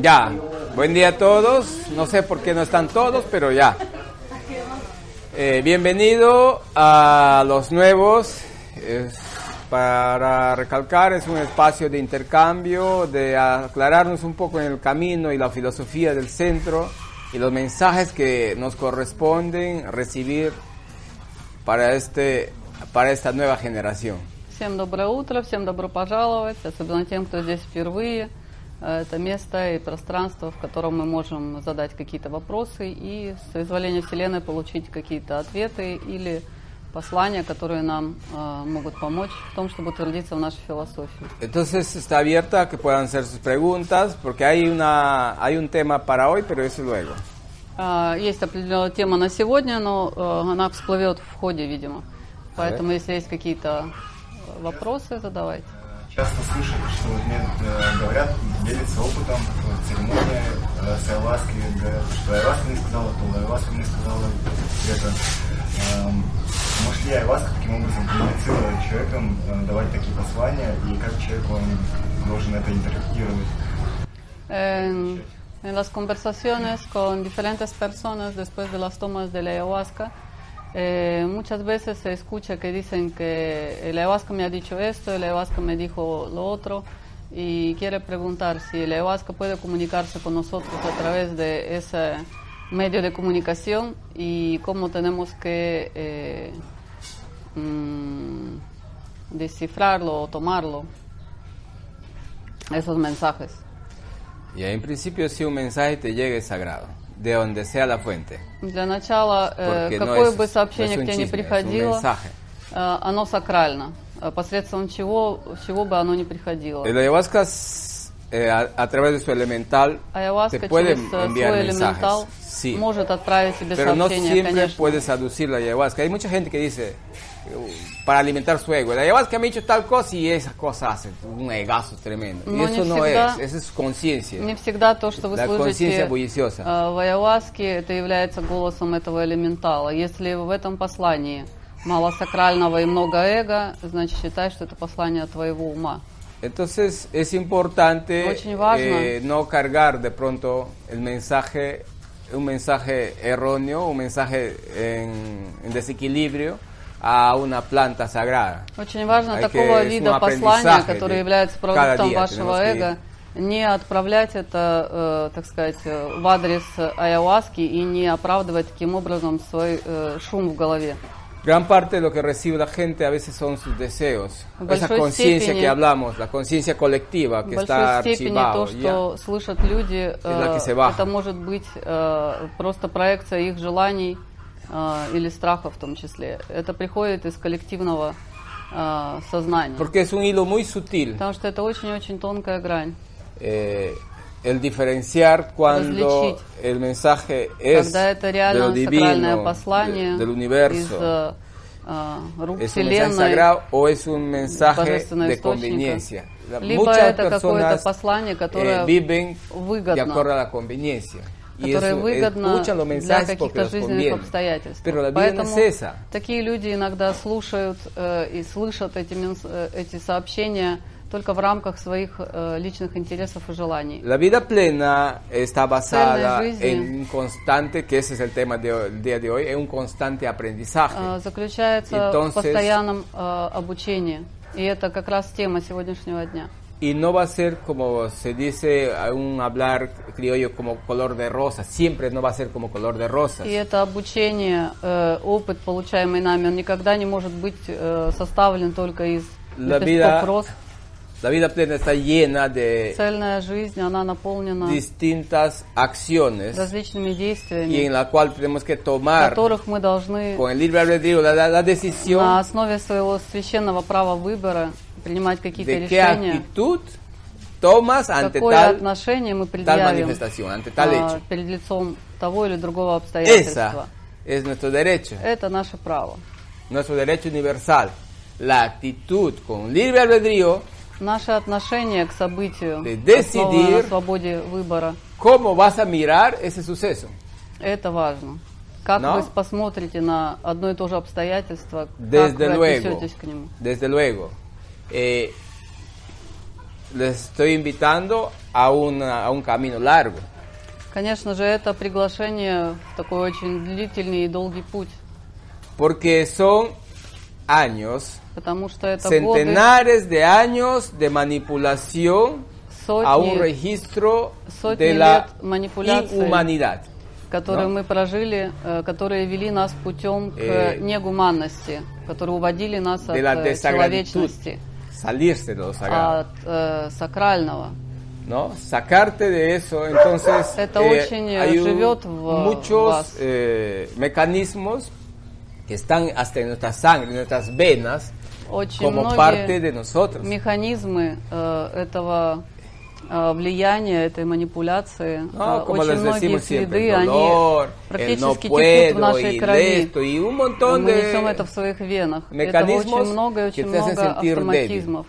Ya, buen día a todos. No sé por qué no están todos, pero ya. Eh, bienvenido a los nuevos. Es- para recalcar, es un espacio de intercambio, de aclararnos un poco en el camino y la filosofía del centro y los mensajes que nos corresponden recibir para, este, para esta nueva generación. Всем доброе утро, всем добро пожаловать, особенно тем, кто здесь впервые. Э, Это место и пространство, в котором мы можем задать какие-то вопросы и с соизволения Вселенной получить какие-то ответы или послания, которые нам э, могут помочь в том, чтобы утвердиться в нашей философии. Entonces está abierta a que puedan hacer sus preguntas, porque hay, una, hay un tema para hoy, pero eso luego. А, Есть определенная тема на сегодня, но э, она всплывет в ходе, видимо. Поэтому, если есть какие-то вопросы, задавайте. Часто слышали, что вот э, говорят, делятся опытом в церемонии э, с айваской, говорят, что айваска мне сказала, то айваска мне сказала это. Эм, может ли айваска таким образом коммуницировать человеком, э, давать такие послания, и как человек он должен это интерпретировать? En, en las conversaciones con diferentes personas después de las tomas de la ayahuasca, eh, muchas veces se escucha que dicen que el ayahuasca me ha dicho esto, el ayahuasca me dijo lo otro, y quiere preguntar si el ayahuasca puede comunicarse con nosotros a través de ese medio de comunicación y cómo tenemos que eh, mm, descifrarlo o tomarlo, esos mensajes. Y en principio si un mensaje te llegue es sagrado, de donde sea la fuente. Для начала, э, Porque no какое es- бы no сообщение es un к тебе не chisme, es un приходило, mensaje. э, оно сакрально. Э, Посредством чего, чего бы оно ни приходило. El ayahuasca s- eh, a, a través de su elemental Ayahuasca te puede через э, enviar свой mensajes. элементал Sí, может отправить тебе pero no сообщение, siempre конечно. puedes aducir la ayahuasca. Hay mucha gente que dice, uh, para alimentar su ego, la ayahuasca me ha dicho tal cosa y esa cosa hace un egazo tremendo. Y No, eso no всегда- es, eso es conciencia. Не всегда то, что вы La слышите э, в ayahuasке, это является голосом этого элементала. Если в этом послании мало сакрального и много эго, значит считай, что это послание твоего ума. Entonces es importante eh, no cargar de pronto el mensaje, un mensaje erróneo, un mensaje en, en desequilibrio a una planta sagrada. Очень важно такого вида послания, которое является продуктом вашего эго, не отправлять это, э, так сказать, э, в адрес ayahuaски и не оправдывать таким образом свой э, шум в голове. Gran parte de lo que recibe la gente a veces son sus deseos. Esa conciencia que hablamos, la conciencia colectiva que está степени то, что слышат люди, э, это может быть э, просто проекция их желаний или страхов в том числе. Это приходит из коллективного э, сознания. Porque es un hilo muy sutil Потому что это очень-очень тонкая грань. eh, el diferenciar cuando Различить. el mensaje es когда это de реально lo сакральное divino, послание de- del из universo. э, э, рук es un mensaje Вселенной, sagrado o es un mensaje de conveniencia. Либо Muchas это какое-то послание, eh, которое de выгодно, acuerdo a la conveniencia. Y которое eso, выгодно для каких-то жизненных conviene. обстоятельств. Поэтому es такие люди иногда слушают э, и слышат эти, э, эти сообщения только в рамках своих э, личных интересов и желаний. La vida plena está basada en un constante, que ese es el tema del día de hoy, es un constante aprendizaje. э, заключается в Entonces- постоянном э, обучении. И это как раз тема сегодняшнего дня. Y no va a ser como se dice a un hablar criollo como color de rosa, siempre no va a ser como color de rosas. И это обучение, э, опыт, получаемый нами, он никогда не может быть э, составлен только из La vida- роз. La vida plena está llena de Цельная жизнь, она наполнена distintas acciones различными y действиями, en la cual tenemos que tomar которых мы должны con el libre albedrío la, la- la на decisión основе своего священного права выбора принимать какие-то решения, ante какое отношение мы предъявим а, перед лицом того или другого обстоятельства. Это наше право. nuestro derecho universal. La actitud con libre albedrío, Наше отношение к событию, De decidir- на свободе выбора, cómo vas a mirar ese suceso. это важно. Как No? вы посмотрите на одно и то же обстоятельство, как Desde вы luego, отнесетесь к нему. desde luego. Eh, les estoy invitando a, una- a un camino largo. Конечно же, это приглашение в такой очень длительный и долгий путь, Porque son años, потому что это годы, centenares de años de manipulación a un сотни, registro сотни de la лет манипуляций. inhumanidad. которые Да. мы прожили, э, которые вели нас путем к Э, негуманности, которые уводили нас от de la э, desagraditud, человечности, salirse de lo sagrado, от э, сакрального. ¿no? Sacarte de eso, entonces Это очень, э, hay un- живет в muchos вас. eh, mecanismos que están hasta en nuestra sangre, en nuestras venas, Очень como многие parte de nosotros. механизмы э, этого э, влияния, этой манипуляции, No, э, como очень многие следы, el они dolor, el no практически текут в нашей крови. esto, montón Мы несем это в своих венах. Mecanismos очень много и очень много автоматизмов.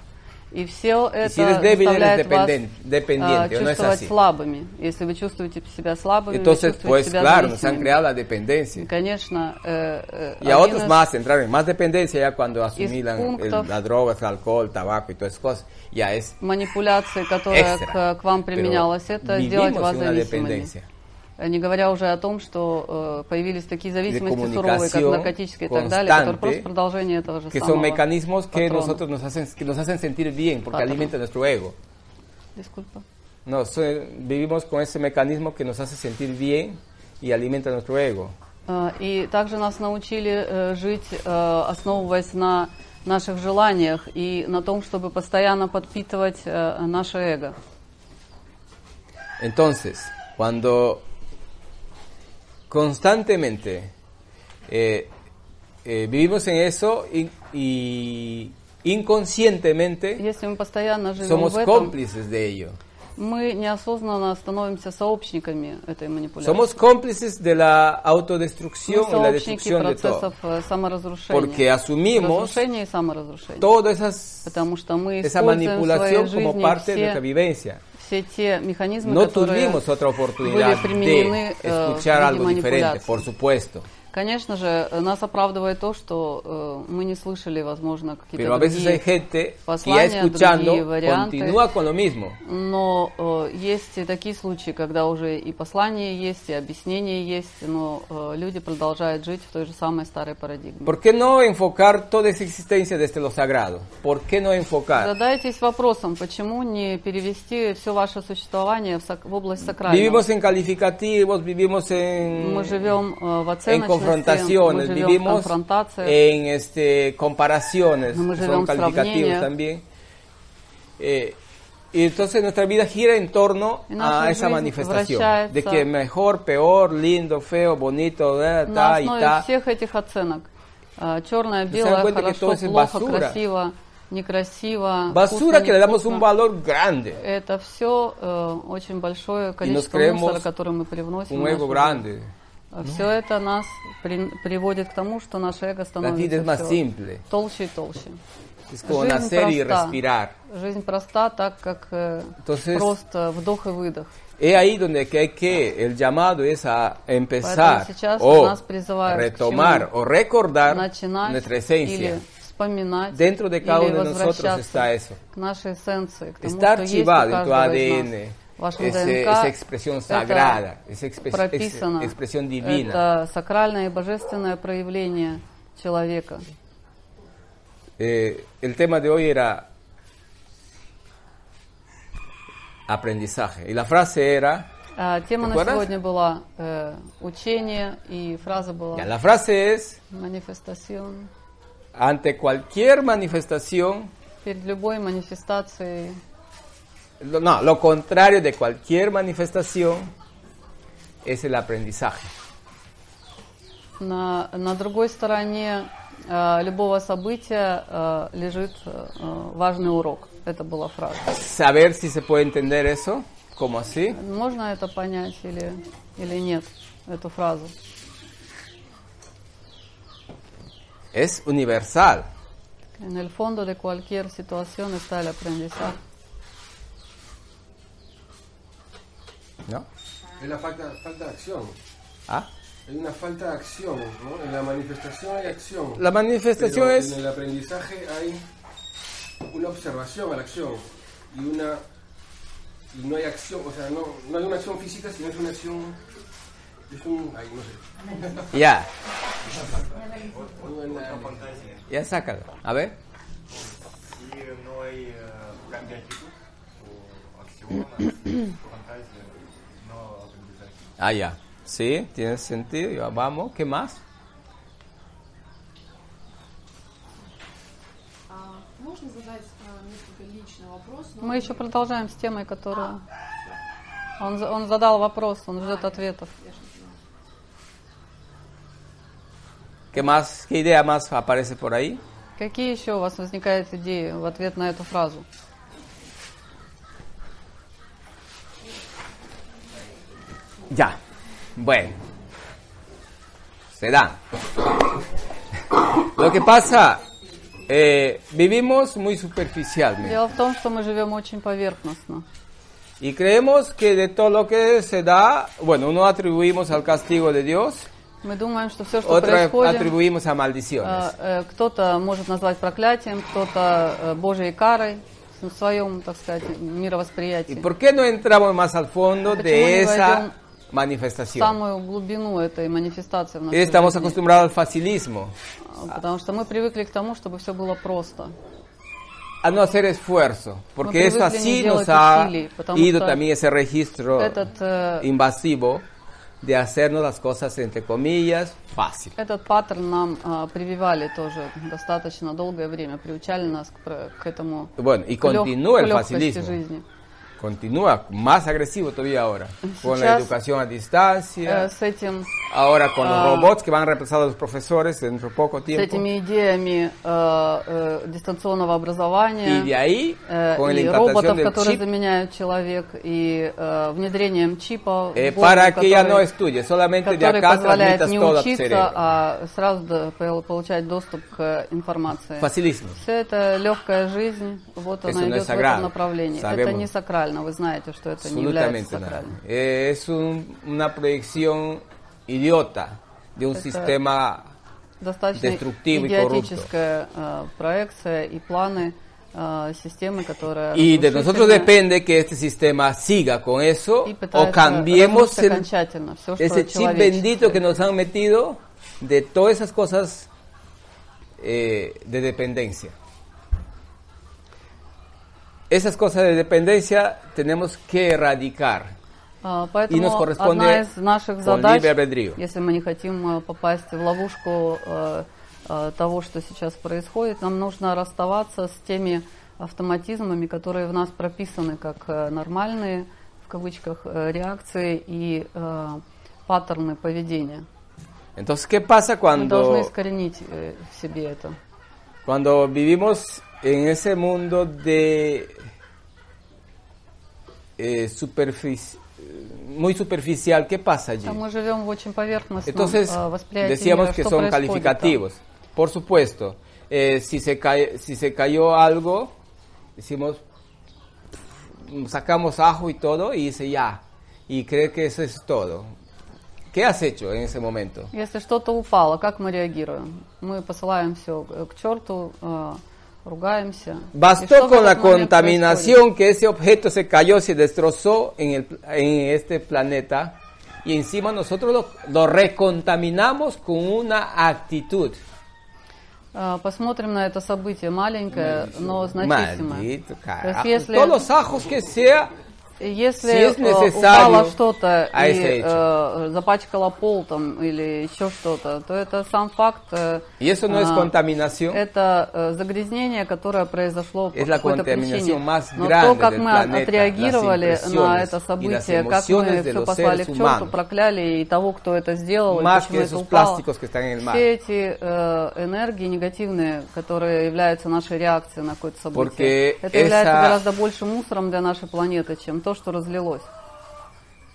И все это si заставляет вас dependiente, а, ¿o no es чувствовать así? слабыми. Если вы чувствуете себя слабыми, Entonces, вы чувствуете pues себя claro, nos han зависимыми. creado la dependencia. Конечно, э, э, Y a один otros из- más entraron en más dependencia ya cuando asimilan el- las drogas, el alcohol, tabaco y todas esas cosas. Ya es манипуляции, которая extra. к, к вам Pero применялась, это сделать вас зависимыми. Не говоря уже о том, что э, появились такие зависимости суровые, как наркотические и так далее, которые просто продолжение этого же que son самого mecanismos que nosotros nos hacen, que nos hacen sentir bien porque Patrón. alimentan nuestro ego. Disculpa. No, so- vivimos con ese mecanismo que nos hace sentir bien y alimenta nuestro ego. Э, И также нас научили э, жить, э, основываясь на наших желаниях и на том, чтобы постоянно подпитывать наше эго. Entonces, cuando constantemente eh, eh, vivimos en eso y, y inconscientemente Если мы постоянно живем somos в этом, cómplices de ello. мы неосознанно становимся сообщниками этой манипуляции. Somos cómplices de la мы autodestrucción y la сообщники destrucción de todo. процессов э, саморазрушения. Porque asumimos Разрушения и саморазрушения. toda esas, Потому что мы esa используем в своей manipulación como жизни parte de nuestra все, vivencia. все те механизмы, No которые tuvimos otra oportunidad были применены de э, escuchar в виде algo diferente, манипуляций. por supuesto. Конечно же, нас оправдывает то, что э, мы не слышали, возможно, какие-то Pero a veces hay другие, que ya послания, escuchando другие варианты. continúa con lo mismo. но э, есть и такие случаи, когда уже и послания есть, и объяснения есть, но э, люди продолжают жить в той же самой старой парадигме. ¿Por qué no enfocar toda esa existencia desde lo sagrado? ¿Por qué no enfocar? Задайтесь вопросом, почему не перевести все ваше существование в, сак- в область сакрального? Vivimos en calificativos, vivimos en, Мы живем э, в мы confrontaciones, живем в vivimos конфронтациях, en este, comparaciones, Мы que живем son в calificativos сравнениях. también. Eh, y entonces nuestra vida gira en torno Y nuestra a esa жизнь manifestación. вращается De que mejor, peor, lindo, feo, bonito, eh, на ta y основе ta. всех этих оценок. э, Черное, dan белое, cuenta que todo хорошо, es плохо, basura. красиво, некрасиво, Basura вкусно, que le damos невкусно. un valor grande, Это все очень большое количество creemos мусора, которое мы привносим в un нашу ego жизнь. Grande. Все это нас при- приводит к тому, что наше эго становится simple. толще и толще. Жизнь проста. Жизнь проста, так как э, Entonces- просто вдох и выдох. Es ahí donde que hay que, el llamado es a empezar o retomar o recordar Начинать nuestra esencia. вспоминать, Dentro de cada uno de nosotros está eso. к нашей эссенции, к тому, Está что есть archivado en tu ADN ese- ДНК esa expresión sagrada, esa expres- прописано. esa expresión divina. Это сакральное и божественное проявление человека. Eh, el tema de hoy era aprendizaje y la frase era, А, тема ¿Te на acuerdas? сегодня была э, учение, и фраза была ya, la frase es, манифестацион. ante cualquier manifestación, Перед любой манифестацией lo- no, lo contrario de cualquier manifestación es el aprendizaje. на, на другой стороне э, любого события э, лежит э, важный урок. Это была фраза. Saber si se puede entender eso, como así. Можно это понять или, или нет, эту фразу? Es universal. En el fondo de cualquier situación está el aprendizaje. ¿No? Es la falta, falta de acción. ¿Ah? Hay una falta de acción, ¿no? En la manifestación hay acción. La manifestación pero es En el aprendizaje hay una observación a la acción. y una y no hay acción, o sea, no, no hay una acción física, sino es una acción, es un, ay, no sé, Ya, ya sácalo. A ver. No hay eh, cambio de actitud o acción, Ah, ya. Sí, tiene sentido. Ya, vamos, ¿qué más? А а, но Мы еще продолжаем с темой, которую... Он, за- он задал вопрос, он ждет ответов. ¿Qué más? ¿Qué idea más aparece por ahí? Какие еще у вас возникают идеи в ответ на эту фразу? Ya. Bueno. Se da. Lo que pasa, eh, vivimos muy superficialmente Дело в том, что мы живем очень поверхностно. y creemos que de todo lo que se da, bueno, uno atribuimos al castigo de Dios, Мы думаем, что все, что otro происходит, atribuimos a maldiciones. э, э, кто-то может назвать проклятием, кто-то э, Божьей карой в своем, так сказать, ¿Y мировосприятии. por qué no entramos más al fondo Почему de не esa войдем В manifestación? самую глубину этой манифестации в нашей Estamos жизни. acostumbrados al facilismo, А, Потому что мы привыкли к тому, чтобы все было просто. a no hacer esfuerzo, porque eso así nos ha усилий, ido también ese registro Этот, э, invasivo de hacernos las cosas entre comillas fácil. этот паттерн нам а, прививали тоже достаточно долгое время, приучали нас к, к этому Bueno, y continúa el facilismo. жизни. Continúa más agresivo todavía ahora, con la Сейчас, educación a Э, distancia, с этим ahora con los ah, robots que van a reemplazar a los profesores dentro de poco с tiempo. этими идеями э, э, дистанционного образования Y de ahí, э, con la implantación роботов, которые chip, заменяют человек, и э, внедрением чипа, в eh, голову, para que ya no estudie, solamente de acá позволяет не учиться, а сразу получать доступ к информации. Facilismo. Все это легкая жизнь, вот Eso она no идет в этом направлении. Sabemos. Это не сакрально, вы знаете, что это не является Absolutamente nada. сакральным. Eh, Es un- una proyección idiota de un Это sistema Достаточно Деструктив и идиотическая э, проекция и планы э, системы, которая y de nosotros разрушительная depende que este sistema siga con eso и o пытается cambiemos разрушить el- окончательно все, что ese chip человеческое. bendito que nos han metido de todas esas cosas eh, de dependencia. Esas cosas de dependencia tenemos que erradicar. А, Поэтому И nos corresponde одна из наших задач, если мы не хотим э, попасть в ловушку э, э, того, что сейчас происходит, нам нужно расставаться с теми автоматизмами, которые в нас прописаны как нормальные, в кавычках, реакции и паттерны поведения. Entonces, ¿qué pasa Мы cuando, должны искоренить в себе это. cuando vivimos en ese mundo de eh, superfici- muy superficial? ¿Qué pasa allí? А мы живем в очень поверхностном Entonces, э, восприятии decíamos мира. que Что son происходит там? calificativos. Por supuesto, eh, si, se cae, si se cayó algo, decimos, mm, sacamos ajo y todo y dice ya. Y cree que eso es todo. ¿Qué has hecho en ese momento? Если что-то упало, как мы реагируем? Мы посылаем все к черту, э, ругаемся. И Bastó что в con la этот момент contaminación que ese objeto se cayó, se destrozó en, el, en este planeta y encima nosotros lo, lo recontaminamos con una actitud. происходит? Э, Посмотрим на это событие маленькое, но значительное. Maldito То carajo. есть если, Todos los ajos que sea, если si es э, necesario, упало что-то а и э, запачкало пол там или еще что-то, то это сам факт. э, eso no es а. Это э, загрязнение, которое произошло по Es la какой-то причине. Но то, как мы planeta, отреагировали на это событие, как мы все послали к черту, прокляли и того, кто это сделал, Más и почему это упало. Все эти э, энергии негативные, которые являются нашей реакцией на какое-то событие, Porque это является гораздо больше мусором для нашей планеты, чем то, что разлилось.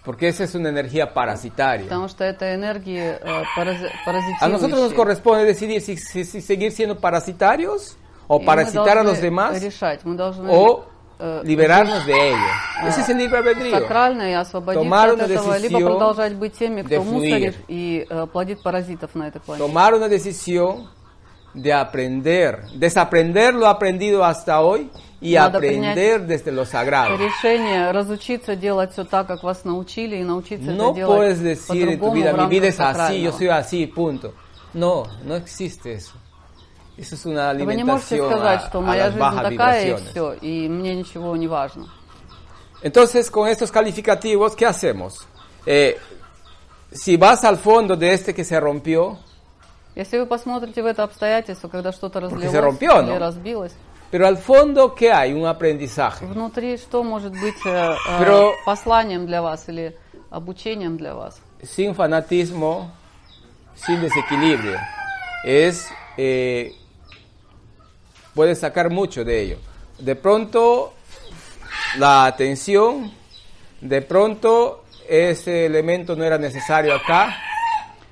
Porque esa es una energía parasitaria. Потому что это энергии э, парази- A nosotros nos паразитирующие. corresponde decidir si, si- si seguir siendo parasitarios o И мы parasitar a los должны demás решать, мы должны o э, liberarnos de ello. Ese es el libre albedrío. сакрально и освободиться Tomar от una этого, либо decisión продолжать быть теми, de кто мусорит fluir. и э, плодит паразитов на этой планете. Tomar una decisión de aprender, desaprender lo aprendido hasta hoy y Надо aprender desde lo sagrado. решение разучиться делать все так, как вас научили, и научиться No это делать puedes decir en tu по-другому vida, в mi vida рамках es así, yo сакрального. soy así, punto. No, no existe eso. Eso es una Вы не можете alimentación сказать, a, что a моя las жизнь bajas такая и vibraciones. все, и мне ничего не важно. Entonces, con estos calificativos, ¿qué hacemos? Eh, si vas al fondo de este que se rompió, Если вы посмотрите в это обстоятельство, когда что-то se разлилось rompió, или ¿no? разбилось, pero al fondo, ¿qué hay? Un aprendizaje. внутри что может быть э, э, Pero- посланием для вас или обучением для вас? Sin fanatismo, sin desequilibrio. Es, eh, puedes sacar mucho de ello. De pronto, la atención, de pronto, ese elemento no era necesario acá,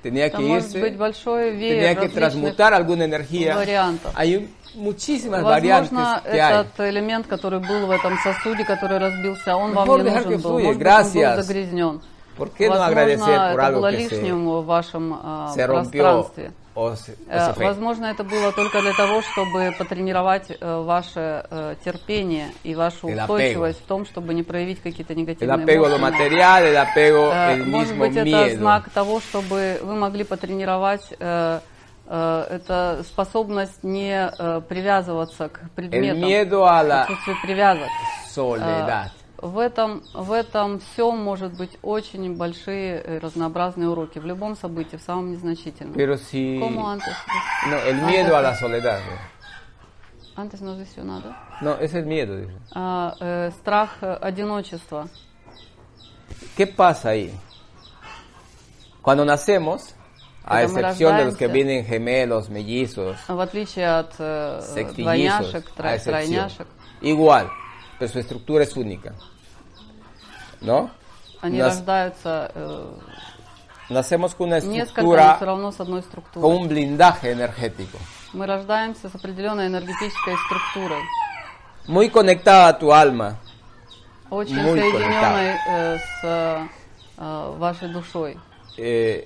tenía Это que может irse. быть большой tenía веер que различных transmutar alguna energía. вариантов. Hay un- muchísimas variantes Возможно, que hay. этот элемент, который был в этом сосуде, который разбился, он Mejor вам не нужен был. Может быть, он был загрязнен. ¿Por qué no agradecer por это algo было que se, лишним в вашем а, se rompió пространстве. o se, o Э, se fue? Возможно, это было только для того, чтобы потренировать э, ваше э, терпение и вашу El устойчивость в том, чтобы не проявить какие-то El негативные apego a lo эмоции. material, el apego, Э, el Может mismo быть, это miedo. знак того, чтобы вы могли потренировать э, э, это способность не э, привязываться к предметам, отсутствие привязок. soledad. Э, В этом, в этом всем может быть очень большие э, разнообразные уроки. В любом событии, в самом незначительном. Pero si... ¿Cómo antes? No, el miedo a la soledad. Antes no надо. No, es el miedo. dice. А, э, страх э, одиночества. ¿Qué pasa ahí? Cuando nacemos, a Когда мы excepción de los que рождаемся. vienen gemelos, mellizos, В отличие от э, sextillizos, двойняшек, a тро- excepción. тройняшек, Igual, pero su estructura es única. ¿No? они Нас- рождаются э, Nacemos con una несколько, но estructura, все равно с одной con структурой. un blindaje energético. Мы рождаемся с определенной энергетической структурой, Muy conectada a tu alma. очень Muy соединенной э, с э, э, вашей душой. Eh,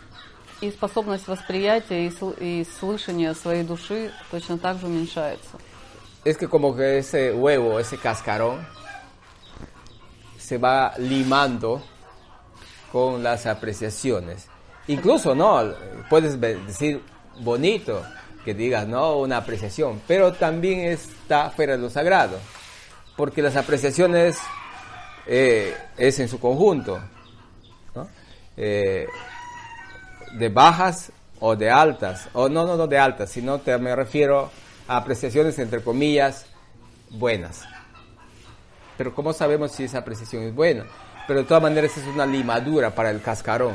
И способность восприятия и, сл- и слышания своей души точно так же уменьшается. es que como que ese huevo, ese cascarón, se va limando con las apreciaciones. Incluso, ¿no? Puedes ve- decir bonito, que digas, ¿no? Una apreciación, pero también está fuera de lo sagrado, porque las apreciaciones eh, es en su conjunto, ¿no? Eh, de bajas o de altas, o no, no, no de altas, sino te, me refiero a apreciaciones entre comillas buenas. Pero ¿cómo sabemos si esa apreciación es buena? Pero de todas maneras es una limadura para el cascarón.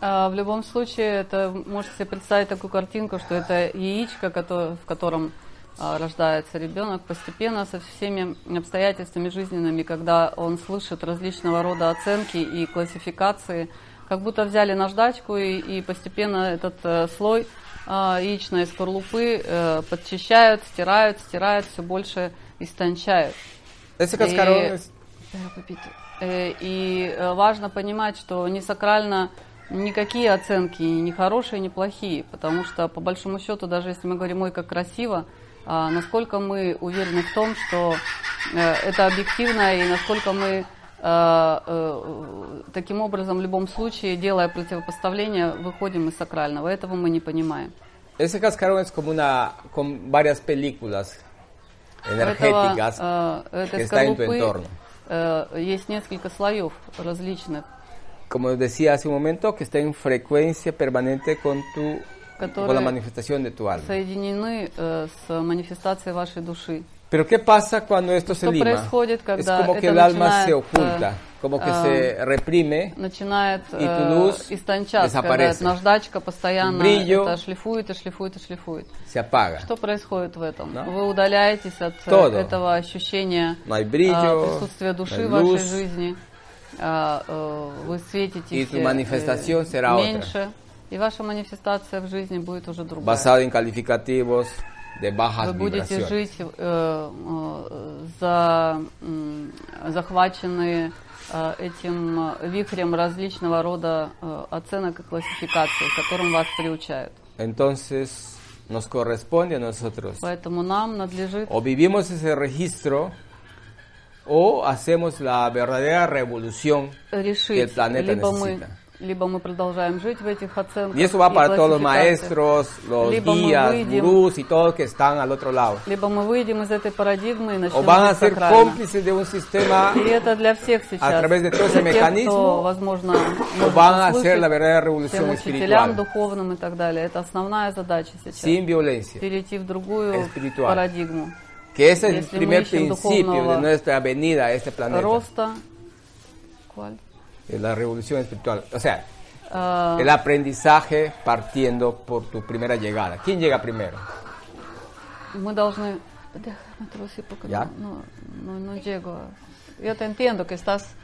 А, В любом случае, это можете себе представить такую картинку, что это яичко, кото- в котором а, рождается ребенок, постепенно со всеми обстоятельствами жизненными, когда он слышит различного рода оценки и классификации, как будто взяли наждачку и, и постепенно этот э, слой а, яичной скорлупы э, подчищают, стирают, стирают, все больше cascarón И- попить. Э, И э, важно понимать, что не сакрально никакие оценки, ни хорошие, ни плохие, потому что, по большому счету, даже если мы говорим «ой, как красиво», а, насколько мы уверены в том, что э, это объективно, и насколько мы э, э, таким образом, в любом случае, делая противопоставление, выходим из сакрального. Этого мы не понимаем. ese cascarón es como una con varias películas energéticas этого, э, que están en tu entorno. э, есть несколько слоев различных, Como decía hace un momento, que está en frecuencia permanente con tu con la manifestación de tu alma. соединены э, с манифестацией вашей души. Pero ¿qué pasa cuando esto se lima? происходит, Es когда como это que el alma se oculta. э, como que а, se reprime, начинает И э, Тулуз истончаться, когда эта наждачка постоянно Brillo. это шлифует и шлифует и шлифует. se apaga. Что происходит в этом? Да. Вы удаляетесь от э, Todo. этого ощущения No hay brillo, присутствия души no hay в вашей luz. жизни. А, э, вы светитесь Y tu э, э, меньше, и ваша манифестация в жизни будет уже другая. basado en calificativos de bajas Вы будете vibraciones. жить э, э, за, м, захваченные э, этим э, вихрем различного рода э, оценок и классификаций, которым вас приучают. Entonces nos corresponde a nosotros Поэтому нам надлежит o vivimos ese registro o hacemos la verdadera revolución que el решить, planeta либо мы, necesita. Либо мы продолжаем жить в этих оценках Y eso va и para todos los maestros, los Либо guías, выйдем- gurús y todos que están al otro lado. либо мы выйдем из этой парадигмы и O начнем van a жить ser сакрально. cómplices de un sistema И это для всех сейчас. través de todo ese mecanismo, кто, возможно, o van a услышать, la verdadera всем revolución учителям espiritual духовным и так далее. Это основная задача сейчас. sin violencia. Перейти в другую Espiritual. парадигму. Que ese es el primer principio de nuestra venida a este planeta, Роста. ¿Cuál? de la revolución espiritual. O sea, А, el aprendizaje partiendo por tu primera llegada. ¿Quién llega primero? мы должны... Déjame traducir porque Ya. no, no, no llego. a- Yo te entiendo que estás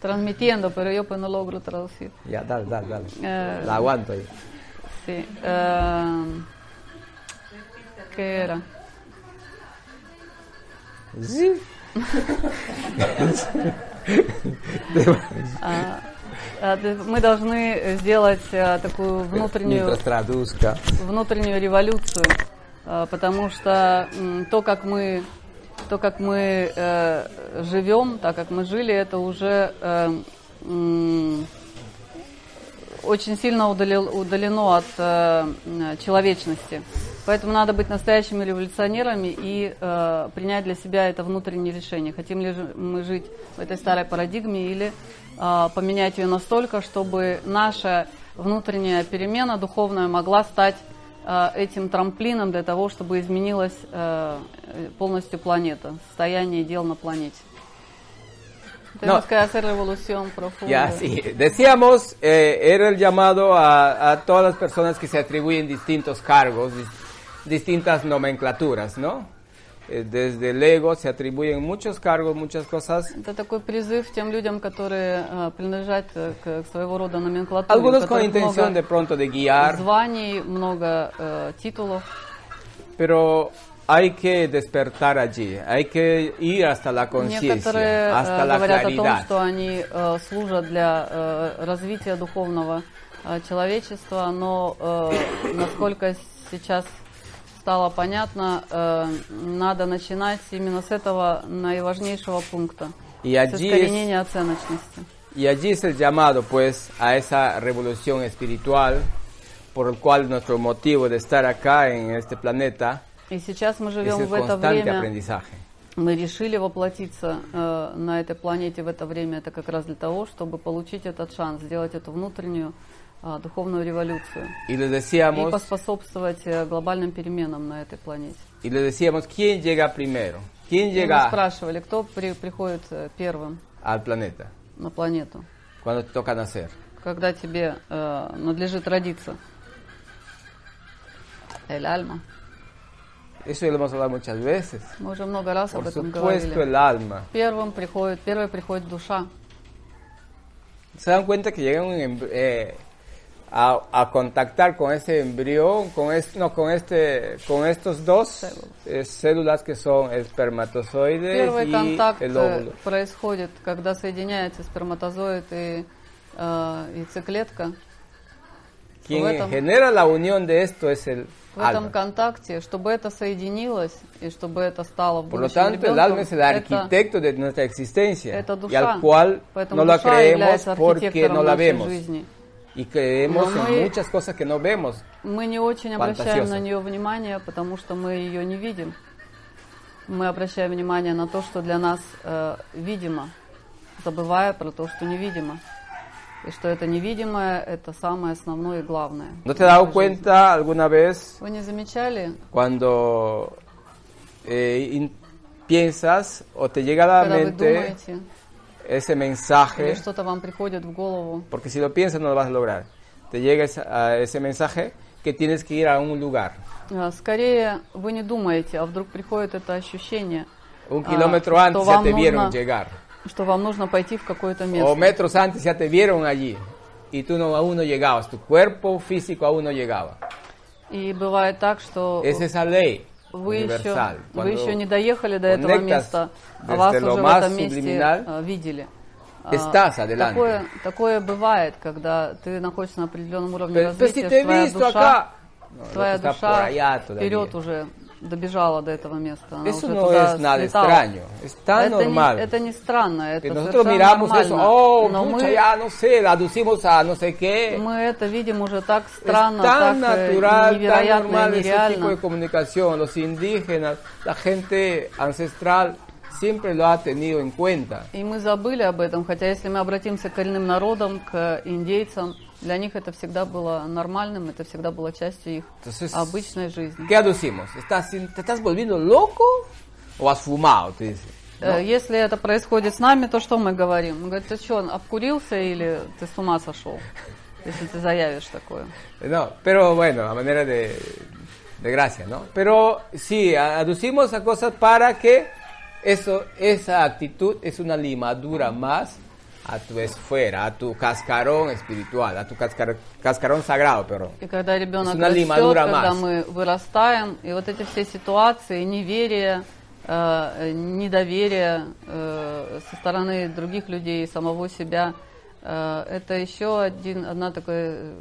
transmitiendo, pero yo pues no logro traducir. Ya, dale, dale, dale. Eh, La aguanto ahí. Sí. eh, ¿Qué era? Sí. А, д- Мы должны сделать а, такую внутреннюю, внутреннюю революцию, а, потому что то, как мы, то, как мы э, живем, так как мы жили, это уже э, очень сильно удалил- удалено от э, человечности. Поэтому надо быть настоящими революционерами и э, принять для себя это внутреннее решение. Хотим ли мы жить в этой старой парадигме или э, поменять ее настолько, чтобы наша внутренняя перемена духовная могла стать э, этим трамплином для того, чтобы изменилась э, полностью планета, состояние дел на планете. Tenemos que hacer revolución profunda. Ya, sí. Decíamos, eh, era el llamado a, a todas las personas que se atribuyen distintos cargos, dis- distintas nomenclaturas, ¿no? Eh, desde el ego se atribuyen muchos cargos, muchas cosas. Это такой призыв тем людям, которые э, принадлежат э, к, к своего рода номенклатуре, у Algunos con которых intención много de pronto de guiar, званий, много э, титулов. pero hay que despertar allí, hay que ir hasta la conciencia, Некоторые э, hasta la говорят о том, claridad. что они э, служат для э, развития духовного э, человечества, но э, насколько сейчас стало понятно, э, надо начинать именно с этого наиважнейшего пункта, Y с allí es- искоренения оценочности. Y allí es el llamado, pues, a esa revolución espiritual, por el cual nuestro motivo de estar acá en este planeta И сейчас мы es живем el в это время, aprendizaje. мы решили воплотиться э, на этой планете в это время, это как раз для того, чтобы получить этот шанс, сделать эту внутреннюю духовную революцию Y les и decíamos, поспособствовать э, глобальным переменам на этой планете. y les decíamos, ¿quién llega primero? ¿Quién И мы llega спрашивали, кто при- приходит э, первым al planeta на планету, cuando te toca nacer? когда тебе э, надлежит родиться. Эль Альма. Eso lo hemos hablado muchas veces. Мы уже много раз об Por этом supuesto, говорили. el alma. Первым приходит, первой приходит душа. ¿Se dan cuenta que llegan em- eh, a, a contactar con ese embrión, con, es- no, con, este, con estos dos eh, células que son espermatozoides Первый y контакт el э, óvulo? происходит, когда соединяется сперматозоид и э, яйцеклетка. Quien в этом- genera la unión de esto es el В этом alma. контакте, чтобы это соединилось и чтобы это стало в Por lo будущем tanto, el ребенком, alma es el это, arquitecto de nuestra existencia это y душа. al cual Поэтому no la душа creemos является porque архитектором no la нашей vemos жизни. y creemos Но en мы- muchas cosas que no vemos. Мы не очень обращаем Фантазиоза. на нее внимание, потому что мы ее не видим. Мы обращаем внимание на то, что для нас э, видимо, забывая про то, что невидимо. И что это невидимое, это самое основное и главное. ¿No te has dado cuenta alguna vez Вы не замечали, cuando eh, in- piensas o te llega a la когда вы mente думаете, ese или mensaje, что-то вам приходит в голову. porque si lo piensas no lo vas a lograr. Te llega esa- a ese mensaje que tienes que ir a un lugar, А, Скорее вы не думаете, а вдруг приходит это ощущение, un Ah, kilómetro что antes ya вам te vieron нужно- llegar, что вам нужно пойти в какое-то o место. metros antes ya te vieron allí y tú no, aún no llegabas, tu cuerpo físico aún no llegaba. И бывает так, что Es esa ley Вы еще, вы еще не доехали до этого места, а вас уже в этом месте а, видели. А, estás adelante. Такое, такое бывает, когда ты находишься на определенном уровне развития, твоя душа, твоя душа вперед уже добежала до этого места. Она Eso no es nada слетала. extraño, es tan это normal. Не, это не странно, это Que nosotros miramos нормально. eso, oh, Но pucha, мы, ya no sé, aducimos a no sé qué. мы это видим уже так Es странно, tan так э, natural, tan невероятно normal и ese tipo de comunicación. Los indígenas, la gente ancestral siempre lo ha tenido en cuenta. И мы забыли об этом, хотя если мы обратимся к коренным народам, к индейцам, для них это всегда было нормальным, это всегда была частью их Entonces, обычной жизни. ¿Qué aducimos? ¿Estás, ¿Te estás volviendo loco o has fumado? Te dice. Э, Если это происходит с нами, то что мы говорим? Мы говорим, ты что, обкурился или ты с ума сошел? Если ты заявишь такое. No, pero bueno, a manera de, de gracia, ¿no? Pero sí, aducimos a cosas para que eso, esa actitud es una limadura más a tu esfera, a tu cascarón espiritual, a tu cascar- cascarón sagrado, perdón. И когда ребенок растет, когда más. мы вырастаем, и вот эти все ситуации, неверие, э, недоверие э, со стороны других людей, самого себя, э, это еще один, одна такая э,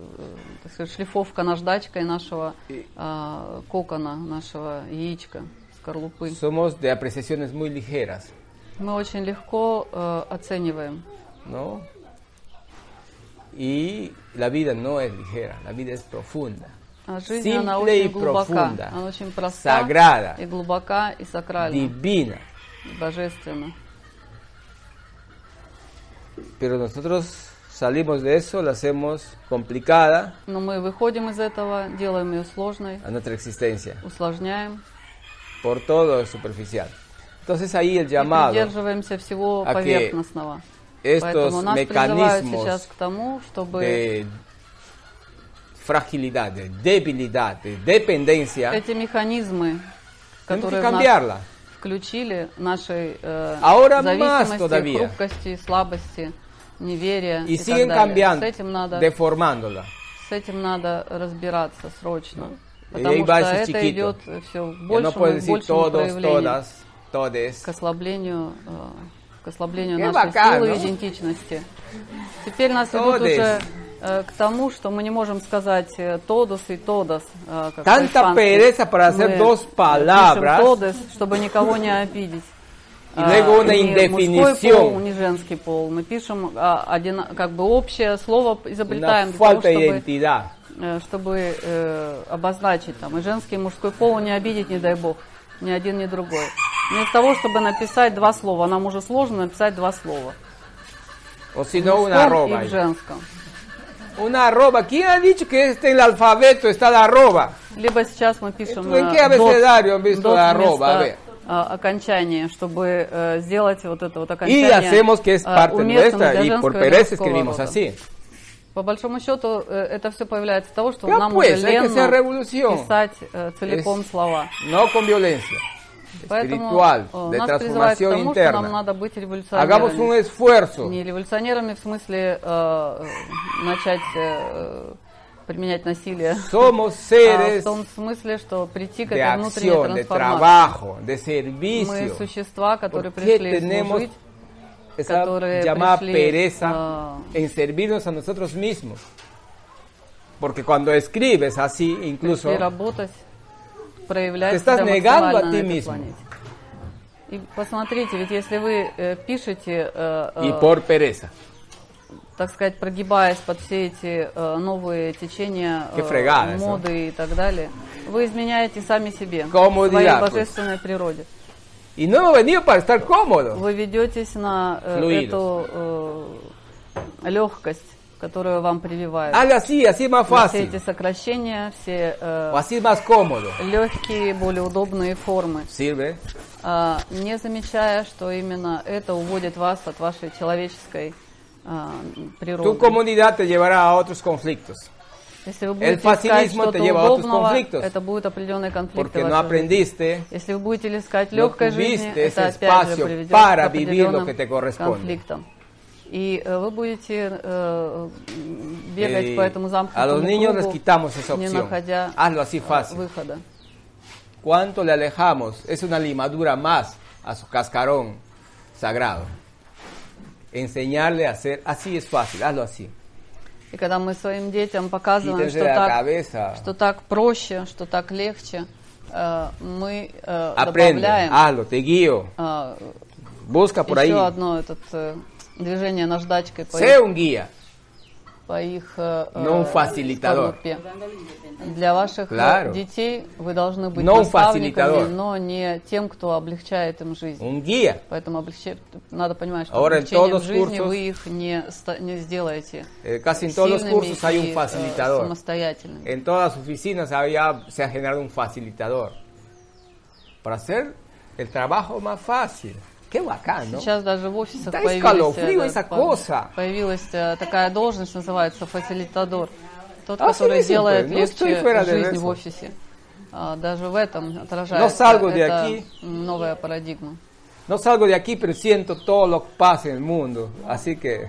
так сказать, шлифовка наждачкой нашего э, кокона, нашего яичка, скорлупы. Somos de apreciaciones muy ligeras, Мы очень легко э, оцениваем. ¿No? Y la vida no es ligera, la vida es profunda. А жизнь, она Simple y очень глубока, profunda, она очень проста, sagrada, и глубока, и сакральна, divina. и божественна. Pero nosotros salimos de eso, la hacemos complicada Но мы выходим из этого, делаем ее сложной, a nuestra existencia, усложняем por todo lo superficial. Entonces ahí el и llamado, придерживаемся всего a que поверхностного. Estos mecanismos к тому, чтобы de fragilidad, de debilidad, de dependencia, эти механизмы, которые cambiarla. включили нашей э, Ahora зависимости, хрупкости, слабости, неверия Y и так далее. С этим надо deformándola. С этим надо разбираться срочно. Y Потому что это chiquito. идет все в Ya no большем puedes и decir большем todos, проявлении todas, todes. к ослаблению, э, к ослаблению нашей силы и идентичности. Теперь нас ведут Todes. уже э, к тому, что мы не можем сказать э, тодос и тодос. э, как Tanta по-испански. pereza para hacer dos palabras. тодос, чтобы никого не обидеть. Y luego А, una indefinición. пол, ни женский пол. Мы пишем а, один, как бы общее слово изобретаем для того, чтобы э, чтобы э, обозначить там и женский, и мужской пол не обидеть, не дай бог, ни один, ни другой. Вместо того, чтобы написать два слова, нам уже сложно написать два слова. O si no, una arroba. и в женском. Una arroba. ¿Quién ha dicho que este en el alfabeto está la arroba? Либо сейчас мы пишем ¿En э, qué abecedario han visto la arroba? A ver. э, окончания, чтобы э, сделать вот это вот Y окончание hacemos que es э, parte nuestra y por и pereza escribimos así. По большому счету, это все появляется от того, что Ya нам pues, уже ленно писать целиком слова. No con violencia. Поэтому Espiritual, э, de нас к transformación тому, что нам надо быть Hagamos un революционерами. esfuerzo. Не революционерами в смысле э, э, начать э, применять насилие, Somos а в seres том смысле, что прийти к этой внутренней acción, de трансформации. trabajo, de Мы servicio. существа, которые ¿Por qué пришли служить, esa которые llamada пришли, pereza а, en servirnos a nosotros mismos? Porque cuando escribes así, incluso, работать, Te estás себя negando a ti mismo. планете. И посмотрите, ведь если вы э, пишете, э, y э, por pereza. так сказать, прогибаясь под все эти э, новые течения э, fregadas, ¿no? моды и так далее, вы изменяете сами себе, Comodidad, своей pues. божественной природе. Y no hemos venido para estar cómodos. Вы ведетесь на э, Fluidos. эту э, легкость, которую вам прививают. Hazlo así, así es más И Все эти fácil. сокращения, все O así es más cómodo. легкие, более удобные формы. ¿Sirve? а, не замечая, что именно это уводит вас от вашей человеческой а, Tu природы. comodidad te llevará a otros conflictos. Если вы будете искать facilismo что-то te lleva a otros удобного, conflictos. это будут определенные конфликты Porque в no вашей жизни. aprendiste Если вы будете искать легкой жизни, tuviste это опять же espacio приведет para к vivir lo que te corresponde. конфликтам. И э, вы будете э, бегать Eh, по этому a замкнутому los niños les кругу, quitamos esa не opción. находя Hazlo así э, fácil. выхода. ¿Cuánto le alejamos? Es una limadura más a su cascarón sagrado. Enseñarle a hacer así es fácil, hazlo así. И когда мы своим детям показываем, что так, cabeza. что так проще, что так легче, э, мы э, Aprende, добавляем hazlo, te guío. э, Busca por ahí. еще одно этот, э, движение наждачкой по их, un guía. по их э, No un э, facilitador. Для ваших э, Claro. детей вы должны быть No un наставниками, но не тем, кто облегчает им жизнь. Un guía. Поэтому облегче- надо понимать, что Ahora en облегчением todos los жизни cursos- вы их не, ста- не сделаете Eh, casi en todos los сильными cursos hay и, un э, facilitador. самостоятельными. En todas las oficinas había, se ha generado un facilitador. Para hacer el trabajo más fácil. Qué bacán, ¿no? Сейчас даже в офисах Да escalofrío э, по- cosa. появилась э, такая должность, называется фасилитадор. Тот, А, который sí, делает no estoy легче жизнь в офисе. А, даже в этом отражается de эта aquí. новая парадигма. No salgo de aquí, pero siento todo lo que pasa en el mundo. Así que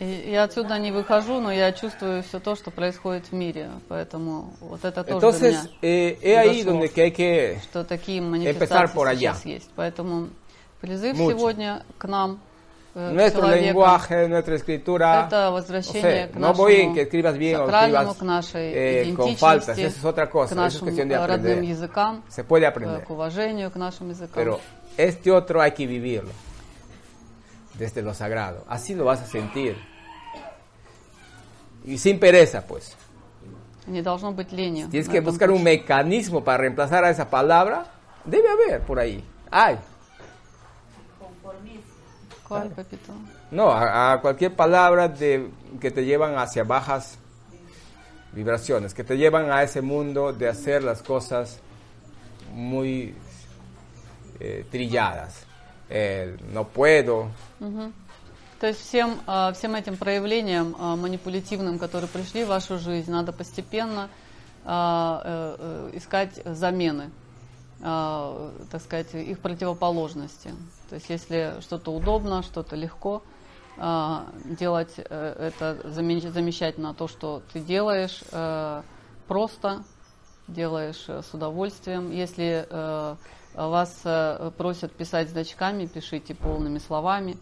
я отсюда не выхожу, но я чувствую все то, что происходит в мире. Поэтому вот это тоже Entonces, для меня, eh, es ahí donde que hay que... что такие Empezar манифестации por allá. сейчас есть. Поэтому призыв Mucho. сегодня к нам, э, к Nuestro человекам, lenguaje, nuestra escritura... это no возвращение sé, к no нашему voy en que escribas bien o сакральному, escribas к нашей eh, con идентичности, faltas. Eso es otra cosa. к Eso es нашим cuestión de э, родным aprender. языкам, Se puede э, aprender. к уважению к нашим языкам. Pero este otro hay que vivirlo. Desde lo sagrado. Así lo vas a sentir. Y sin pereza, pues. Не должно быть лени. Tienes на que этом buscar un пути. mecanismo para reemplazar a esa palabra. Debe haber por ahí. Hay. ¿Cuál, Пепито? No, a, a cualquier palabra de, que te llevan hacia bajas vibraciones, que te llevan a ese mundo de hacer las cosas muy eh, trilladas. El no puedo, То есть всем, а, всем этим проявлениям а, манипулятивным, которые пришли в вашу жизнь, надо постепенно а, э, э, искать замены, так сказать, их противоположности. То есть если что-то удобно, что-то легко, а, делать э, это замещать на то, что ты делаешь э, просто, делаешь э, с удовольствием. Если э, вас э, просят писать значками, пишите полными словами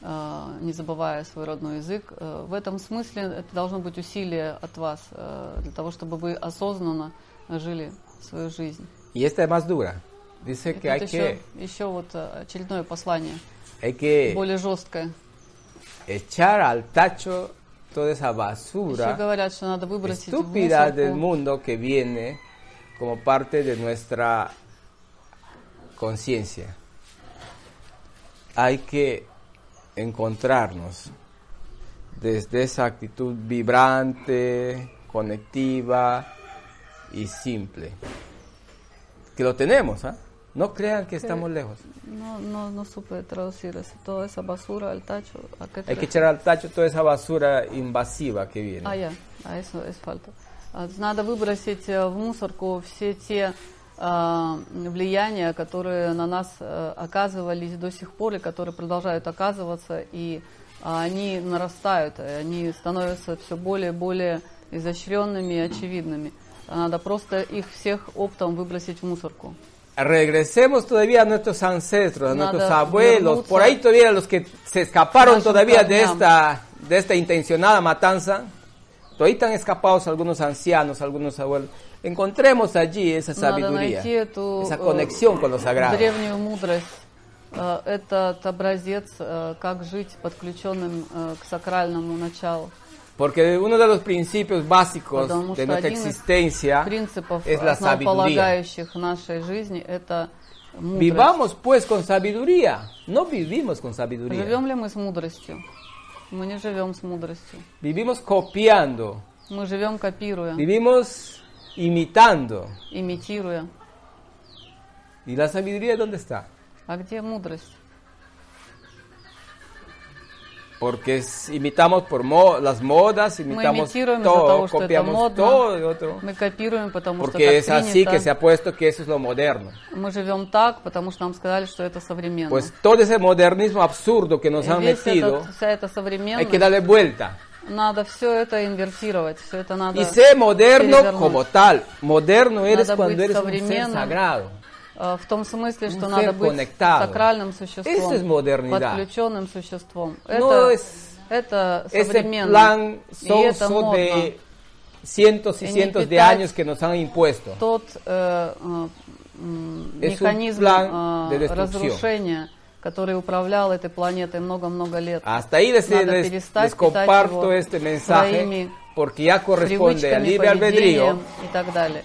э, не забывая свой родной язык. Э, В этом смысле это должно быть усилие от вас э, для того, чтобы вы осознанно жили свою жизнь. y esta es más. Dice И que тут hay еще, que, еще вот э, очередное послание, hay que более жесткое. echar al tacho toda esa Еще basura говорят, что надо выбросить в estúpida del мусорку mundo que viene como parte de nuestra conciencia. Hay que encontrarnos desde esa actitud vibrante, conectiva y simple. Que lo tenemos, ¿ah? No crean que estamos lejos. No, no, no supe traducir eso. Toda esa basura al tacho. ¿a qué te Hay que echar al tacho toda esa basura invasiva que viene. А я, а eso es falta. А, Надо выбросить э, в мусорку все те а, влияния, которые на нас э, оказывались до сих пор и которые продолжают оказываться, и а, они нарастают, они становятся все более и более изощренными и очевидными. Надо просто их всех оптом выбросить в мусорку. Regresemos todavía a nuestros ancestros, a Nada, nuestros abuelos, vergüenza. por ahí todavía los que se escaparon Нашим todavía de корням. esta, de esta intencionada matanza, todavía están escapados algunos ancianos, algunos abuelos. Encontremos allí esa Надо sabiduría, найти эту esa э, conexión con lo sagrado. древнюю мудрость. Э, Этот образец, э, как жить подключенным э, к сакральному началу. Porque uno de los principios básicos Потому de что nuestra один из existencia принципов es la sabiduría. основополагающих нашей жизни это мудрость. Vivamos pues con sabiduría, no vivimos con sabiduría. Живем ли мы с мудростью? Мы не живем с мудростью. Vivimos copiando, Мы живем копируя, vivimos imitando. имитируя. ¿Y la sabiduría dónde está? А где мудрость? Porque es- imitamos por mo- las modas, Мы imitamos имитируем из-за todo, того, что это copiamos модно. todo de otro. Мы копируем, потому что Porque es так así принято. que se ha puesto que eso es lo moderno. Мы живем так, потому что нам сказали, что это современно. Pues todo ese modernismo absurdo que nos И han весь metido, этот- вся эта hay современность, que darle vuelta. надо все это инвертировать, все это надо Y sé moderno перевернуть. como tal. Moderno eres Надо cuando быть eres un ser современным. sagrado. Э, В том смысле, что надо быть сакральным существом, es подключенным существом. No Это, es это современно. plan и это sonso модно. cientos y ni cientos de años que nos han impuesto. Тот э, э, Es механизм э, разрушения, который управлял этой планетой много-много лет. Hasta ahí les, Надо les- перестать les comparto его este mensaje своими porque ya corresponde al libre albedrío и так далее.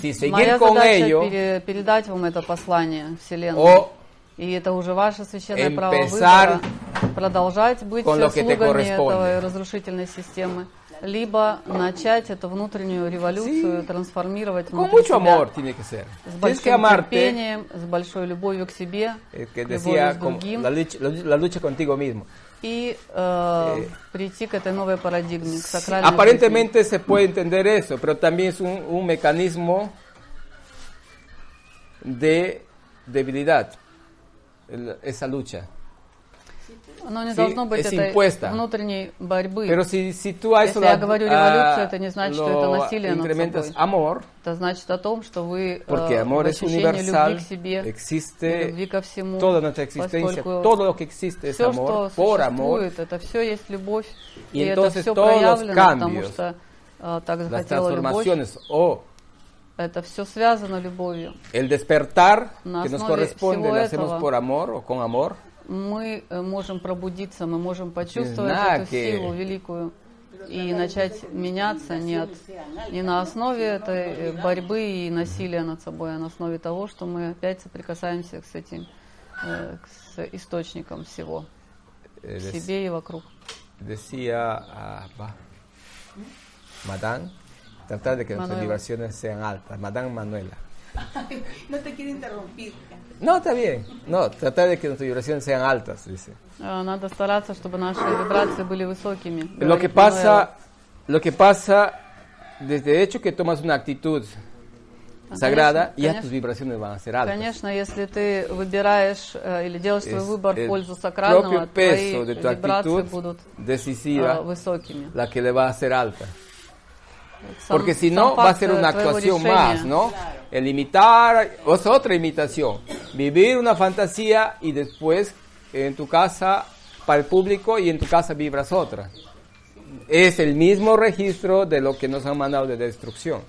Si seguir Моя con задача ello пере- передать вам это послание Вселенной. o И это уже ваше священное право выбора. Продолжать быть слугами этой разрушительной системы. Либо начать эту внутреннюю революцию, Sí. трансформировать внутри себя. amor tiene que ser. С большим amarte, терпением, с большой любовью к себе, que любовью decía, с como другим. la lucha, la lucha- la lucha contigo mismo. y uh, eh, que te paradigma. Aparentemente se puede entender eso, pero también es un, mecanismo de debilidad, esa lucha. Оно не Sí, должно быть es этой impuesta. внутренней борьбы. Pero si, si tú Если я говорю революция, это не значит, что это насилие над собой. amor, Это значит о том, что вы porque э, amor es universal, любви к себе, existe любви ко всему, toda nuestra existencia, todo lo que existe es все, amor, что por amor, это все есть любовь, Y и это все проявлено, потому что э, так захотела любовь, transformaciones o это все связано любовью. el despertar que nos corresponde lo hacemos por amor o con amor, Мы э, можем пробудиться, мы можем почувствовать эту силу великую и начать меняться не, от, не на основе этой э, борьбы и насилия над собой, а на основе того, что мы опять соприкасаемся с этим, э, с источником всего, в себе и вокруг. decía ah, Madame, tratar de que nuestras vibraciones sean altas, Madame Manuela. No te quiero interrumpir. No, está bien, no, tratar de que nuestras vibraciones sean altas, dice. Э, Надо стараться, чтобы наши вибрации были высокими. Lo que говорит pasa, lo que pasa, desde el hecho que tomas una actitud sagrada, ya конечно. tus vibraciones van a ser altas. Конечно, если ты выбираешь э, или делаешь свой Es выбор в el пользу сакрального, propio твои peso de tu вибрации actitud будут decisiva э, высокими. la que le va a hacer alta. Сам- Porque si сам no, va a факт, ser э, una твоего actuación решения. más, ¿no? El imitar es otra imitación. Vivir una fantasía y después en tu casa para el público y en tu casa vibras otra. Es el mismo registro de lo que nos han mandado de destrucción.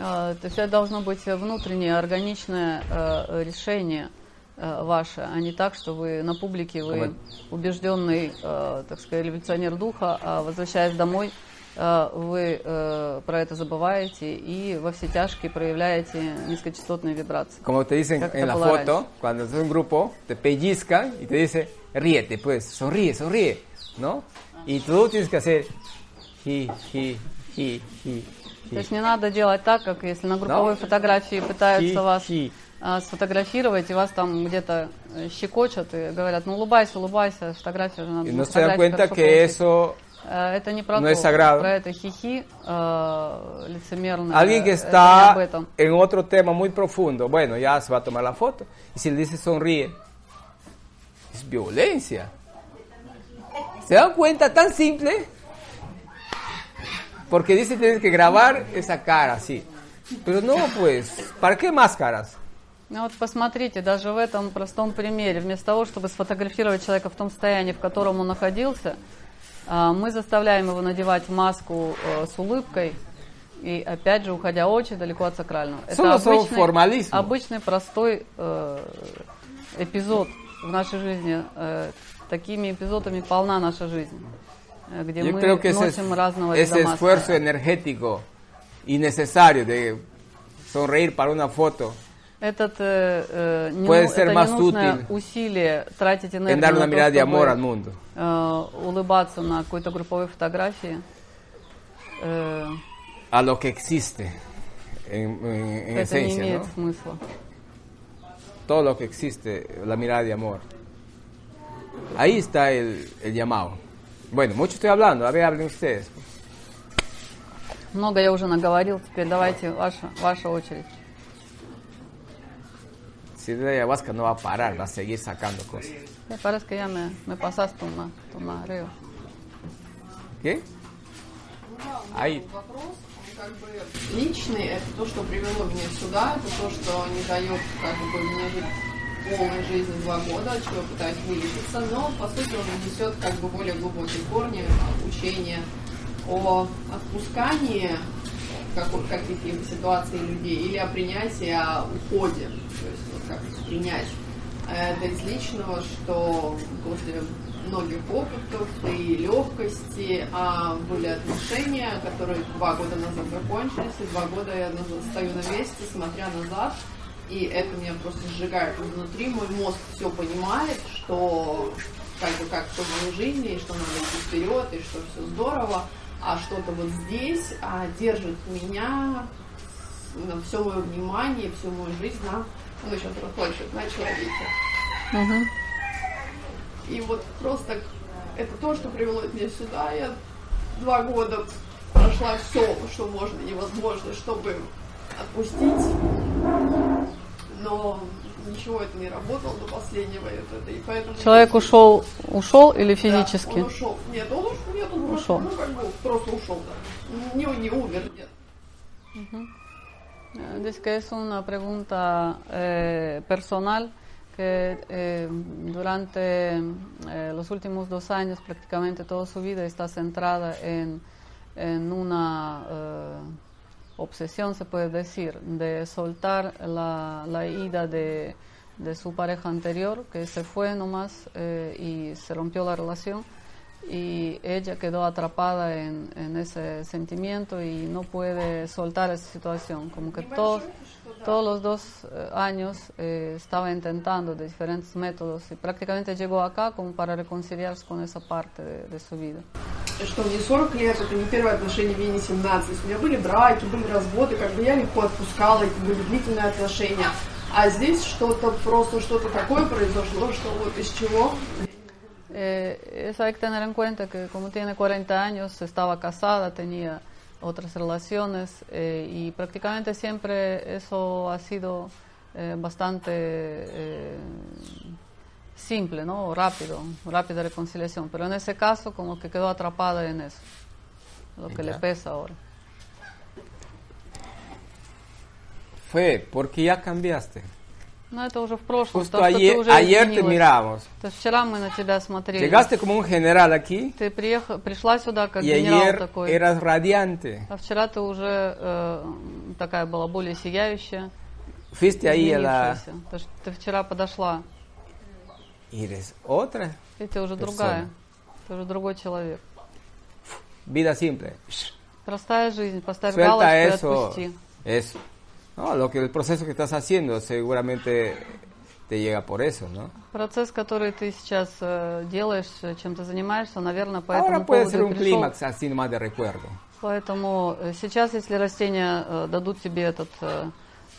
Э, То есть это должно быть внутреннее, органичное э, решение э, ваше, а не так, что вы на публике, вы Коммен- убежденный, э, так сказать, революционер духа, а возвращаясь домой, э, вы э, про это забываете и во все тяжкие проявляете низкочастотные вибрации. Como te dicen en la foto, раньше. cuando es un grupo, te pellizcan y te dice, ríete, pues, sonríe, sonríe, ¿no? Y tú tienes que hacer, hi, hi, hi, hi, То есть не надо делать так, как если на групповой фотографии пытаются Хи, вас хи. а, сфотографировать, и вас там где-то э, щекочут и говорят, ну улыбайся, улыбайся, фотография же надо. На no se dan cuenta que получить». eso Э, Это не про no то, es sagrado. про это хихи э, лицемерное. Alguien que это не está en otro tema muy profundo, bueno, ya se va a tomar la foto. Y si le dice sonríe, es violencia. ¿Se dan cuenta? Tan simple. Porque dice tienes que grabar esa cara así. Pero no, pues, ¿para qué máscaras? Ну вот посмотрите, даже в этом простом примере, вместо того, чтобы сфотографировать человека в том состоянии, в котором он находился, а, мы заставляем его надевать маску э, с улыбкой и, опять же, уходя очень далеко от сакрального. Son formalismo. обычный простой э, эпизод в нашей жизни. Э, такими эпизодами полна наша жизнь, где Yo мы creo que ese, носим разного ese вида маски. esfuerzo energético y necesario de sonreír para una foto Этот э, э, не, Puede ну- ser это más ненужное útil усилие тратить энергию en dar на una то, mirada de чтобы, amor al mundo. э, улыбаться на какой-то групповой фотографии. Э, a lo que existe en, en- en это не esencia, имеет ¿no? смысла. Todo lo que existe, la mirada de amor. Ahí está el, el llamado. Bueno, mucho estoy hablando, a ver, hablen ustedes. Много я уже naговорил, теперь давайте ваша, ваша очередь. Si de ayahuasca no va a parar, va a seguir sacando cosas. Me parece que ya me, me pasaste una, una reo. ¿Qué? Он как бы личный, это то, что привело меня сюда, это то, что не дает как бы мне жить полной жизнью два года, от чего пытаюсь вылечиться, но по сути он несет как бы более глубокие корни, учение о отпускании какой- каких-либо ситуаций людей или о принятии, о уходе, то есть вот как принять это из личного, что после многих опытов и легкости а были отношения, которые два года назад закончились, и два года я стою на месте, смотря назад, и это меня просто сжигает изнутри. Мой мозг все понимает, что как бы как все в моей жизни, и что надо идти вперед, и что все здорово, а что-то вот здесь а, держит меня на все мое внимание, всю мою жизнь на, он сейчас расплачивает, на человеке. Мгм. И вот просто это то, что привело меня сюда. Я два года прошла все, что можно невозможно, чтобы отпустить. Но ничего это не работало до последнего. Это, и поэтому Человек ушел, ушел или Да, физически? он ушел. Нет, он ушел. Нет, он Ушел. Ну, как бы просто ушел, да. Не, не умер, нет. Eh, Dice que es una pregunta eh, personal que eh, durante eh, los últimos dos años prácticamente toda su vida está centrada en, en una eh, obsesión, se puede decir, de soltar la, la ida de, de su pareja anterior, que se fue nomás eh, y se rompió la relación y ella quedó atrapada en, en ese sentimiento y no puede soltar esa situación. Como que todos, todos los dos eh, años eh, estaba intentando de diferentes métodos y prácticamente llegó acá como para reconciliarse con esa parte de, de su vida. что мне 40 лет, это не первое отношение, мне не 17. То есть у меня были браки, были разводы, как бы я легко отпускала, это были длительные отношения. А здесь что-то, просто что-то такое произошло, что вот из чего Eh, eso hay que tener en cuenta que como tiene 40 años, estaba casada, tenía otras relaciones eh, y prácticamente siempre eso ha sido eh, bastante eh, simple, ¿no? Rápido, rápida reconciliación. Pero en ese caso como que quedó atrapada en eso, lo que le pesa ahora. Fue porque ya cambiaste. No, это уже в прошлом, Justo потому что ты ayer, уже ayer te изменилась. miramos. То есть вчера мы на тебя смотрели. Llegaste como un general aquí Ты приехал, пришла сюда как y генерал ayer такой. eras radiante. А вчера ты уже э, такая была более сияющая, Fuiste ahí a la... Потому что ты вчера подошла, eres otra. и ты уже Персона. другая. Ты уже другой человек. Vida simple. Простая жизнь, поставь Suelta галочку и eso. отпусти. Eso. No, lo que el proceso que estás haciendo seguramente te llega por eso, ¿no? Процесс, который ты сейчас э, делаешь, э, чем ты занимаешься, наверное, по этому Ahora puede поводу ser и un пришел. clímax así nomás de recuerdo. Поэтому э, сейчас, если растения э, дадут тебе этот, э,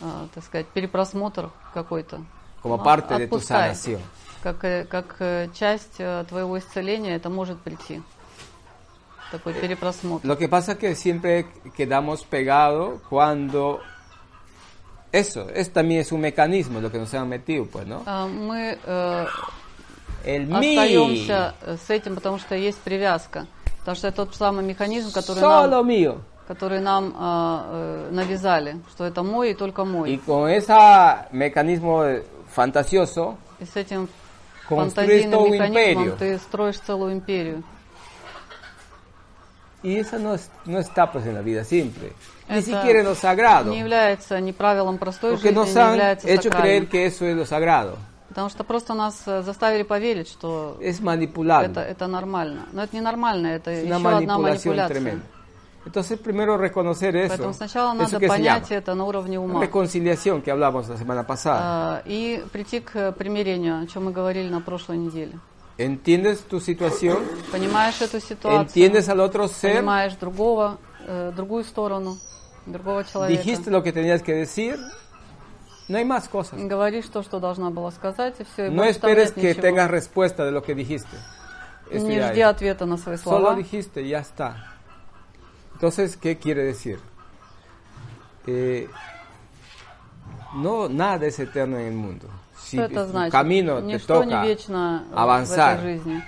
э, так сказать, перепросмотр какой-то, Como ну, parte de tu отпускай. sanación. Как, э, как э, часть э, твоего исцеления это может прийти. Такой перепросмотр. Lo que pasa es que siempre quedamos pegados cuando... Eso, eso también es un mecanismo lo que nos han metido, pues, ¿no? А, Мы э, El mí. остаемся э, с этим, потому что есть привязка. Потому что это тот самый механизм, который Solo нам, mío. который нам а, э, навязали, что это мой и только Y мой. con ese mecanismo fantasioso И с этим construyes todo фантазийным un механизмом imperio. ты строишь целую империю. Y eso no, es- no está pues en la vida simple. Это lo sagrado. Не является ни правилом простой жизни, nos не han является hecho creer que eso es lo sagrado. Потому что просто нас э, заставили поверить, что Es это, это нормально. Но это не нормально, это Es еще одна манипуляция. tremenda. Entonces primero reconocer eso. Поэтому сначала ¿Eso надо понять это на уровне ума. Reconciliación que hablamos la semana pasada. А, И прийти к примирению, о чем мы говорили на прошлой неделе. ¿Entiendes tu situación? Понимаешь эту ситуацию, ¿Entiendes al otro ser? понимаешь другого, э, другую сторону, другого человека. ¿Dijiste lo que tenías que decir? No hay más cosas. Говоришь то, что должна была сказать, и все. И No больше там esperes нет que ничего. tengas respuesta de lo que dijiste. Esto Не ya жди es. ответа на свои Solo слова. dijiste y ya está. Entonces, ¿qué quiere decir? Eh, no, nada es eterno en el mundo. Si Что это tu значит? camino te Ничто не toca вечно в- в avanzar этой жизни.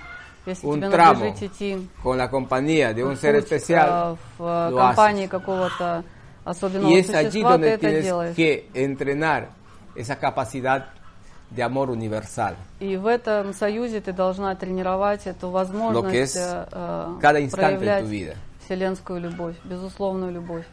Если un тебе tramo надлежит идти con la compañía de un ser путь, especial, а, в э, lo компании haces. какого-то особенного Y es allí существа, ты это делаешь. que entrenar esa capacidad de amor universal. И в этом союзе ты должна тренировать эту возможность es э, э, cada instante en проявлять tu vida. вселенскую любовь, безусловную любовь.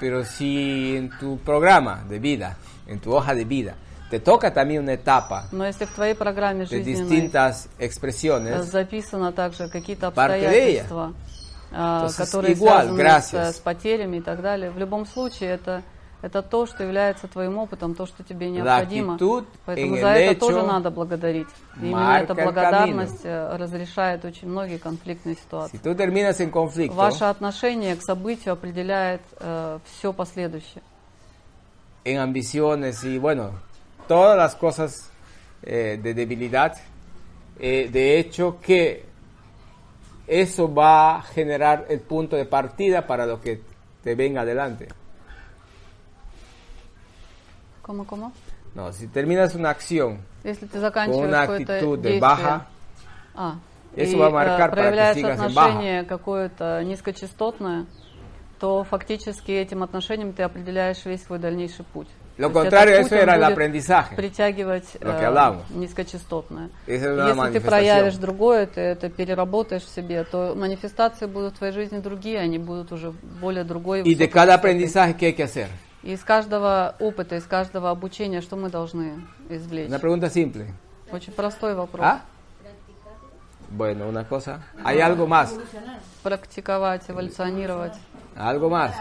Pero si en tu programa de vida, en tu hoja de vida, te toca también una etapa Но если в твоей программе de жизненной distintas э, expresiones, записано также какие-то Parte de ella. обстоятельства, которые igual, связаны gracias. с, с потерями и так далее. В любом случае, это, это то, что является твоим опытом, то, что тебе необходимо. Поэтому за это тоже надо благодарить. И именно эта благодарность э, разрешает очень многие конфликтные si ситуации. en conflicto, Ваше отношение к событию определяет все последующее. en ambiciones y bueno, todas las cosas eh, de debilidad, eh, de hecho que eso va a generar el punto de partida para lo que te venga adelante. Кому кому? No, si terminas una acción Если ты con заканчиваешь una какое-то actitud de действие, baja, а, Eso и va a marcar э, para que проявляется sigas en отношение какое-то низкочастотное, то фактически этим отношением ты определяешь весь свой дальнейший путь. Lo То есть contrario, этот eso путь, он era el будет aprendizaje. Притягивать Lo que э, hablamos. низкочастотное. Esa es una Если ты manifestación. проявишь другое, ты это переработаешь в себе, то манифестации будут в твоей жизни другие, они будут уже более другой. y de высокой cada частоты. aprendizaje, ¿qué hay que hacer? И из каждого опыта, из каждого обучения, что мы должны извлечь? Una pregunta simple. Очень простой вопрос. ¿Ah? Bueno, una cosa. ¿Hay algo más? Практиковать, эволюционировать, ¿Algo más?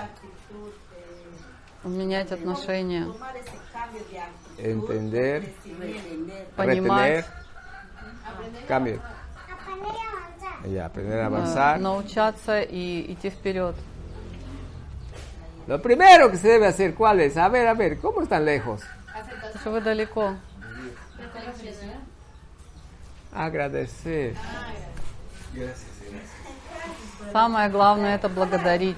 Менять отношения, Entender, понимать, retener, cambio. Ya, aprender a э, avanzar. научаться и идти вперед. Lo primero que se debe hacer, ¿cuál es? A ver, a ver, ¿cómo están lejos? Что вы далеко. Agradecer. Самое главное это благодарить.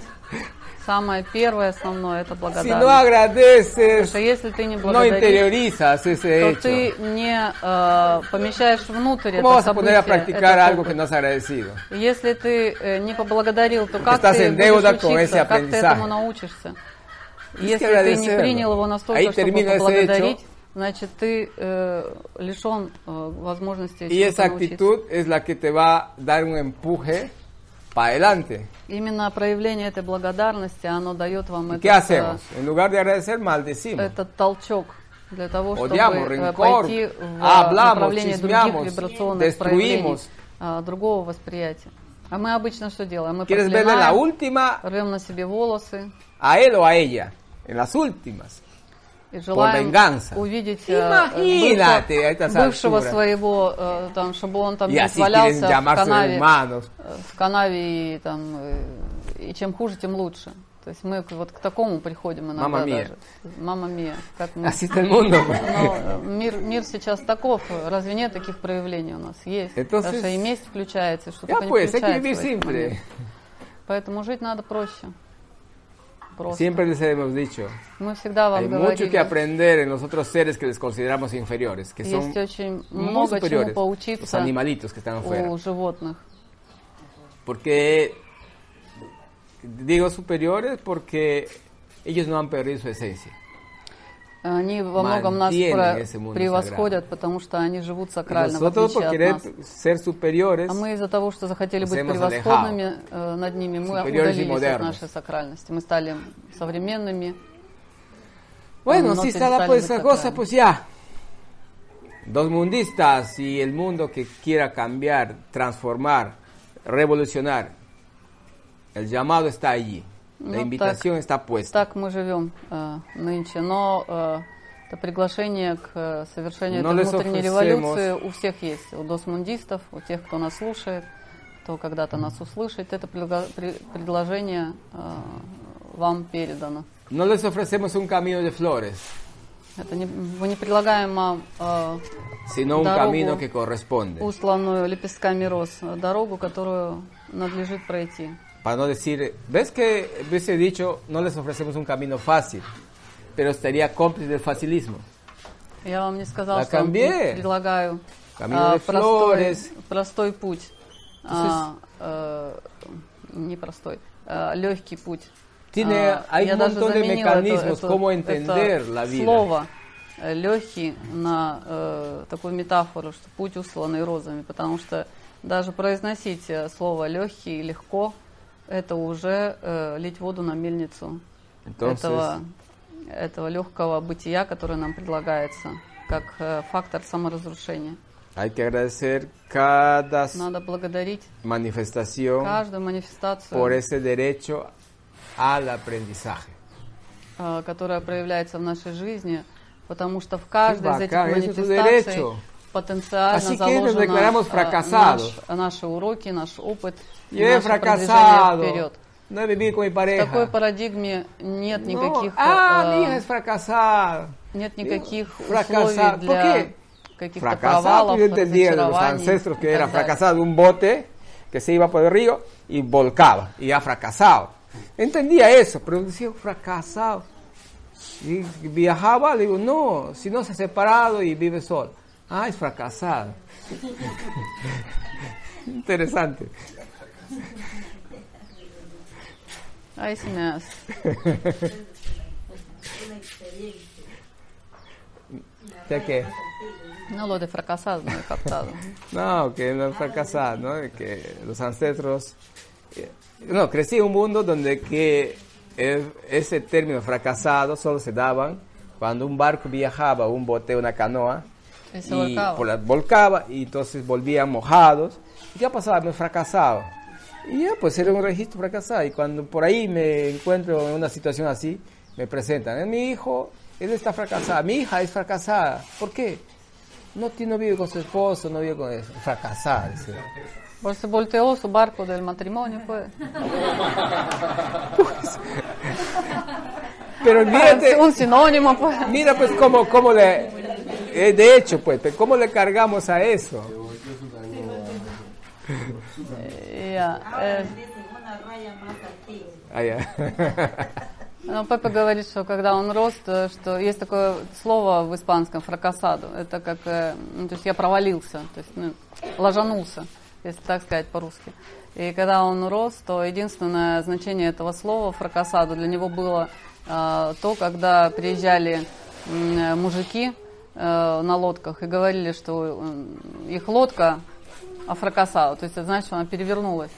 Самое первое, основное это Si no благодарность. agradeces, Потому если ты не no благодаришь, ese то ты не э, помещаешь внутрь ¿Cómo это событие, que no? Если ты э, не поблагодарил, то как estás ты будешь учиться, как ты этому научишься? Если ты не принял его настолько, чтобы поблагодарить, значит, ты э, лишен э, возможности esa научиться. actitud es la que te va a dar un empuje para adelante. Именно проявление этой благодарности, оно дает вам ¿Y этот, qué hacemos? э, En lugar de agradecer, maldecimos. этот толчок для того, чтобы Odiamos, э, rencor, пойти в hablamos, направлении других вибрационных проявлений, а, другого восприятия. А мы обычно что делаем? Мы ¿Quieres verle la проклинаем, última рвем на себе волосы a él o a ella? En las últimas. И желаем увидеть э, Imagínate estas бывшего, бывшего своего, э, там, чтобы он там не свалялся в канаве, э, в канаве и, там, э, и чем хуже, тем лучше. То есть мы вот к такому приходим иногда Мама даже. Мама мия. Как мы pues. Но э, мир, мир сейчас таков, разве нет таких проявлений у нас? Есть. Entonces, Потому что и месть включается, что Ya только не pues, включается момент. Поэтому жить надо проще. Просто. Siempre les hemos dicho, Мы всегда вам hay mucho que говорили, aprender en los otros seres que les consideramos inferiores, que son есть очень muy много чему superiores, los поучиться animalitos que están afuera. у животных. Porque digo superiores porque ellos no han perdido su esencia. Они во многом нас превосходят, потому что они живут сакрально, в nosotros por отличие от нас. А мы из-за того, что захотели быть превосходными э, над ними, мы удалились от нашей сакральности. Мы стали современными. bueno, no si está la pues cosa, pues ya. Dos mundistas y el mundo que quiera cambiar, transformar, revolucionar, el llamado está allí. La Ну, invitación está puesta. Так мы живем э, нынче, но э, это приглашение к э, совершению Но этой внутренней революции у всех есть, у досмундистов, у тех, кто нас слушает, кто когда-то нас услышит. Это предложение э, вам передано. No les ofrecemos un camino de flores, Это не, мы не предлагаем вам э, sino Дорогу. que corresponde. усланную лепестками роз дорогу, которую надлежит пройти. Para no decir, ves que hubiese dicho, no les ofrecemos un camino fácil, pero estaría cómplice del facilismo. Я вам не сказал, что предлагаю а, простой, простой путь. А, э, не простой, легкий путь. Tiene- А, hay я даже заменила это- это vida. Слово э, легкий на э, такую метафору, что путь усланный розами, потому что даже произносить э, слово легкий легко, это уже э, лить воду на мельницу Entonces, этого, этого легкого бытия, которое нам предлагается, как э, фактор саморазрушения. hay que agradecer cada Надо благодарить manifestación каждую манифестацию, por ese derecho al aprendizaje. э, которая проявляется в нашей жизни, потому что в каждой из этих tu манифестаций потенциально Así que nos заложено э, наш- наши уроки, наш опыт, Yo he наше продвижение fracasado, вперед. no he vivido con mi В такой pareja. парадигме нет No, никаких, ah, э, mi hija es fracasada. нет никаких Fracasado. условий ¿Por для qué? каких-то Fracasado, провалов, yo entendía de los разочарований ancestros que и era так далее. fracasado un bote que se iba por el río y volcaba y ha fracasado. Entendía eso, pero decía fracasado. Y viajaba, le digo, no, si no se ha separado y vive solo. Ah, es fracasado. Interesante. Ay, sí me hace. ¿De qué? No, lo de fracasado no he captado. No, que no fracasar, ¿no? Que los ancestros... eh, No, crecí en un mundo donde que ese término fracasado solo se daban cuando un barco viajaba, un bote, una canoa, Y se volcaba. por la- volcaba y entonces volvían mojados. ¿Y qué pasaba? Me fracasaba. Y ya, pues era un registro fracasado. Y cuando por ahí me encuentro en una situación así, me presentan. "Eh, Mi hijo, él está fracasado. Mi hija es fracasada. ¿Por qué? No, no vive con su esposo, no vive con eso. Fracasada. dice. Pues se volteó su barco del matrimonio, pues. Pero olvídate, Un sinónimo, pues. mira pues cómo, cómo le... eh, de hecho, pues, ¿cómo le cargamos a eso? Я, э, antigua. Ah, ya. ну, Пепе говорит, что когда он рос, то, что есть такое слово в испанском фракасадо. Это как, э, ну, то есть я провалился, то есть ну, ложанулся, если так сказать по-русски. И когда он рос, то единственное значение этого слова фракасадо для него было э, то, когда приезжали э, мужики э, на лодках и говорили, что их лодка афракасала, то есть это значит, что она перевернулась.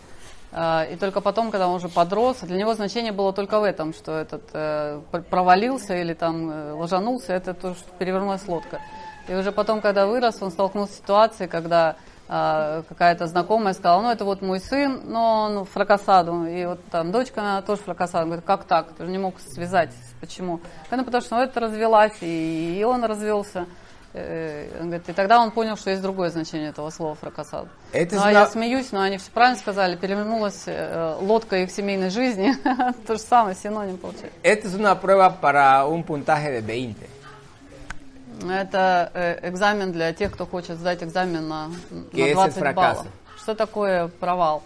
А, И только потом, когда он уже подрос, для него значение было только в этом, что этот э, пр- провалился или там э, ложанулся, это то, что перевернулась лодка. И уже потом, когда вырос, он столкнулся с ситуацией, когда а, какая-то знакомая сказала, ну это вот мой сын, но он фракасаду, и вот там дочка она тоже фракасаду. Говорит, как так? Ты же не мог связать. Почему? Ну, потому что ну, это развелась, и он развелся. Э, Он говорит, и тогда он понял, что есть другое значение этого слова фракасад. Это ну, а зна- я смеюсь, но они все правильно сказали, перевернулась э, лодка их семейной жизни. То же самое, синоним получается. Es una prueba para un puntaje de 20. Это э, экзамен для тех, кто хочет сдать экзамен на, ¿Qué es на el 20 fracaso? баллов. Что такое провал?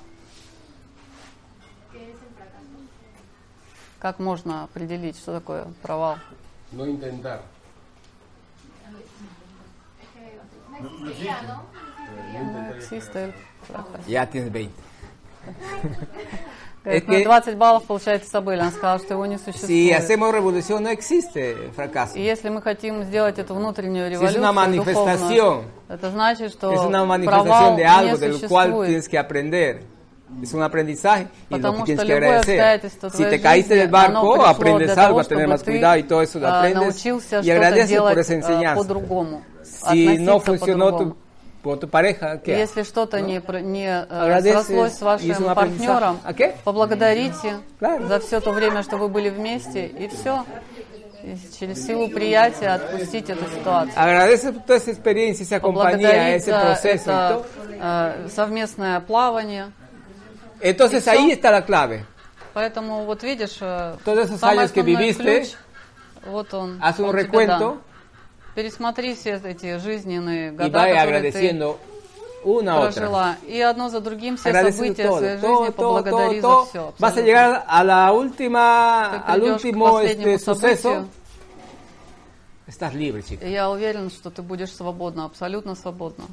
Как можно определить, что такое провал? No intentar. Existe el fracaso. Ya tienes 20. Говорит, Es ну, que- 20 баллов, получается, забыли. Он сказал, что его не существует. Si hacemos revolución no existe fracaso. И если мы хотим сделать эту внутреннюю Si es революцию una manifestación, духовную, это значит, что Es una manifestación de algo не del cual существует. tienes que aprender. Es un aprendizaje y lo Потому que tienes que agradecer. Si te caíste del barco, aprendes algo, a tener más cuidado y todo eso lo а, aprendes y agradeces por esa а, enseñanza. Si no относиться funcionó tu con tu pareja, ¿qué? Если что-то не, про- не э, Agradeces срослось с вашим un партнером, ¿A qué? поблагодарите Claro. за все то время, что вы были вместе, и все. через силу приятия отпустить эту ситуацию. Agradece toda esa experiencia, esa compañía, ese proceso это э, совместное плавание. Entonces ¿Y ahí está la clave. Поэтому вот видишь, э, Todos esos самый años que viviste, ключ, вот он. Haz un он тебе recuento дан. Пересмотри все эти жизненные года, vaya которые ты una otra. прожила. И одно за другим все Agradeciendo события todo, своей todo, жизни todo, поблагодари todo, за все. Vas a llegar a la última, Ты al último este, suceso. Estás libre, chica. и я уверен, что ты будешь свободна, абсолютно свободна.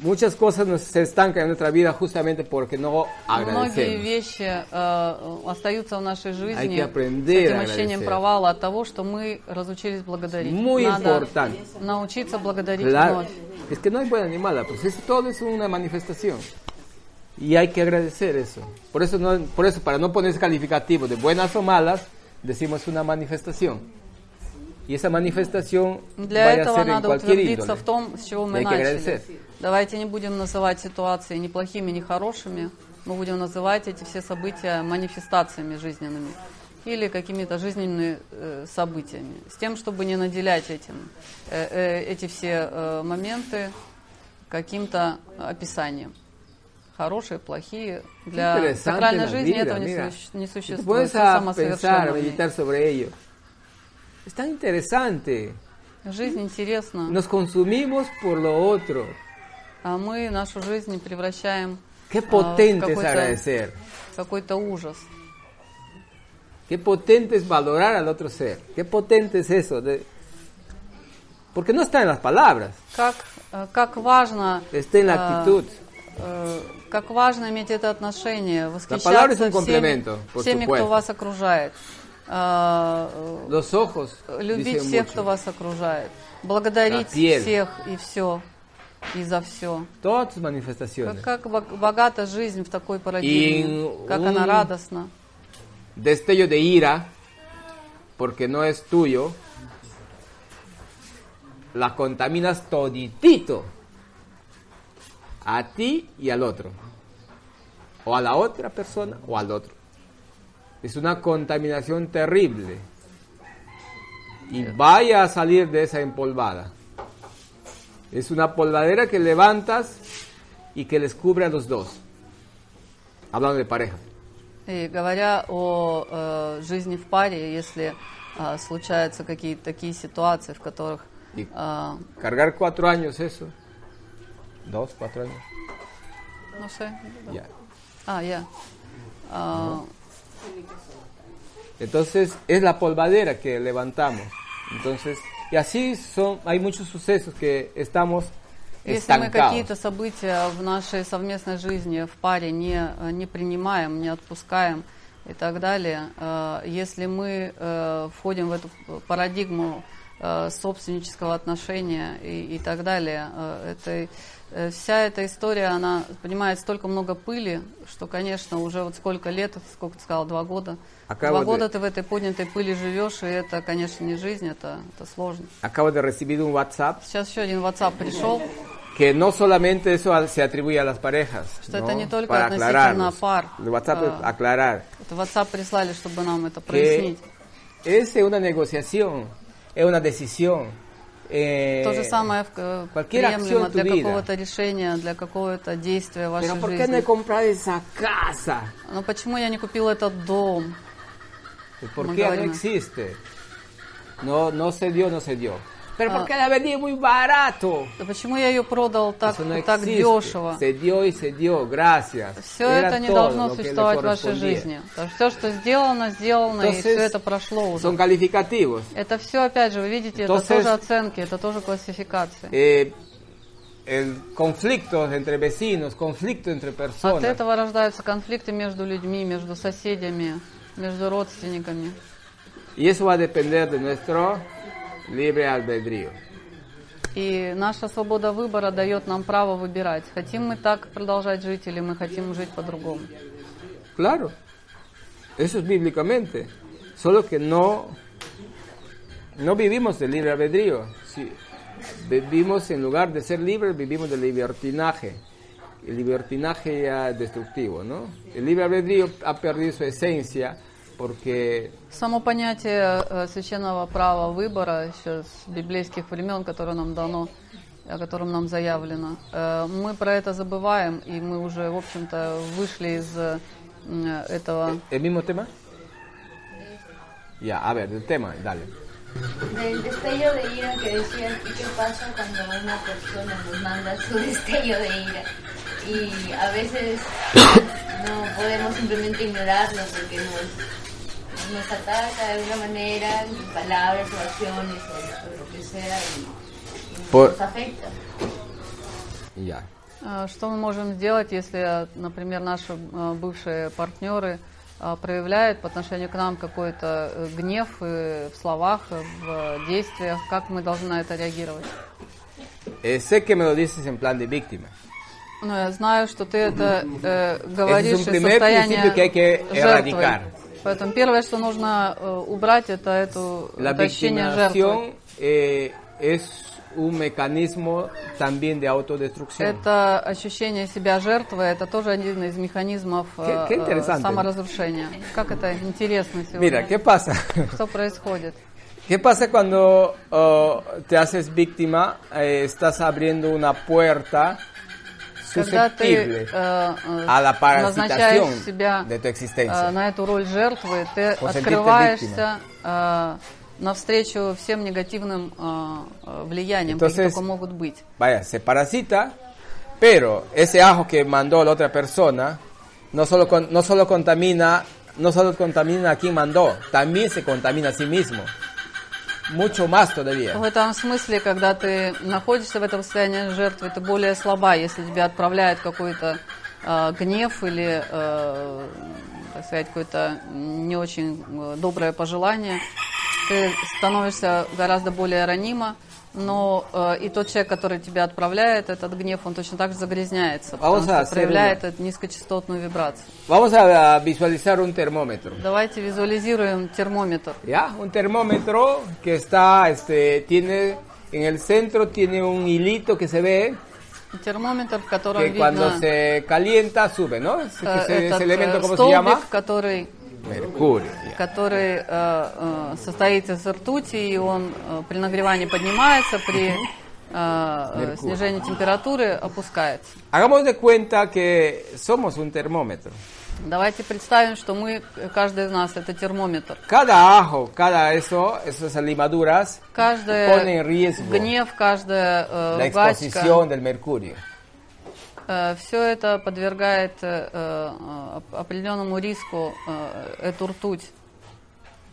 Muchas cosas nos se estancan en nuestra vida justamente porque no Многие agradecemos. вещи э, остаются в нашей жизни Hay que с aprender этим a ощущением agradecer. провала от того, что мы разучились благодарить. Muy Надо importante. научиться благодарить Claro. вновь. Es que no hay buena ni mala, pues eso todo es una manifestación. Y hay que agradecer eso. Por eso, no, por eso para no poner ese calificativo de buenas o malas, decimos una manifestación. Y esa manifestación Для этого надо утвердиться в том, с чего мы начали. Давайте не будем называть ситуации ни плохими, ни хорошими. Мы будем называть эти все события манифестациями жизненными или какими-то жизненными э, событиями, с тем, чтобы не наделять этим, э, э, эти все э, моменты каким-то описанием. Хорошие, плохие. Для сакральной жизни vida, этого не, mira. суще- не существует. pensar, meditar sobre ello. Es tan interesante. Жизнь интересна. Nos consumimos por lo otro. А мы нашу жизнь превращаем Qué а, в potente es какой-то, agradecer. какой-то ужас. Qué potente es valorar al otro ser. Qué potente es eso. de- Porque no está en las palabras, Как, э, как важно, está en la а, actitud. э, как важно иметь это отношение, palabra es восхищаться un complemento, всеми, por всеми, кто supuesto. вас окружает, А, Э, любить всех, кто вас окружает, благодарить всех и все, и за все. Как, как бог- богата жизнь в такой парадигме, как она радостна. Destello de ira, porque no es tuyo, la contaminas toditito. A ti y al otro. O a la otra persona o al otro. Es una contaminación terrible. Y vaya a salir de esa empolvada. Es una polvadera que levantas y que les cubre a los dos. Hablando de pareja. И говоря о э, жизни в паре, если э, случаются какие-то такие ситуации, в которых И э, cargar cuatro años eso. Dos, cuatro años. ну sé, Ya. а, я, А, Entonces es la polvadera que levantamos. Entonces, y así son, hay muchos sucesos que estamos если мы какие-то события в нашей совместной жизни в паре не, не принимаем, не отпускаем и так далее, э, если мы э, входим в эту парадигму э, собственнического отношения и, и так далее, это, вся эта история, она поднимает столько много пыли, что, конечно, уже вот сколько лет, сколько ты сказал, два года, Acabo два de- года ты в этой поднятой пыли живешь, и это, конечно, не жизнь, это, это сложно. Acabo de recibir un WhatsApp Сейчас еще один WhatsApp пришел, que no solamente eso se atribuye a las parejas. Что ¿no? это не только Para относительно пар. WhatsApp А. aclarar. это WhatsApp прислали, чтобы нам это que прояснить. es una negociación, es una decisión. Eh, То же самое э, приемлемо для какого-то решения, для какого-то действия в вашей Pero ¿por qué no жизни. esa casa? Но почему я не купил этот дом? ¿Por Como qué no говорим. existe? No, no se dio, no se dio. Pero Ah. ¿por qué la vendí muy barato? Да почему я ее продал так, так дешево? Se dio y se dio, gracias. Все Era это не должно существовать в вашей жизни. все, что сделано, сделано, и все это прошло уже. Son calificativos. Это все, опять же, вы видите, это тоже оценки, это тоже классификации. Eh, el conflictos entre vecinos, conflictos entre От personas. этого рождаются конфликты между людьми, между соседями, между родственниками. Eso va a depender de nuestro libre albedrío. И наша свобода выбора дает нам право выбирать, хотим мы так продолжать жить или мы хотим жить по-другому. Claro, eso es bíblicamente. Solo que no, no vivimos del libre albedrío. Si, Vivimos, en lugar de ser libres, vivimos del libertinaje. El libertinaje ya destructivo, ¿no? El libre albedrío ha perdido su esencia porque Само понятие э, священного права выбора еще с библейских времен, которое нам дано, о котором нам заявлено, э, мы про это забываем, и мы уже, в общем-то, вышли из э, этого. ¿El mismo tema? Ya, a ver, el tema, dale. Del destello de ira que decían, ¿y qué pasa cuando una persona nos manda su destello de ira? Y a veces no podemos simplemente ignorarlo porque nos, nos ataca de alguna manera, en palabras o acciones o, lo que sea, y, y Por- nos afecta. Ya. Э, Что мы можем сделать, если, например, наши э, бывшие партнеры проявляют по отношению к нам какой-то э, гнев э, в словах, э, в действиях? Как мы должны на это реагировать? Eh, sé que me lo dices en plan de víctima. Ну, я знаю, что ты это э, говоришь un из состояния жертвы. Поэтому первое, что нужно э, убрать, это эту La это ощущение жертвы. eh, es un mecanismo también de autodestrucción. Это ощущение себя жертвой, это тоже один из механизмов Qué- qué э, саморазрушения. Как это интересно сегодня. Mira, ¿qué pasa? Что происходит? ¿Qué pasa cuando oh, te haces víctima? Eh, estás abriendo una puerta Когда ты susceptible э, э, a la назначаешь parasitación себя de tu э, existencia. на эту роль жертвы, ты O sentirte открываешься э, навстречу всем негативным э, э, влияниям, какие Entonces- только могут быть. Vaya, se parasita, pero ese ajo que mandó la otra persona no solo, con- no solo contamina, no solo contamina a quien mandó, también se contamina a sí mismo. Mucho más todavía. В этом смысле, когда ты находишься в этом состоянии жертвы, ты более слаба, если тебя отправляет какой-то э, гнев или, э, так сказать, какое-то не очень э, доброе пожелание, ты становишься гораздо более ранима, но э, и тот человек, который тебя отправляет, этот гнев, он точно так же загрязняется, потому что проявляет эту низкочастотную вибрацию. Vamos a, visualizar un termómetro. Давайте визуализируем термометр. ¿Ya? Un termómetro que está, este, tiene, en el centro tiene un hilito que se ve, Термометр, в котором que cuando видно se calienta sube, ¿no? Ese, э, ese- elemento, э, ¿cómo se llama? который Ya. который э, э, состоит из ртути, и он э, при нагревании поднимается, при э, э, Меркурий. снижении температуры опускается. Hagamos de cuenta que somos un termómetro. Давайте представим, что мы, каждый из нас, это термометр. Cada ajo, cada eso, esas limaduras, Каждый pone en riesgo гнев, каждая э, la ругачка, exposición del mercurio. все это подвергает э, э, оп- определенному риску э, эту ртуть.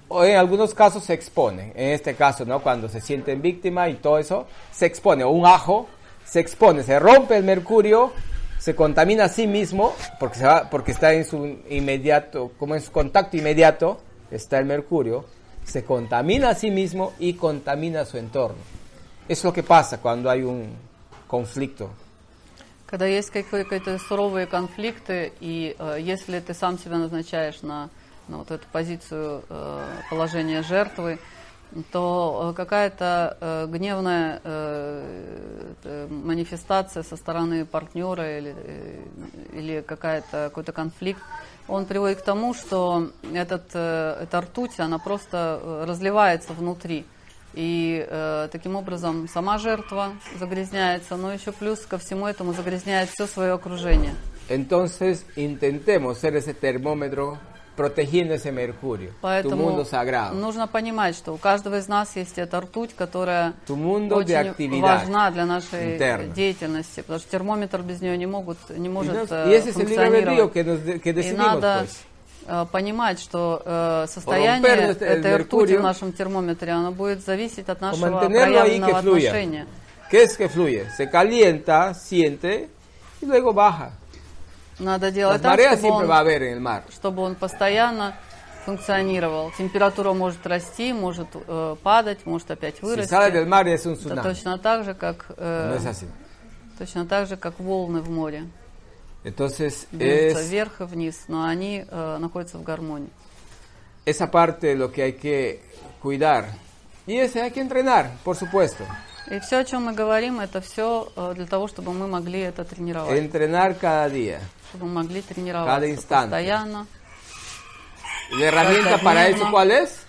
O en algunos casos se expone. En este caso, ¿no? Cuando se sienten víctima y todo eso, se expone. O un ajo se expone, se rompe el mercurio, se contamina a sí mismo, porque, se va, porque está en su inmediato, como en su contacto inmediato, está el mercurio, se contamina a sí mismo y contamina su entorno. Eso es lo que pasa cuando hay un conflicto. Когда есть какие- какие-то суровые конфликты, и э, если ты сам себя назначаешь на, на вот эту позицию э, положения жертвы, то э, какая-то э, гневная э, э, манифестация со стороны партнера или, э, или какая-то, какой-то конфликт, он приводит к тому, что этот, э, эта ртуть, она просто разливается внутри. И э, таким образом сама жертва загрязняется, но еще плюс ко всему этому загрязняет все свое окружение. Entonces, intentemos ser ese termómetro protegiendo ese mercurio, tu Поэтому mundo sagrado. нужно понимать, что у каждого из нас есть эта ртуть, которая Tu mundo очень важна для нашей interna. деятельности, потому что термометр без нее не, могут, не Y, может э, y ese es el libre albedrío функционировать. que, nos que И decidimos, надо pues. Э, понимать, что э, состояние el этой ртути в нашем термометре, оно будет зависеть от нашего проявленного отношения. ¿Qué es que fluye? Se calienta, siente y luego baja. Надо Las делать так, mareas чтобы он haber чтобы он постоянно функционировал. Температура может расти, может э, падать, может опять Si вырасти. un Это точно так же, как э, No точно так же, как волны в море. Entonces, Движутся es вверх и вниз, но они э, находятся в гармонии. esa parte lo que hay que cuidar. Y ese hay que entrenar, por supuesto. И все, о чем мы говорим, это все для того, чтобы мы могли это тренировать. Entrenar cada día. Чтобы мы могли тренироваться Cada instante. постоянно. ¿Y la herramienta para eso cuál es?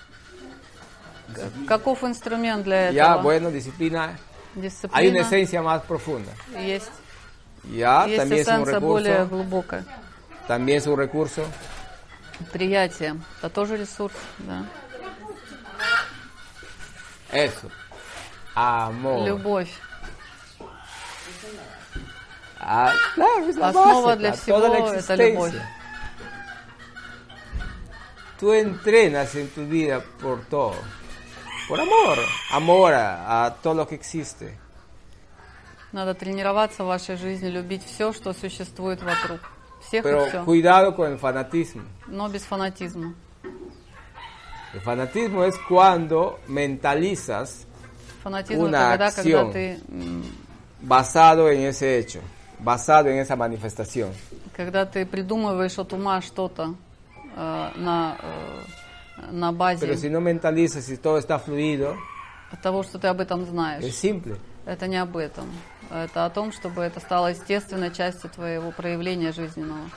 Каков инструмент для Ya, этого? bueno, disciplina. Hay una Дисциплина. esencia más profunda. Есть, Ya, есть es un эссенция более глубокая. También es un recurso. Приятие. Это тоже ресурс, да. Eso. Amor. Любовь. Ah, es la Основа для всего это любовь. Tú entrenas en tu vida por todo. Por amor. Amor a, a todo lo que existe. Надо тренироваться в вашей жизни, любить все, что существует вокруг. Всех Pero и все. cuidado con el fanatismo. Но без фанатизма. El fanatismo es cuando mentalizas Фанатизм Una тогда, acción. когда ты, basado en ese hecho, basado en esa manifestación. когда ты придумываешь от ума что-то э, на, э, на базе Pero si no mentalizas y todo está fluido, того, что ты об этом es знаешь. simple. Это не об этом. Это о том, чтобы это стало естественной частью твоего проявления жизненного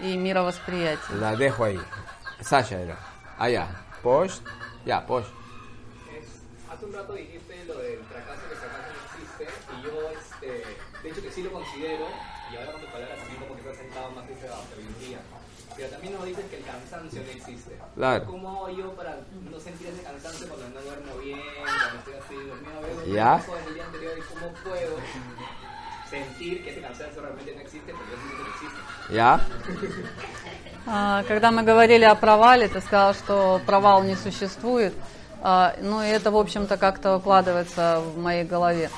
и мировосприятия. La dejo ahí. Sasha era. Allá. Posh. Ya, Posh. Hace un rato dijiste lo del fracaso, que fracaso no existe, y yo, este, de hecho que sí lo considero, y ahora con tus palabras también como que te has sentado más esa sabiduría. Pero también nos dices que el cansancio no existe. Claro. ¿Cómo hago yo para no sentir ese cansancio cuando no duermo bien, cuando estoy así dormido? A veces Ya. Cómo puedo sentir que ese cansancio realmente no existe, porque yo siento que no existe. Ya. А, Когда мы говорили о провале, ты сказал, что провал не существует. А, Ну и это, в общем-то, как-то укладывается в моей голове.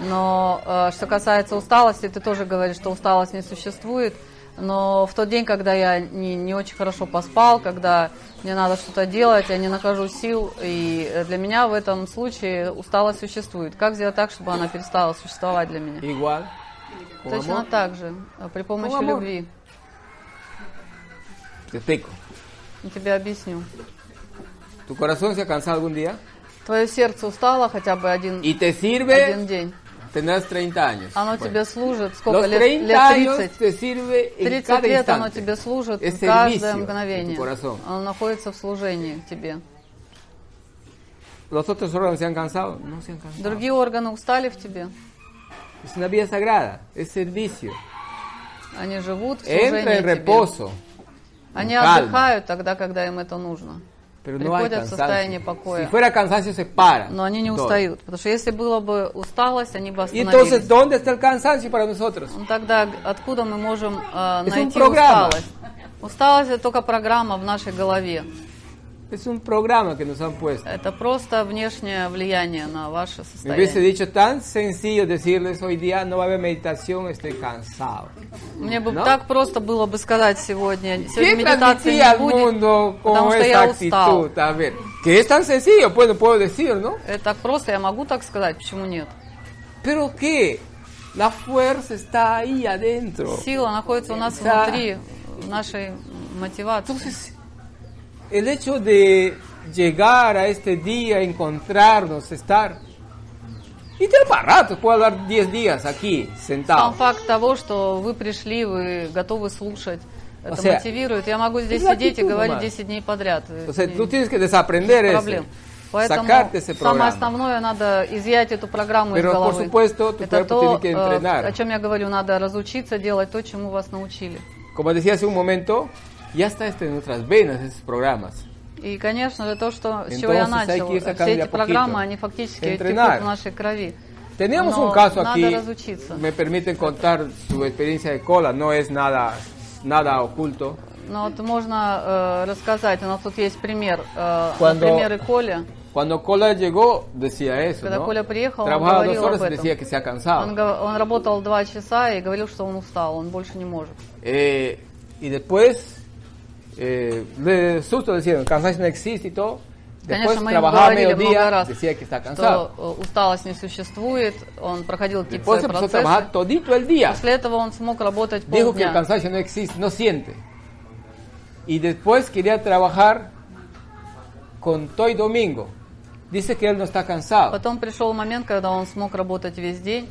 Но а, что касается усталости, ты тоже говоришь, что усталость не существует. Но в тот день, когда я не, не очень хорошо поспал, когда мне надо что-то делать, я не нахожу сил, и для меня в этом случае усталость существует. Как сделать так, чтобы она перестала существовать для меня? Igual. Точно так же, а, при помощи любви. Te explico. Я тебе объясню. ¿Tu corazón se ha cansado algún día? Твое сердце устало хотя бы один, Y te один sirve. день. Tendrás 30 años. Оно Bueno, тебе служит сколько Los лет? 30 Лет años 30. te sirve en 30 cada лет оно тебе служит Es в каждое мгновение. Оно находится в служении тебе. ¿Los otros órganos se han cansado? No se han cansado. Другие органы устали в тебе. Es una vida sagrada, es servicio. Они живут в Entra служении en тебе. reposo, Они отдыхают тогда, когда им это нужно. pero no hay Приходят в состояние cansancio. покоя. Si fuera cansancio se para. Но они не todo. устают. Потому что если было бы усталость, они бы Y entonces, остановились. ¿dónde está el cansancio para nosotros? Ну, Тогда откуда мы можем э, Es un найти programa. усталость? Усталость это только программа в нашей голове. Es un programa que nos han puesto. Это просто внешнее влияние на ваше Me hubiese состояние. dicho tan sencillo decirles hoy día no va a haber meditación, estoy cansado. Мне бы ¿No? так просто было бы сказать сегодня. ¿Qué Сегодня медитации не будет, потому что я устал. A ver, que es tan sencillo, pues lo puedo decir, ¿no? Это так просто, я могу так сказать, почему нет? Pero que la fuerza está ahí adentro. Сила находится у нас Да. внутри, нашей мотивации. Entonces, el hecho de llegar a este día, encontrarnos, estar. Para rato, puedo hablar 10 días aquí, Сам sentado. факт того, что вы пришли, вы готовы слушать, это O sea, мотивирует. Я могу здесь сидеть и говорить nomás. 10 дней подряд. O sea, tú tienes que desaprender eso. проблем. Поэтому самое основное, надо изъять эту программу Pero, из головы. supuesto, Это то, э, о чем я говорю, надо разучиться делать то, чему вас научили. Como decía hace un momento, ya está en nuestras venas, esos programas. И, конечно же, то, что, с чего я начал, все эти программы, они фактически текут в нашей крови. Tenemos un caso aquí, me permiten contar su experiencia de cola, no es nada, nada oculto. Но вот можно э, рассказать, у нас тут есть пример, э, Cuando- например, и Коля. Cuando Cola llegó, decía eso, Когда ¿no? Коля приехал, он Trabajaba dos говорил horas об этом. decía que se ha cansado. Он, он работал два часа и говорил, что он устал, он больше не может. Eh, y después, eh, de susto decía, el cansancio no existe y todo. Después Конечно, мы ему trabajaba a говорили много mediodía, раз, decía que está cansado. что э, усталость не существует, он проходил какие-то Después свои empezó a процессы. trabajar todito el día. После этого он смог работать Dijo que el полдня. cansancio no existe, no siente. Y después quería trabajar con todo y domingo. dice que él no está cansado. Потом пришел момент, когда он смог работать весь день.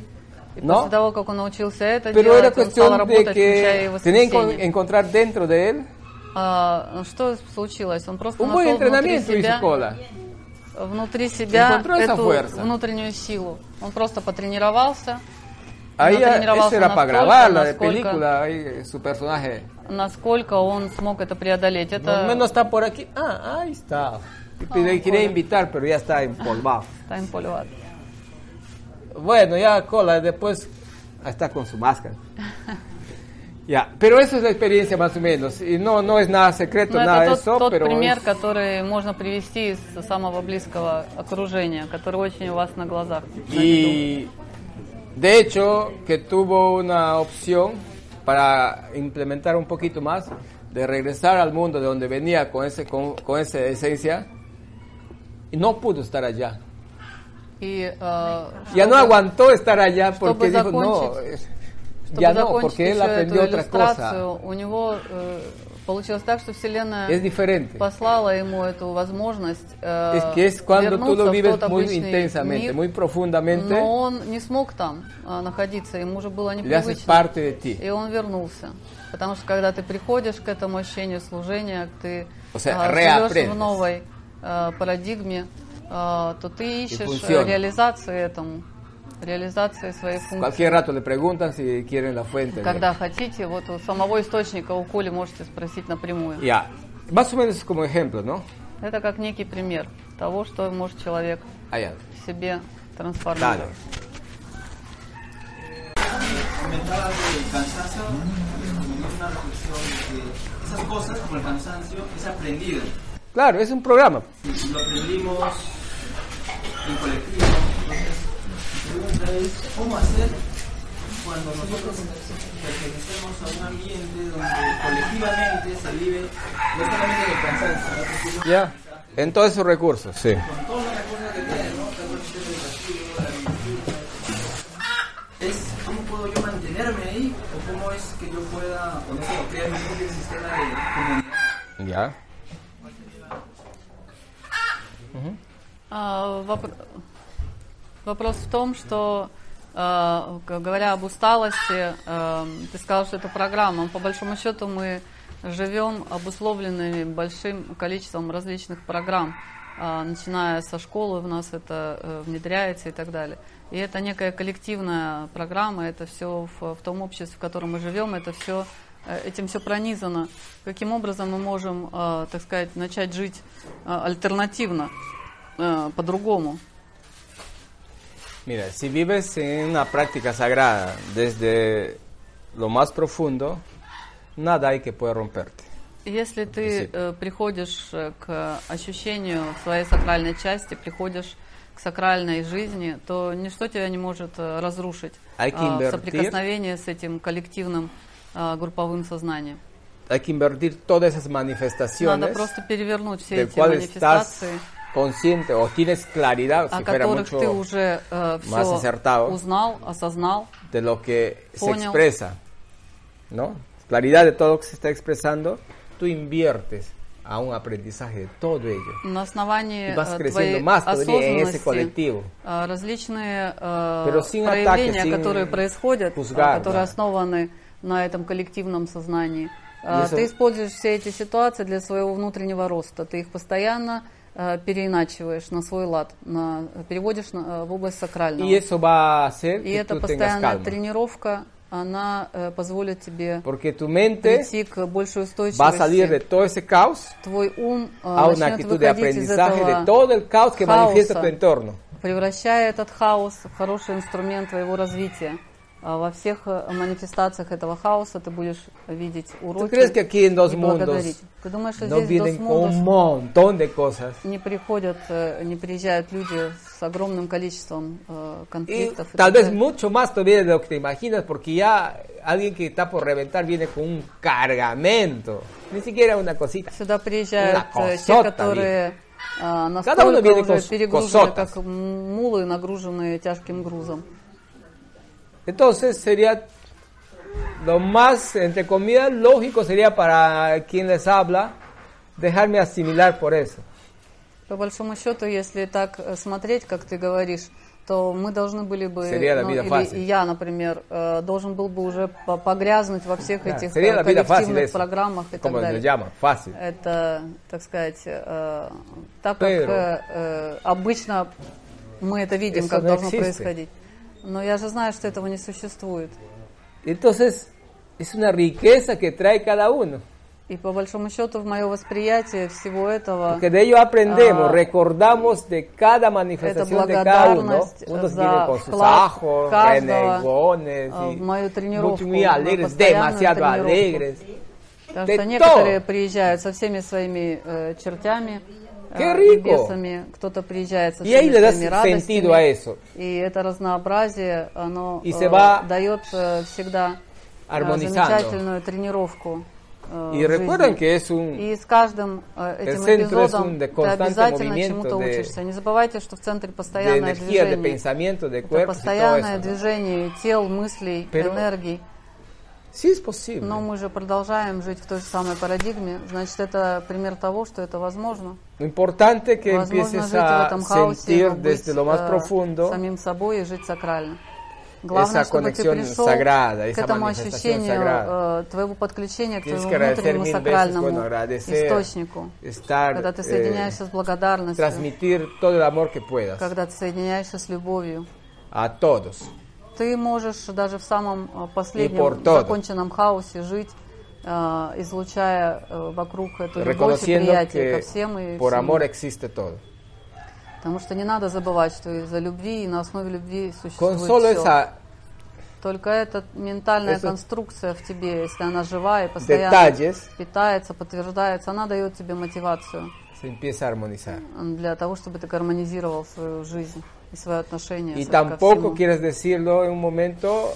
И No. после того, как он научился это Pero era делать, он стал cuestión de работать, включая и que tenía que воскресенье. encontrar dentro de él А, что случилось? Он просто buen нашел внутри себя, cola. внутри себя эту fuerza. внутреннюю силу. Он просто потренировался, Ahí ya- тренировался eso era para настолько, de насколько- película, ahí, su personaje. насколько он смог это преодолеть. No, Это no está por aquí. Ah, ahí está. Y le quería invitar, pero ya está empolvado. Тайм Поливат. Bueno, ya cola, después está con su máscara. Ya, pero eso es la experiencia más o menos. Y no, no es nada secreto, Ну, nada de это тот, eso, тот pero пример, es- который можно привести из самого близкого окружения, который очень у вас на глазах. на виду. Y de hecho que tuvo una opción para implementar un poquito más de regresar al mundo de donde venía con ese con, con esa esencia y no pudo estar allá. И, э, Ya no чтобы- aguantó estar allá porque чтобы dijo no, закончить- eh, чтобы no, закончить él еще эту иллюстрацию, cosa. у него э, получилось так, что Вселенная послала ему эту возможность э, Es que es вернуться в тот обычный мир, muy profundamente, но он не смог там э, находиться, ему уже было непривычно. И он вернулся. Потому что когда ты приходишь к этому ощущению служения, ты O sea, а, живешь в новой а, парадигме, а, то ты ищешь э, реализации этому, реализации своей функции. Cualquier rato le preguntan si quieren la fuente. de- Когда хотите, вот у самого источника, у Коли можете спросить напрямую. Ya, más o menos como ejemplo, ¿no? Это как некий пример того, что может человек Allá. в себе Dale. трансформировать. comentabas del cansancio, y una reflexión de que esas cosas, como el cansancio, es aprendido. Claro, es un programa. Lo aprendimos en colectivo. pregunta es cómo hacer cuando nosotros pertenecemos a un ambiente donde colectivamente se vive no solamente el cansancio, ¿no? Ya, en todos sus recursos, sí. Con todas las cosas que tiene, ¿no? Es cómo puedo yo mantenerme ahí o cómo es que yo pueda, o no sé, crear mi propio sistema de comunidad. Ya. Uh -huh. uh, Вопрос в том, что, э, говоря об усталости, э, ты сказал, что это программа. По большому счету мы живем обусловленными большим количеством различных программ. А, Начиная со школы в нас это э, внедряется и так далее. И это некая коллективная программа, это все в, том обществе, в котором мы живем, это все этим все пронизано. Каким образом мы можем, э, так сказать, начать жить э, альтернативно, э, по-другому? Mira, si vives en una práctica sagrada desde lo más profundo, nada hay que pueda romperte. Если ты э, приходишь э, к ощущению своей сакральной части, приходишь к сакральной жизни, то ничто тебя не может э, разрушить invertir. соприкосновении с этим коллективным а, групповым сознанием. Hay que invertir todas esas Надо manifestaciones просто перевернуть все эти cuales estás манифестации, consciente o tienes claridad, о si fuera которых mucho ты уже э, más все acertado. узнал, осознал, de lo que se Понял. expresa, ¿no? Claridad de todo lo que se está expresando, tú inviertes a un aprendizaje de todo ello. на основании Y vas э, creciendo твоей más todavía en ese осознанности colectivo. э, различные э, Pero sin проявления, ataques, sin которые происходят, э, juzgar, которые да. основаны на этом коллективном сознании. Э, Если- Ты используешь все эти ситуации для своего внутреннего роста. Ты их постоянно э, переиначиваешь на свой лад, на, переводишь на- э, в область сакрального. Y eso va a hacer И tengas постоянная тренировка, она э, позволит тебе Porque tu mente прийти к большей va a salir de устойчивости. todo ese caos Твой ум э, a una actitud de aprendizaje de todo el caos que manifiesta tu entorno. превращая этот хаос в хороший инструмент твоего развития. А Во всех э, манифестациях этого хаоса ты будешь видеть уроки crees que aquí en dos и mundos благодарить. Ты думаешь, что No здесь vienen un Mundos montón de cosas. не приходят, э, не приезжают люди с огромным количеством э, Y конфликтов? tal vez далее? mucho más todavía de lo que te imaginas, porque ya alguien que está por reventar viene con un cargamento, ni siquiera una cosita. Сюда приезжают те, которые uno настолько viene уже перегружены, как мулы, нагруженные тяжким грузом. Entonces sería lo más, entre comillas, lógico sería para quien les habla dejarme asimilar por eso. По большому счету, если так э, смотреть, как ты говоришь, то мы должны были бы, ну, или fácil. я, например, э, должен был бы уже по- погрязнуть во всех Да, этих э, коллективных eso. программах и так Como далее. fácil. Это, так сказать, э, так Pero- как э, обычно мы это видим, как no должно existe. происходить. Но я же знаю, что этого не существует. Entonces, es una riqueza que trae cada uno. И по большому счету в мое восприятие всего этого Porque de ello aprendemos, Ah. recordamos de cada manifestación de cada uno. благодарность Unos за vienen con sus вклад ajos, каждого, renegones, y в мою тренировку, muy, muy в alegres, demasiado тренировку. alegres. Потому что некоторые приезжают со всеми своими э, чертями, Qué и rico. бесами, кто-то приезжает со Y ahí le das sentido a eso. И это разнообразие, оно Y э, se va дает э, всегда э, замечательную тренировку. э, Y recuerden que es un, И с каждым э, этим эпизодом ты обязательно чему-то учишься. Не забывайте, что в центре постоянное движение. Это постоянное движение тел, мыслей, Pero- Но мы же продолжаем жить в той же самой парадигме. Значит, это пример того, что это возможно. Importante que возможно empieces a sentir desde lo más э, profundo самим собой и жить сакрально. Главное, esa чтобы ты пришел sagrada, к этому ощущению sagrada. э, твоего подключения к твоему внутреннему mil veces, сакральному bueno, источнику. estar, когда ты eh, соединяешься с благодарностью, todo el amor que puedas когда ты соединяешься с любовью. a todos. Ты можешь даже в самом э, последнем законченном хаосе жить, э, излучая э, вокруг эту любовь и приятие ко всем и por amor existe todo. Потому что не надо забывать, что из-за любви и на основе любви Con существует всё. esa Только эта ментальная конструкция в тебе, если она жива и постоянно detalles. питается, подтверждается, она дает тебе мотивацию для того, чтобы ты гармонизировал свою жизнь Y с- ко tampoco всему. quieres decirlo en un momento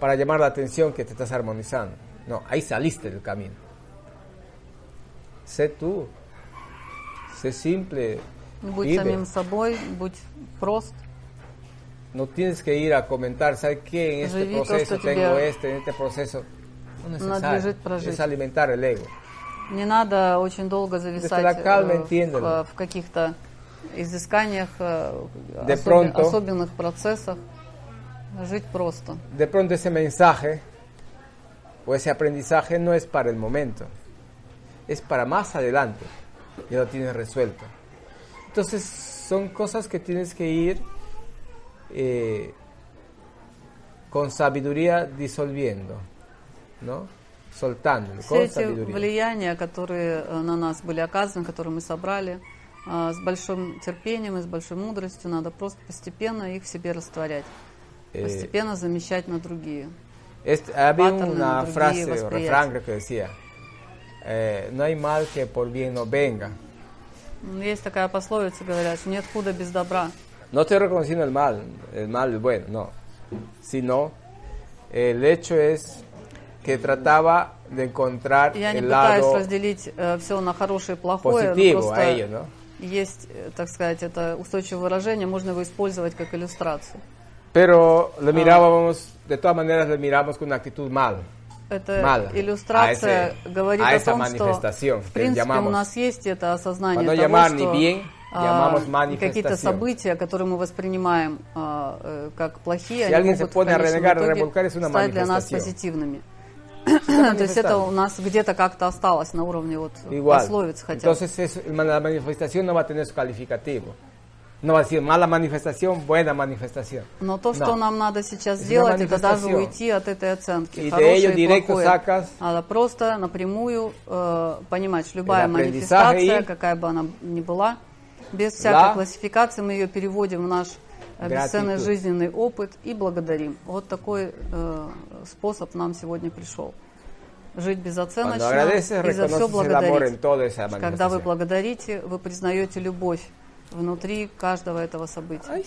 para llamar la atención que te estás armonizando. No, ahí saliste del camino. Sé tú. Sé simple. Будь vive. самим собой, будь прост, No tienes que ir a comentar, ¿sabes qué? En este Живи то, proceso что tengo тебе este, en este proceso. No es necesario. надлежит прожить. Es alimentar el ego. Не надо очень долго зависать la calma, э, в, entiéndelo. в каких-то изысканиях, э, De особен- pronto. особенных процессах. Жить просто. De pronto ese mensaje o ese aprendizaje no es para el momento, es para más adelante. Ya lo tienes resuelto. Entonces son cosas que tienes que ir eh, con sabiduría disolviendo, ¿no? Soltándolo, Все con эти sabiduría. влияния, которые э, на нас были оказаны, которые мы собрали, э, с большим терпением и с большой мудростью, надо просто постепенно их в себе растворять. Eh, Постепенно замещать на другие. Este, había una frase o refrán que decía, eh, no hay mal que por bien no venga. М, Есть такая пословица, говорят, нет худа без добра. No estoy reconociendo el mal, el mal es bueno, no. Sino, el hecho es que trataba de encontrar Я не el пытаюсь lado разделить все на хорошее и плохое, positivo просто a ello, ¿no? Есть, э, так сказать, это устойчивое выражение, можно его использовать как иллюстрацию. Pero lo mirábamos, de todas maneras lo miramos con una actitud mal. Эта Mala. иллюстрация А ese- говорит а о том, что в принципе llamamos- у нас есть это осознание того, что bien, а, какие-то события, которые мы воспринимаем а, э, как плохие, Si они могут в a итоге es una стать для нас позитивными. То есть это у нас где-то как-то осталось на уровне вот Igual. пословиц хотя бы. Entonces es- la manifestación no va a tener su calificativo. No va a decir mala manifestación, buena manifestación. Но то, что No. нам надо сейчас сделать, это даже уйти от этой оценки. Y Хорошее и плохое. Надо просто напрямую э, понимать, что любая манифестация, какая бы она ни была, без всякой классификации мы ее переводим в наш бесценный жизненный опыт и благодарим. Вот такой э, способ нам сегодня пришел. Жить безоценочно и за все благодарить. Когда вы благодарите, вы признаете любовь внутри каждого этого события.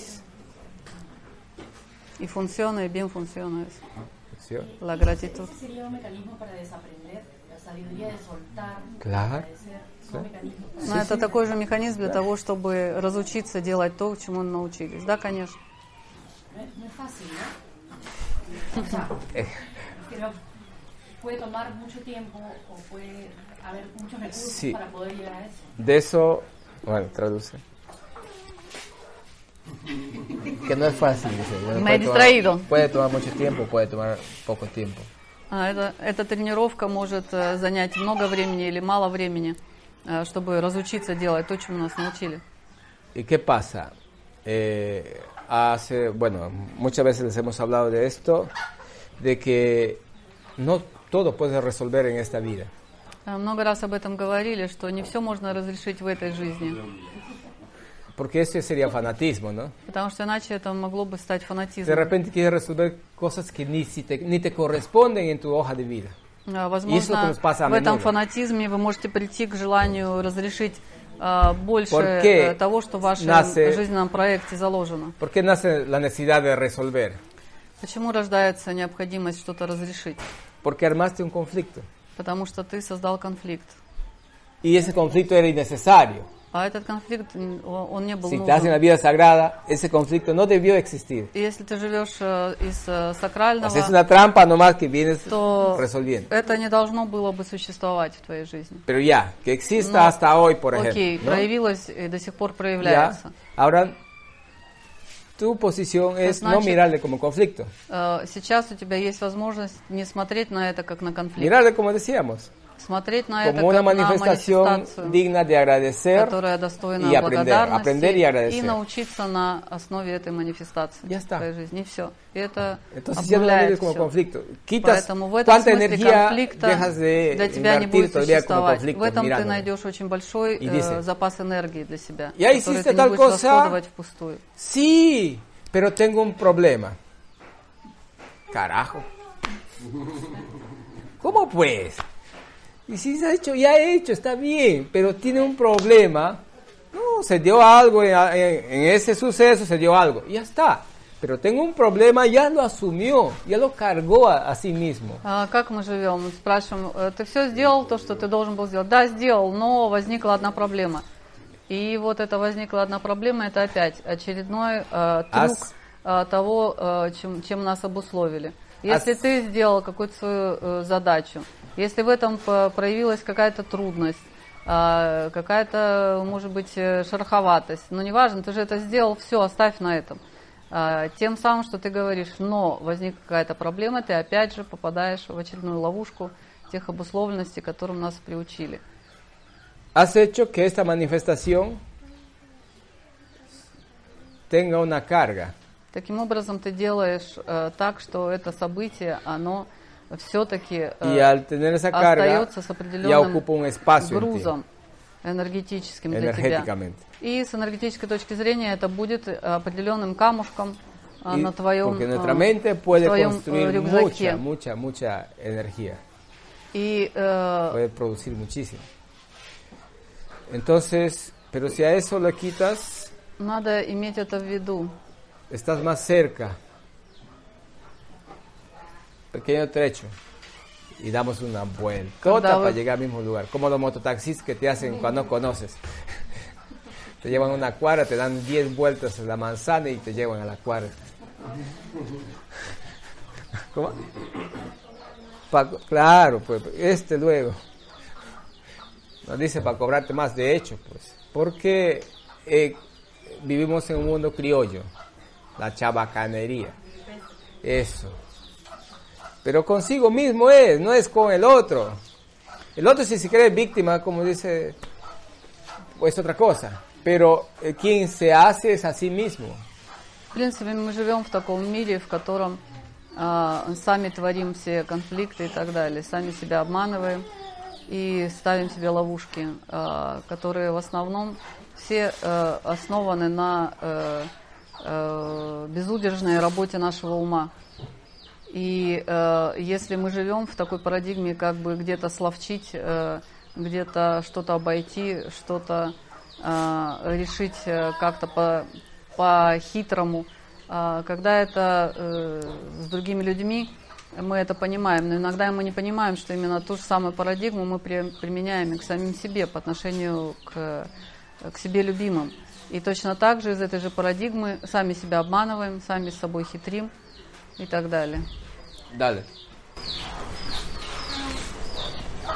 Y funciona y bien funciona eso. ¿Sí? La gratitud. Claro. Mecanismo. Но это такой же механизм для того, чтобы разучиться делать то, чему научились. Да, конечно. Sí. De eso Bueno, traduce. Que no es fácil, dice. Me he Puede tomar- distraído. puede tomar mucho tiempo, puede tomar poco tiempo. А, это, эта тренировка может э, занять много времени или мало времени, э, чтобы разучиться делать то, чему нас научили. ¿Y qué pasa? Eh, hace, bueno, muchas veces les hemos hablado de esto, de que no todo puede resolver en esta vida. Э, Много раз об этом говорили, что не все можно разрешить в этой жизни, Porque eso sería fanatismo, ¿no? потому что иначе это могло бы стать De фанатизмом. repente quieres resolver cosas que ni, si te, ni te corresponden en tu hoja de vida. И если Возможно, в этом фанатизме вы можете прийти к желанию разрешить а, больше э, того, что в вашем nace- жизненном проекте заложено. Почему рождается необходимость что-то разрешить? Потому что ты создал конфликт. Y ese conflicto era innecesario. А этот конфликт, он не был Si estás en la нужен. vida sagrada, ese conflicto no debió existir. И Если ты живешь э, из э, сакрального, Haces una trampa nomás que vienes то resolviendo. это не должно было бы существовать в твоей жизни. Pero ya, que exista Ну, hasta hoy, por ejemplo. Окей, ¿no? проявилось и до сих пор Ya. проявляется. Ahora, tu posición es no значит- mirarle como conflicto, Э, Сейчас у тебя есть возможность не смотреть на это как на конфликт, mirarle como decíamos, смотреть на это como una как на manifestación манифестацию, digna de agradecer которая достойна y aprender, благодарности aprender y agradecer. и научиться на основе этой манифестации Ya está. в твоей жизни. И все. И это Entonces ya no como conflicto. Quitas Поэтому в этом cuánta смысле energía конфликта dejas de для тебя не будет существовать. В этом ты mirándolo. найдешь очень большой э, dice, запас энергии для себя, «Я который ты не будешь cosa». расходовать впустую. Sí, pero tengo un problema. Carajo. ¿Cómo pues? Y si se ha hecho, ya he hecho, está bien, pero tiene un problema. No, se dio algo, en, en- ese suceso se dio algo, y ya está. Pero tengo un problema, ya lo asumió, ya lo cargó a, a sí mismo. А как мы живем? Спрашиваем, э, ты все сделал то, что ты должен был сделать? Да, сделал, но возникла одна проблема. И вот это возникла одна проблема, это опять очередной э, трюк Ас- э, того, э, чем, чем нас обусловили. Если Ас- ты сделал какую-то свою э, задачу, если в этом проявилась какая-то трудность, э, какая-то, может быть, э, шероховатость, но неважно, ты же это сделал, все, оставь на этом. А, Тем самым, что ты говоришь, но возникла какая-то проблема, ты опять же попадаешь в очередную ловушку тех обусловленностей, которым нас приучили. Has hecho que esta manifestación tenga una carga. Таким образом, ты делаешь э, так, что это событие, оно все-таки Y al tener esa carga, остается с ya определенным ocupa un espacio en ti, грузом энергетическим для тебя. energéticamente. И с энергетической точки зрения это будет э, определенным камушком э, Y на твоем, porque э, nuestra mente puede твоем, э, construir рюкзаке. mucha, mucha, mucha energía. И э, Puede producir muchísimo. Entonces, pero si a eso le quitas, надо иметь это в виду. estás más cerca. Pequeño trecho. Y damos una vuelta para llegar al mismo lugar. Como los mototaxis que te hacen cuando conoces. Te llevan a una cuadra, te dan 10 vueltas a la manzana y te llevan a la cuadra. ¿Cómo? Pa- claro, pues este luego. Nos dice para cobrarte más, de hecho, pues. Porque eh, vivimos en un mundo criollo, la chabacanería. Eso. Pero consigo mismo es, no es con el otro. El otro si se cree víctima, como dice, pues otra cosa. Pero eh, quien se hace es a sí mismo. В принципе, мы живем в таком мире, в котором а, сами творим все конфликты и так далее, сами себя обманываем и ставим себе ловушки, а, которые в основном все э, основаны на э, э, безудержной работе нашего ума. И э, если мы живем в такой парадигме, как бы где-то словчить, э, где-то что-то обойти, что-то э, решить э, как-то по, по-хитрому, э, когда это э, с другими людьми, мы это понимаем, но иногда мы не понимаем, что именно ту же самую парадигму мы при- применяем и к самим себе по отношению к, к себе любимым. И точно так же из этой же парадигмы сами себя обманываем, сами с собой хитрим и так далее. Dale.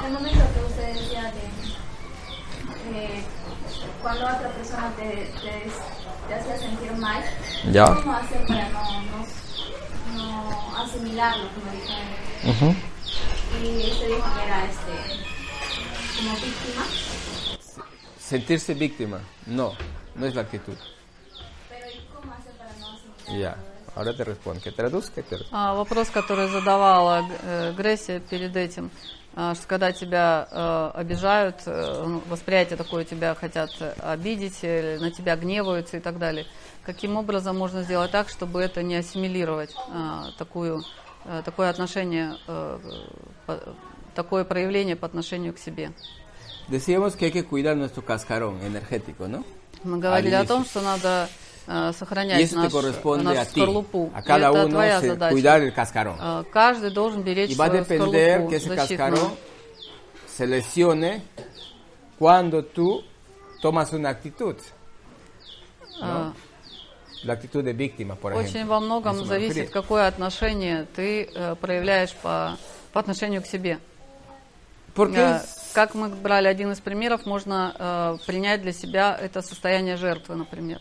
El momento que usted decía de eh, cuando otra persona te, te, te hacía sentir mal, Ya. ¿cómo hacer para no, no, no asimilarlo, como dijeron? Ujú. Y usted dijo que era este, como víctima, Sentirse víctima, no, no es la actitud. pero ¿y cómo hacer para no asimilarlo? Ya, ahora te respondo. Que traduzca, te А, вопрос, который задавала э, Грессия перед этим, а, что когда тебя э, обижают, э, ну, восприятие такое тебя хотят э, обидеть, или на тебя гневаются и так далее. Каким образом можно сделать так, чтобы это не ассимилировать, а, такую, э, такое отношение, э, по- такое проявление по отношению к себе? Decíamos que hay que cuidar nuestro cascarón energético, ¿no? Мы говорили о том, что надо э, сохранять eso te наш, нашу скорлупу. a И cada это uno твоя задача. cuidar el cascarón. Э, Каждый должен беречь Y va a свою depender скорлупу que ese cascarón se lesione cuando tú tomas una actitud, А, la actitud de víctima, por ejemplo. Очень во многом зависит, какое отношение ты э, проявляешь по, по отношению к себе. Porque Э, Как мы брали один из примеров, можно э, принять для себя это состояние жертвы, например.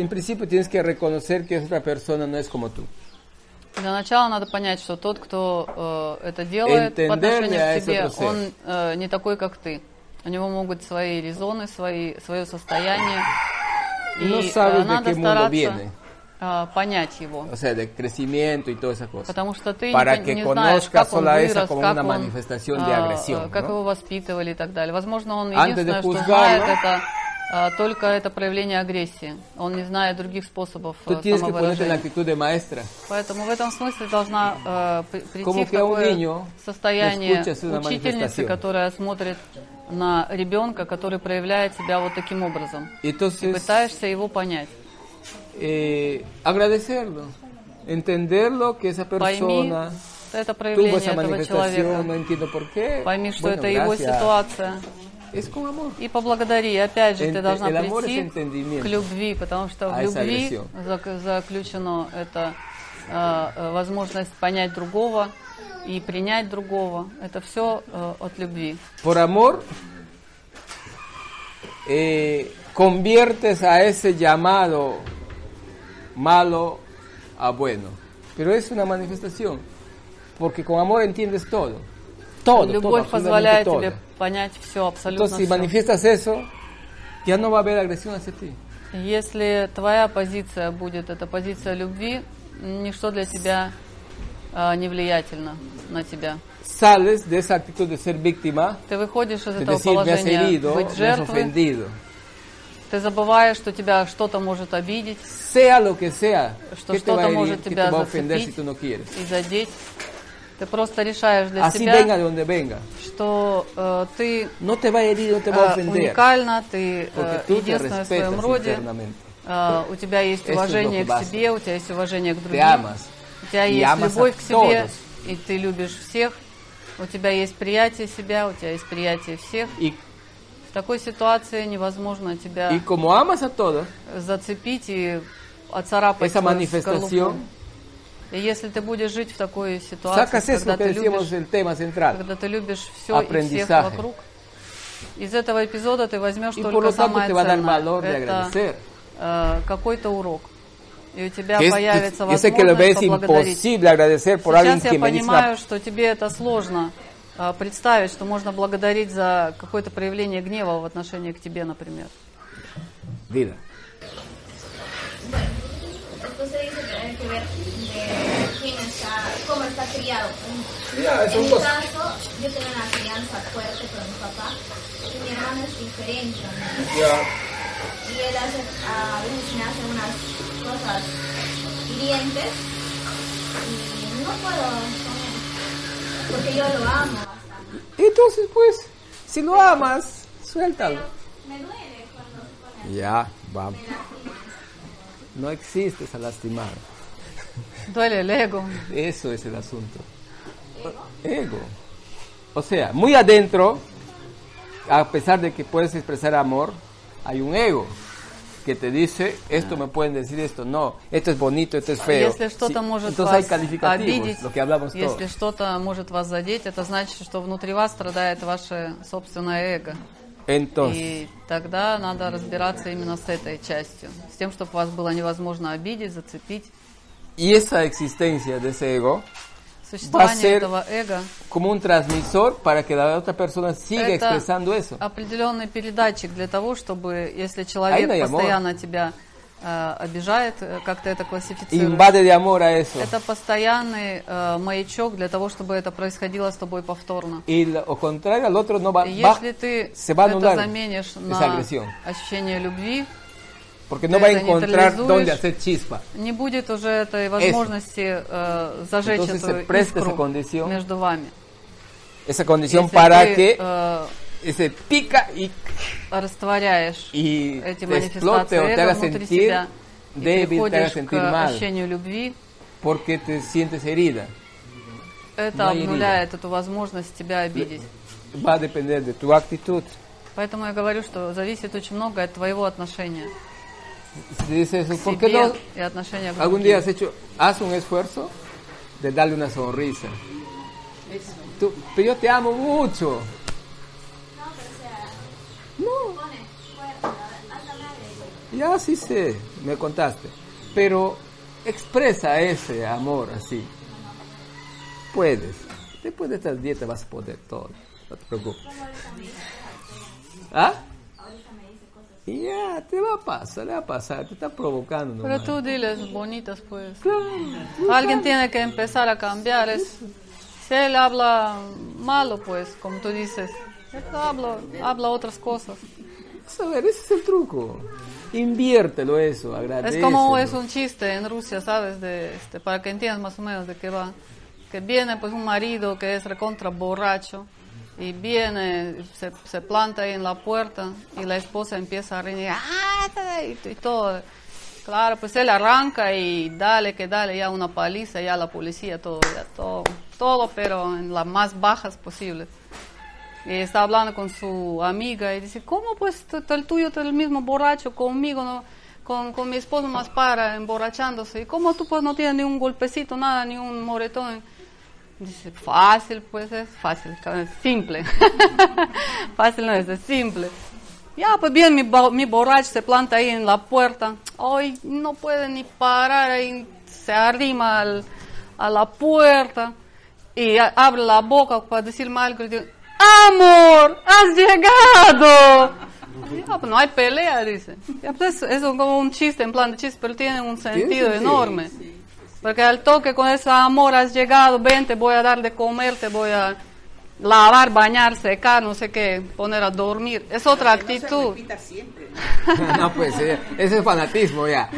en principio tienes que reconocer que esa persona no es como tú. Для начала надо понять, что тот, кто э, это делает по Entenderle отношению a к тебе, он э, не такой, как ты. У него могут быть свои резоны, свои, свое состояние. И No э, sabes de надо стараться viene. э, понять его. O sea, de crecimiento y toda esa cosa. Потому что ты Para не, не знаешь, как он вырос, как он, э, agresión, э, как ¿no? его воспитывали и так далее. Возможно, он Antes единственное, что знает, это э, только это проявление агрессии. Он не знает других способов Tú tienes que ponerte en la самовыражения. actitud de maestra. Поэтому в этом смысле должна э, при- прийти Como в такое niño состояние учительницы, которая смотрит на ребенка, который проявляет себя вот таким образом. Y И entonces, пытаешься его понять. eh, agradecerlo, entenderlo que esa Пойми, persona это tuvo проявление этого человека. no entiendo por qué. Пойми, что Bueno, это его gracias. ситуация. И поблагодари. Опять же, ты должна прийти к любви, потому что в любви заключено это э, э, возможность понять другого и принять другого. Это все от любви. Por amor, eh, conviertes a ese llamado malo a bueno. Pero es una manifestación, porque con amor entiendes todo. Todo, todo, Любовь absolutamente позволяет todo. тебе понять все, абсолютно Entonces, si всё. manifiestas eso, ya no va a haber agresión hacia ti. Если твоя позиция будет, это позиция любви, ничто для тебя э, не влиятельно на тебя. Sales de esa actitud de ser víctima, Ты выходишь из de этого decir me has положения herido, быть me has жертвой, ofendido. ты забываешь, что тебя что-то может обидеть Sea lo que sea, Что ¿qué te va a что-то может ¿Qué te тебя si зацепить. no и задеть. Ты просто решаешь для Así себя, venga de donde venga. что э, ты No te va a herir, no te va a э, ofender. уникальна, ты э, единственная в своем роде, э, у тебя есть уважение к себе, у тебя есть уважение к другим, amas. у тебя есть любовь к себе, todos. и ты любишь всех, у тебя есть приятие себя, у тебя есть приятие всех. Y, В такой ситуации невозможно тебя y como amas a todos, зацепить и оцарапать esa manifestación, скорлупу. И если ты будешь жить в такой ситуации, когда ты любишь central. когда ты любишь все и всех вокруг, из этого эпизода ты возьмешь Y только самое ценное. Это э, какой-то урок. И у тебя Que es- появится lo возможность поблагодарить. Сейчас я понимаю, что тебе это сложно э, представить, что можно благодарить за какое-то проявление гнева в отношении к тебе, например. Vida. Criado. Ya, en mi caso, yo tengo una crianza fuerte con mi papá y mi hermano es diferente. Y él hace, a veces me hace unas cosas hirientes y no puedo él, porque yo lo amo bastante. Entonces, pues, si lo amas, suéltalo. Me duele cuando se pone Ya, vamos. No existe esa lastimar. Duele el ego. Eso es el asunto. Ego. O sea, muy adentro, a pesar de que puedes expresar amor, hay un ego que te dice, esto me pueden decir esto, no, esto es bonito, esto es feo. Если что-то может Entonces hay вас calificativos, обидеть, lo que hablamos если что-то может вас задеть, это значит, что внутри вас страдает ваше собственное эго. Entonces, И тогда надо разбираться именно с этой частью. С тем, чтобы вас было невозможно обидеть, зацепить. Y esa existencia de ese ego Существование ser- этого эго como un transmisor para que la otra persona siga expresando eso. определенный передатчик для того, чтобы, если человек постоянно тебя э, обижает, э, как ты это классифицируешь, a это постоянный э, маячок для того, чтобы это происходило с тобой повторно. Va, И va- если ты va a это заменишь на ощущение любви, porque no va a encontrar dónde hacer chispa. не будет уже этой возможности э, зажечь Entonces se эту искру esa condición. между вами. Esa condición Если para ты, que э, se pica y, растворяешь y эти te explote манифестации o te эго haga внутри sentir себя и débil, te haga sentir к mal, ощущению любви, porque te sientes herida. это hay обнуляет эту возможность тебя обидеть. Va a depender de tu actitud. Поэтому я говорю, что зависит очень много от твоего отношения dice eso, ¿por qué no? Algún día has hecho, haz un esfuerzo de darle una sonrisa. Tú, pero yo te amo mucho. No. Ya sí sé, me contaste. Pero expresa ese amor así. Puedes. Después de estas dietas vas a poder todo. No te preocupes. ¿Ah? Y ya, te va a pasar, te va a pasar. Te está provocando. Pero nomás. tú diles bonitas, pues. Alguien tiene que empezar a cambiar. Es, si él habla malo, pues, como tú dices, él habla, habla otras cosas. A ver, ese es el truco. Inviértelo eso, agradece. Es como es un chiste en Rusia, ¿sabes? De, este, para que entiendas más o menos de qué va. Que viene pues un marido que es recontra borracho y viene, se, se planta ahí en la puerta y la esposa empieza a reír ¡Ah! y, todo. Claro, pues él arranca y dale que dale ya una paliza, ya la policía, todo, ya todo, todo, pero en las más bajas posibles. Y está hablando con su amiga y dice, ¿cómo pues el tuyo es el mismo borracho conmigo, no? Con, con mi esposo más para emborrachándose? ¿Y cómo tú pues no tienes ni un golpecito, nada, ni un moretón? Dice, fácil pues es, fácil, es simple. fácil no es, es simple. Ya, pues bien, mi, mi borracho se planta ahí en la puerta. Ay, no puede ni parar ahí, se arrima al- a la puerta y a- abre la boca para decirme algo y digo, ¡Amor! ¡Has llegado! Ya, pues no hay pelea, dice. Ya, pues es como un chiste, en plan de chiste, pero tiene un sentido sentido, enorme. Porque al toque con ese amor has llegado, ven, te voy a dar de comer, te voy a lavar, bañar, secar, no sé qué, poner a dormir. Es otra actitud. No, pues eh, ese es fanatismo ya.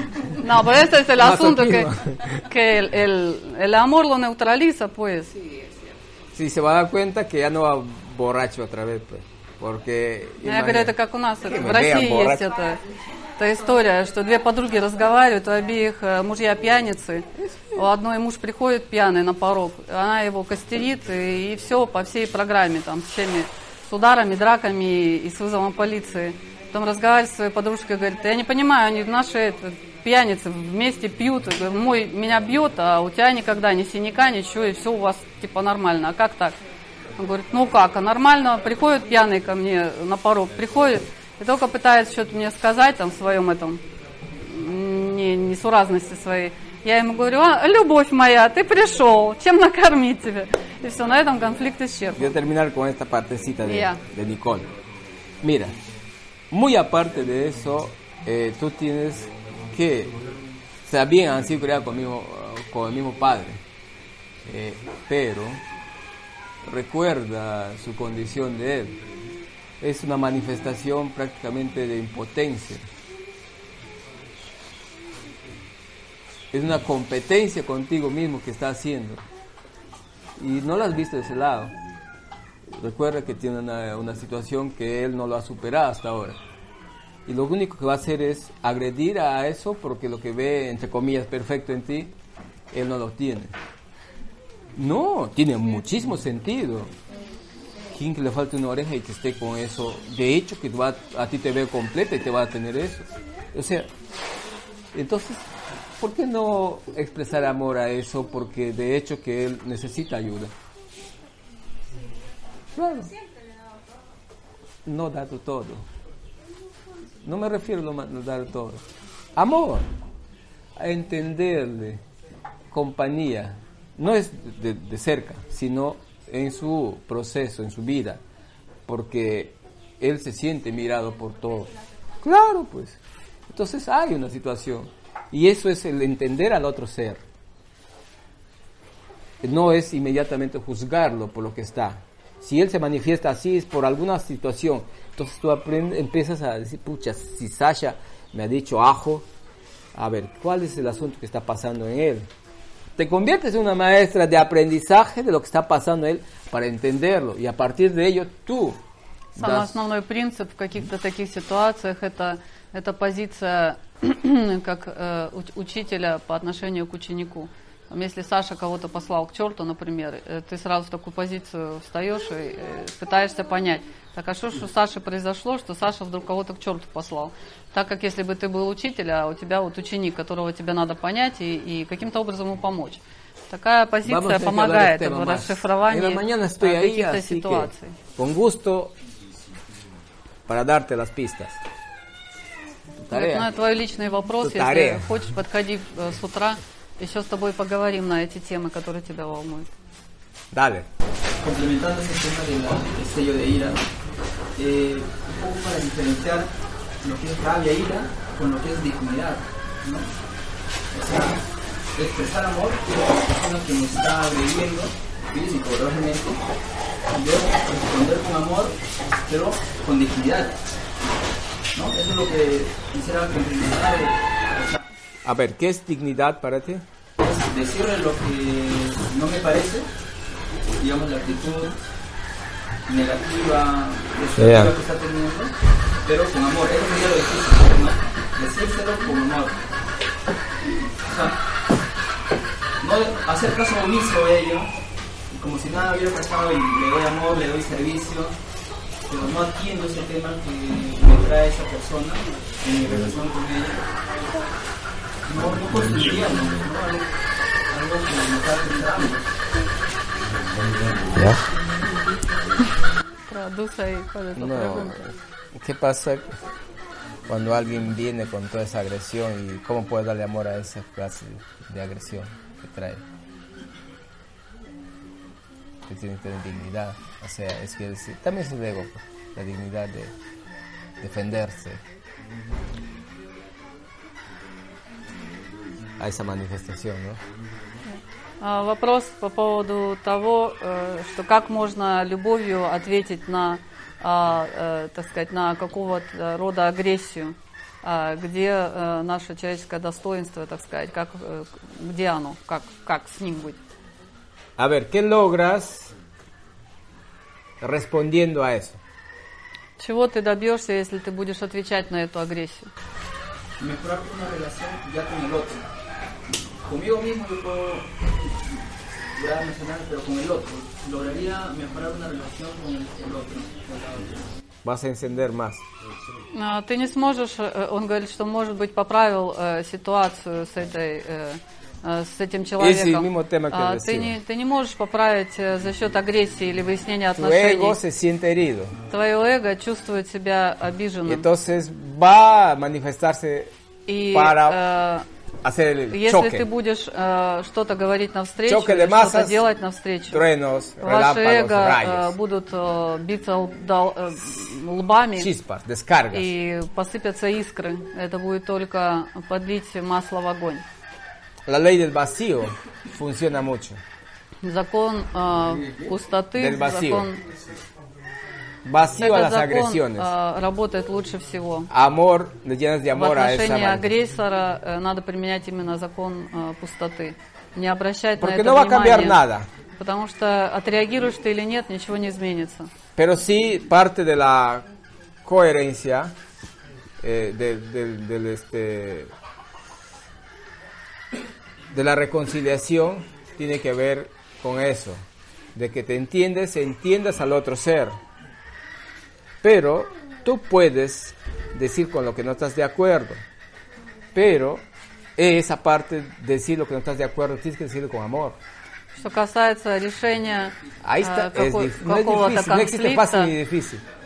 No, pero ese es el asunto que, que el, el, amor lo neutraliza, pues. Sí, es cierto. sí, se va a dar cuenta que ya no va borracho otra vez, pues. Porque... No, imagina, que me vean, borracho. Эта история, что две подруги разговаривают, у обеих э, мужья пьяницы, у одной муж приходит пьяный на порог, она его костерит, и, все по всей программе, там, с всеми, с ударами, драками и, и с вызовом полиции. Потом разговаривает с своей подружкой, говорит, я не понимаю, они наши это, пьяницы вместе пьют, мой меня бьет, а у тебя никогда ни синяка, ничего, и все у вас типа нормально, а как так? Он говорит, ну как, а нормально, приходит пьяный ко мне на порог, приходит, и только пытается что-то мне сказать там в своем этом, не, несуразности своей. Я ему говорю, а, любовь моя, ты пришел, чем накормить тебя? И все, на этом конфликт исчерпан. A terminar con esta partecita de, Ya. de Nicole. Mira, muy aparte de eso, eh, tú tienes que. Bien han sido criados con mismo, con el mismo padre. Eh, pero recuerda su condición de él. Es una manifestación prácticamente de impotencia. Es una competencia contigo mismo que está haciendo. Y no lo has visto de ese lado. Recuerda que tiene una, una situación que él no lo ha superado hasta ahora. y lo único que va a hacer es agredir a eso porque lo que ve, entre comillas, perfecto en ti, él no lo tiene. No, tiene muchísimo sentido. ¿Quién que le falte una oreja y que esté con eso? De hecho, que va, a ti te ve completa y te va a tener eso. O sea, entonces, ¿por qué no expresar amor a eso? Porque de hecho que él necesita ayuda. Claro. No dar todo. No me refiero a no dar todo. Amor. A entenderle. Compañía. No es de cerca, sino en su proceso, en su vida. Porque él se siente mirado por todos. Claro, pues. Entonces hay una situación. Y eso es el entender al otro ser. No es inmediatamente juzgarlo por lo que está. Si él se manifiesta así es por alguna situación. Entonces tú aprendes, empiezas a decir, pucha, si Sasha me ha dicho ajo, a ver, ¿cuál es el asunto que está pasando en él? Te conviertes en una maestra de aprendizaje de lo que está pasando él para entenderlo. Y a partir de ello tú... Самый das- основной принцип в каких-то таких ситуациях это, это позиция как э, уч- учителя по отношению к ученику. Там, если Саша кого-то послал к черту, например, э, ты сразу в такую позицию встаешь и э, пытаешься понять, так а что ж у Саши произошло, что Саша вдруг кого-то к черту послал? Так как если бы ты был учитель, а у тебя вот ученик, которого тебе надо понять и, и каким-то образом ему помочь. Такая позиция помогает в расшифровании ahí, каких-то ситуаций. con gusto para darte las pistas. Говорит, ну, это твой личный вопрос. Если хочешь, подходи э, с утра. Еще с тобой поговорим на эти темы, которые тебя волнуют. Dale. complementando ese tema del del sello de ira, eh, un poco para diferenciar lo que es rabia, ira, con lo que es dignidad, ¿no? O sea, expresar amor a la persona que nos está agrediendo físico, psicológicamente, y luego responder con amor, pero con dignidad, ¿no? Eso es lo que quisiera complementar, o sea, A ver, ¿qué es dignidad para ti? Es decirle lo que no me parece, digamos la actitud negativa, destructiva Ya. que está teniendo, pero con amor, eso sería lo difícil, ¿no? decírselo con amor. O sea, no hacer caso omiso a ello, como si nada hubiera pasado y le doy amor, le doy servicio, pero no atiendo ese tema que me trae esa persona en mi relación con ella no, no construiríamos, ¿no? Ambos. Traduce ahí cuál es la No. pregunta. ¿Qué pasa cuando alguien viene con toda esa agresión y cómo puedes darle amor a esa clase de agresión que trae? Que tiene que tener dignidad. O sea, es que es- también es el ego, pues, la dignidad de defenderse a esa manifestación, ¿no? А, Вопрос по поводу того, э, что как можно любовью ответить на, а, э, так сказать, на какого-то рода агрессию, а, где э, наше человеческое достоинство, так сказать, как, где оно, как, как с ним быть. A ver, ¿qué logras respondiendo a eso? Чего ты добьешься, если ты будешь отвечать на эту агрессию? Mejorar una relación ya con el otro. Conmigo mismo yo puedo lograr mencionar, pero con el otro. Lograría mejorar una relación con el, el otro. con la otra. Vas a encender más. А, Ты не сможешь, э, он говорит, что, может быть, поправил э, ситуацию с этой э, э, с этим человеком. mismo tema que А, decía. ты, не, ты не можешь поправить э, за счет агрессии или выяснения Tu отношений. ego se siente herido. Твое эго чувствует себя Y обиженным. entonces va a manifestarse И para hacer el если choque. ты будешь э, что-то говорить de или что-то делать навстречу, truenos, ваши эго э, rayos, будут э, биться л- дол- э, лбами chispas, descargas. и посыпятся искры. Это будет только подлить масло в огонь. La ley del vacío funciona mucho. Закон э, пустоты, закон, Vacío a этот las закон agresiones. э, работает лучше всего. Amor, le llenas de В amor a esa отношении manifestación. агрессора э, надо применять именно закон э, пустоты. Не обращать на Porque это no va a cambiar внимания. nada. Потому что отреагируешь ты или нет, ничего не изменится. Pero sí parte de la coherencia eh, del, del- del, este, de la reconciliación tiene que ver con eso, de que te entiendes, entiendas al otro ser. Pero tú puedes decir con lo que no estás de acuerdo, pero esa parte de decir lo que no estás de acuerdo tienes que decirlo con amor. Что касается решения Ahí э, está, es какой- какого-то конфликта.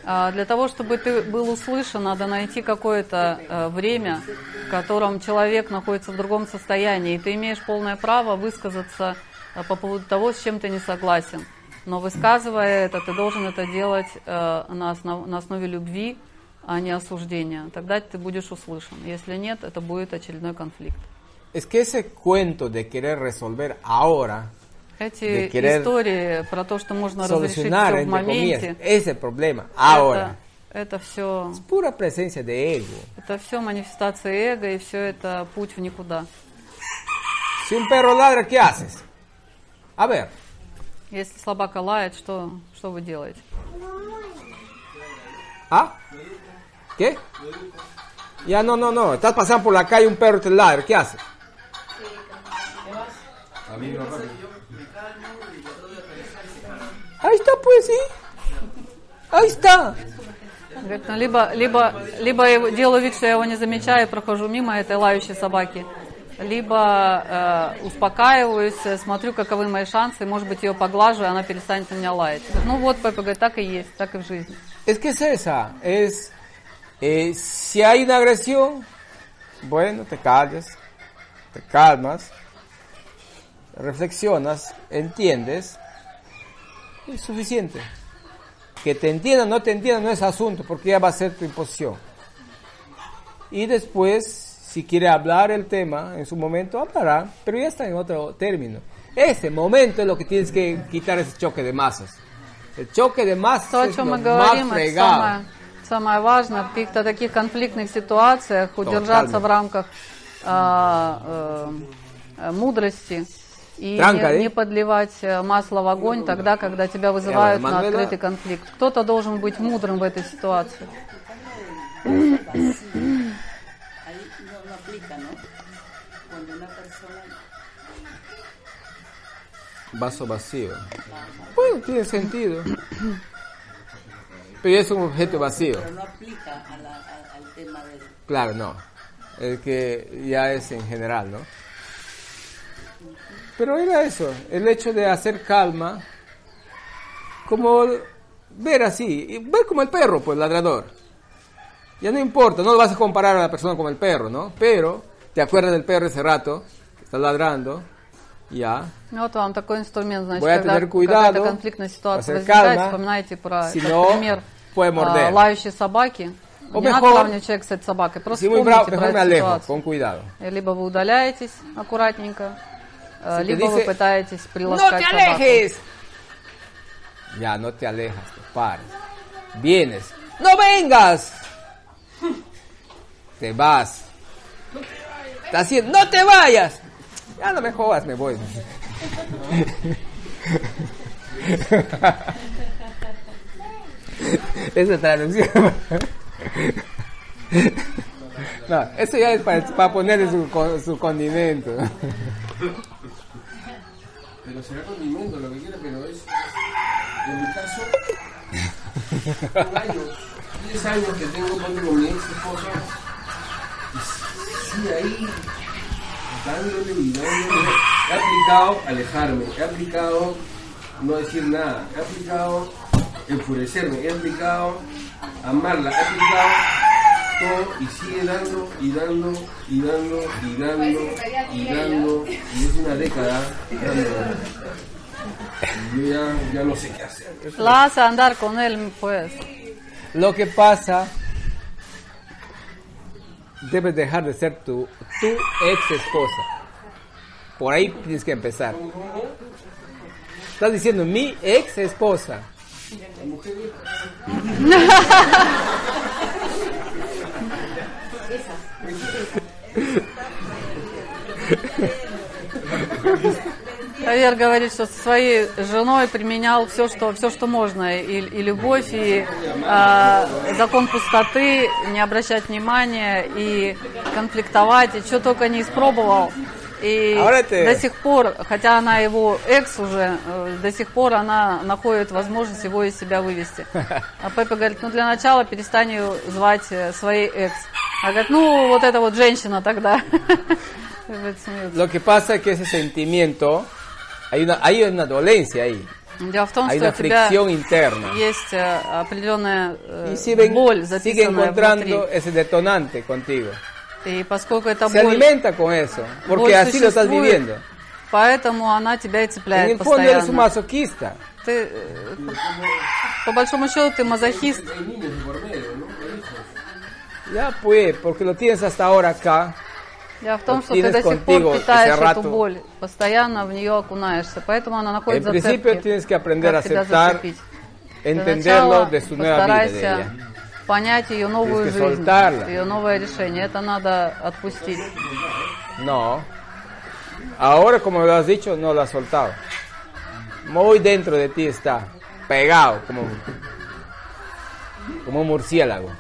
А, Для того, чтобы ты был услышан, надо найти какое-то э, время, в котором человек находится в другом состоянии, и ты имеешь полное право высказаться э, по поводу того, с чем ты не согласен. Но высказывая это, ты должен это делать э, на, основ- на основе любви, а не осуждения. Тогда ты будешь услышан. Если нет, это будет очередной конфликт. Es que ese cuento de querer resolver ahora, Эти De querer истории про то, что можно разрешить все в entre comillas, моменте, ese problema, ahora, это, это все es pura presencia de ego. Это все манифестация эго, и все это путь в никуда. Si un perro ladra, ¿qué haces? A ver, Если собака лает, что, что вы делаете? ¿ah? ¿Qué? Ya no, no, no, estás pasando por la calle un perro te ladra, ¿qué haces? Ahí está, pues sí. Ahí está. Говорит, ну, либо, либо, либо я делаю вид, что я его не замечаю, прохожу мимо этой лающей собаки, либо э, успокаиваюсь, э, смотрю, каковы мои шансы, и, может быть, ее поглажу, и она перестанет на меня лаять. Говорит, Ну вот, Пеппа говорит, так и есть, так и в жизни. Es que es esa, es, eh, si hay una agresión, bueno, te callas, te calmas, reflexionas, entiendes, y es suficiente. Que te entiendan o no te entiendan no es asunto, porque ya va a ser tu imposición. Y después, si quiere hablar el tema, en su momento hablará, pero ya está en otro término. Ese momento es lo que tienes que quitar ese choque de masas. El choque de masas То, es lo мы más говорим, это fregado. самое, самое важное в каких-то таких конфликтных ситуациях удержаться в рамках э, э, мудрости и Транка, не, не подливать э, масло в огонь тогда, когда тебя вызывают на открытый конфликт. Кто-то должен быть мудрым в этой ситуации. Vaso vacío. Bueno, tiene sentido. Pero es un objeto vacío. pero no aplica a la- a- al tema del... Claro, no. El que ya es en general, ¿no? Pero era eso, el hecho de hacer calma, como ver así, y ver como el perro, pues ladrador. Ya no importa, no lo vas a comparar a la persona con el perro, ¿no? Pero te acuerdas del perro ese rato, está ladrando, ya. Ну, Вот вам такой инструмент, значит, Voy a когда tener cuidado, какая-то конфликтная ситуация возникает, calma, вспоминайте про si no, пример а, лающей собаки. O не надо сравнивать человека с этой собакой, просто Si вспомните bravo, про эту alejo, ситуацию. И Либо вы удаляетесь аккуратненько, э, Si te либо вы dice, пытаетесь ¡No приласкать te собаку. Ya, no te alejas, te pares. Vienes. ¡No vengas! Te vas. Está haciendo, ¡no te vayas! Ya no me jodas, me voy. Esa traducción. No, eso ya es para, ponerle su, su condimento. Pero será condimento, lo que quiera, pero es. En mi caso. Un año, 10 años que tengo con mi ex esposa. Y sí, ahí. Dándole y dándole. He aplicado alejarme, he aplicado no decir nada, he aplicado enfurecerme, he aplicado amarla, he aplicado todo y sigue dando y dando y dando y dando y dando y es una década dando. Y Yo ya, ya no sé qué hacer. La hace andar con él, pues. Lo que pasa, debes dejar de ser tu, tu ex esposa. Por ahí tienes que empezar. Estás diciendo mi ex esposa. Хавьер говорит, что со своей женой применял все, что, все, что можно. И, и любовь, и э, закон пустоты, не обращать внимания, и конфликтовать, и что только не испробовал. И до сих пор, хотя она его экс уже, э, до сих пор она находит возможность его из себя вывести. А Пеппа говорит, ну для начала перестань ее звать э, своей экс. А говорит, ну вот эта вот женщина тогда. Lo que pasa es que ese sentimiento, hay una, hay una dolencia ahí, Дело в том, hay что una у тебя fricción interna. есть э, определенная э, Y sigue, боль, sigue записанная encontrando внутри. ese detonante contigo. И поскольку эта Se боль, alimenta con eso, боль porque así lo estás существует, viviendo. поэтому она тебя и En цепляет el fondo eres un постоянно. masoquista. Ты, э, по, по большому счету, ты мазохист. Hay niños de por medio, ¿no? Hay hijos. Ya pues, porque lo tienes hasta ahora acá. Дело в том, что ты до сих contigo пор питаешь ese эту rato. боль, постоянно в нее окунаешься, поэтому она En находит principio зацепки. tienes que aprender a как тебя aceptar, зацепить. Entenderlo de su nueva vida постарайся ella. понять ее новую жизнь, soltarla. ее новое решение. Это надо отпустить. No. Ahora, como lo has dicho, no lo has soltado. Muy dentro de ti está, pegado, como, como un murciélago.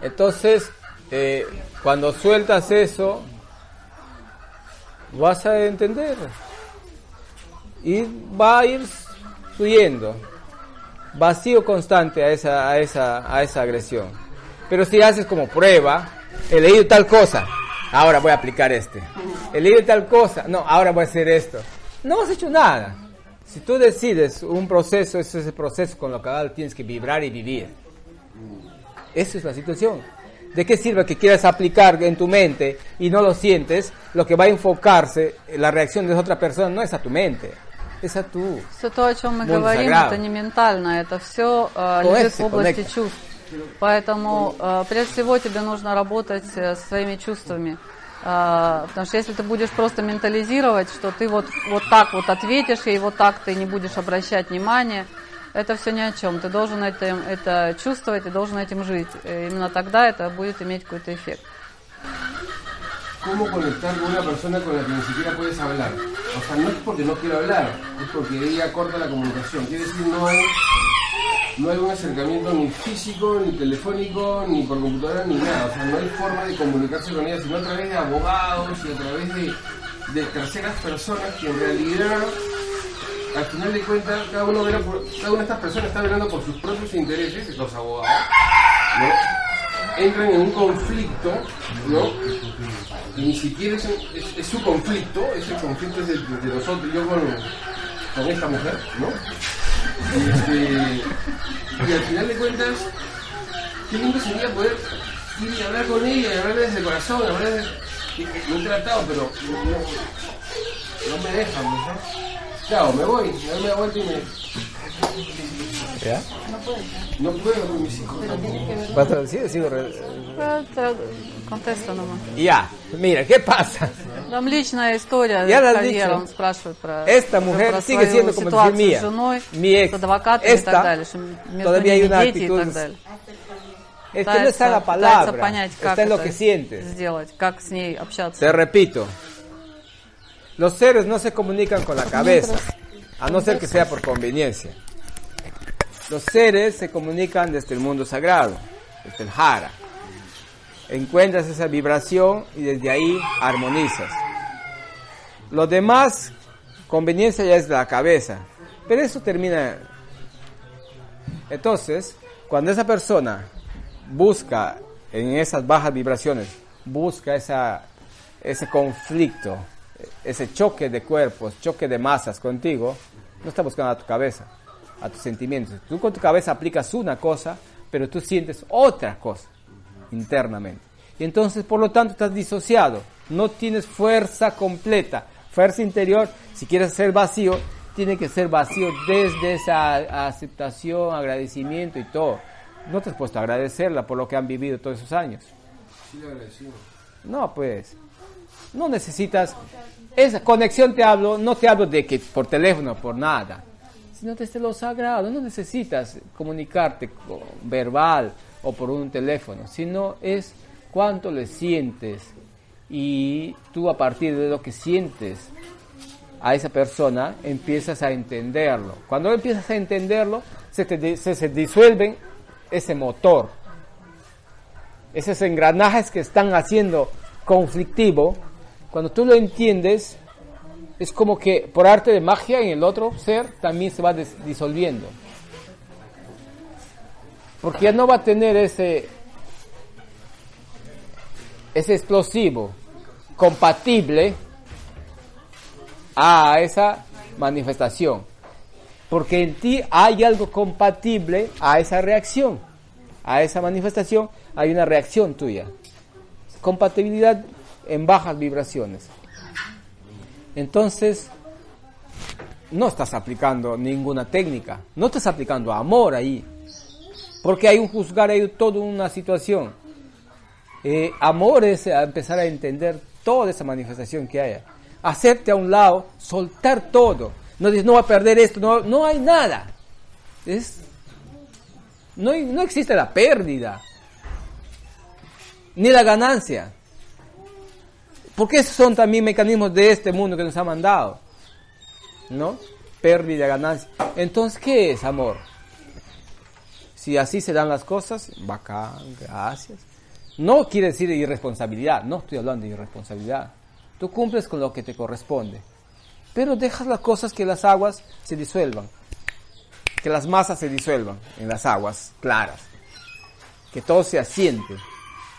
Entonces, eh, cuando sueltas eso, vas a entender. Y va a ir fluyendo. Vacío constante a esa, a esa, a esa agresión. Pero si haces como prueba, he leído tal cosa, ahora voy a aplicar este. He leído tal cosa, no, ahora voy a hacer esto. No has hecho nada. Si tú decides un proceso, ese es el proceso con lo que tienes que vibrar y vivir. Esa es la situación. ¿De qué sirve que quieras aplicar en tu mente y no lo sientes? Lo que va a enfocarse, la reacción de otra persona, no es a tu mente, es a tu. Все то, о чем мы говорим, sagrado. это не ментально, это все Conecte, лежит в области conecte. чувств. Поэтому э, прежде всего тебе нужно работать э, со своими чувствами. А, потому что если ты будешь просто ментализировать, что ты вот, вот так вот ответишь, и вот так ты не будешь обращать внимания, это все ни о чем. Ты должен это, это чувствовать, ты должен этим жить. И именно тогда это будет иметь какой-то эффект. ¿Cómo conectar con una persona con la que ni siquiera puedes hablar? O sea, no es porque no quiero hablar, es porque ella corta la comunicación. Quiere decir, no hay, no hay un acercamiento ni físico, ni telefónico, ni por computadora, ni nada. O sea, no hay forma de comunicarse con ella, sino a través de abogados y a través de, de terceras personas que en realidad, al final de cuentas, cada, uno vela por- cada una de estas personas está velando por sus propios intereses, los abogados, ¿no? entran en un conflicto, ¿no? Y ni siquiera es, es- su conflicto, ese conflicto de, de nosotros, yo con, con esta mujer, ¿no? Y, este, y al final de cuentas, qué lindo sería poder ir y hablar con ella, y hablar desde el corazón, hablar desde... que- que Lo he tratado, pero no, no- no me dejan, ¿no? Chao, me voy, me doy la vuelta y me... ¿Ya? No puedo con mis hijos tampoco. ¿Vas a traducir? Sí, re- Это контеста nomás. Ya, mira, ¿qué pasa? Там личная история Я с раз Хавьером, dicho, он спрашивает про, esta про mujer sigue свою siendo como ситуацию decir mía, с женой, mi ex. с адвокатом и Esta так далее, что между todavía hay ними una дети и actitud так далее. Es que no está en la пытается palabra, понять, как está en lo это que sientes. сделать, как с ней общаться. Te repito, los seres no se comunican con la cabeza, a no ser que sea por conveniencia. Los seres se comunican desde el mundo sagrado, desde el Jara. Encuentras esa vibración y desde ahí armonizas. Lo demás, conveniencia ya es de la cabeza, pero eso termina. Entonces, cuando esa persona busca en esas bajas vibraciones, busca esa, ese conflicto, ese choque de cuerpos, choque de masas contigo, no está buscando a tu cabeza, a tus sentimientos. Tú con tu cabeza aplicas una cosa, pero tú sientes otra cosa internamente. Y entonces, por lo tanto, estás disociado, no tienes fuerza completa, fuerza interior. Si quieres ser vacío, tiene que ser vacío desde esa aceptación, agradecimiento y todo. No te has puesto a agradecerla por lo que han vivido todos esos años. Sí, le agradecimos. No, pues, no necesitas, esa conexión te hablo, no te hablo de que por teléfono, por nada, sino desde lo sagrado, no necesitas comunicarte verbal o por un teléfono, sino es cuánto le sientes y tú a partir de lo que sientes a esa persona empiezas a entenderlo. Cuando empiezas a entenderlo, se, te di- se, se disuelven ese motor, esos engranajes que están haciendo conflictivo. Cuando tú lo entiendes, es como que por arte de magia en el otro ser también se va disolviendo. Porque ya no va a tener ese, ese explosivo compatible a esa manifestación. Porque en ti hay algo compatible a esa reacción. A esa manifestación hay una reacción tuya. Compatibilidad en bajas vibraciones. Entonces, no estás aplicando ninguna técnica. No estás aplicando amor ahí. Porque hay un juzgar, hay toda una situación. Eh, amor es empezar a entender toda esa manifestación que haya. Hacerte a un lado, soltar todo. No dices, no voy a perder esto, no, no hay nada. Es, no, no existe la pérdida, ni la ganancia. Porque esos son también mecanismos de este mundo que nos ha mandado. ¿No? Pérdida, ganancia. Entonces, ¿qué es amor? Si así se dan las cosas, bacán, gracias. No quiere decir irresponsabilidad, no estoy hablando de irresponsabilidad. Tú cumples con lo que te corresponde, pero dejas las cosas que las aguas se disuelvan, que las masas se disuelvan en las aguas claras, que todo se asiente.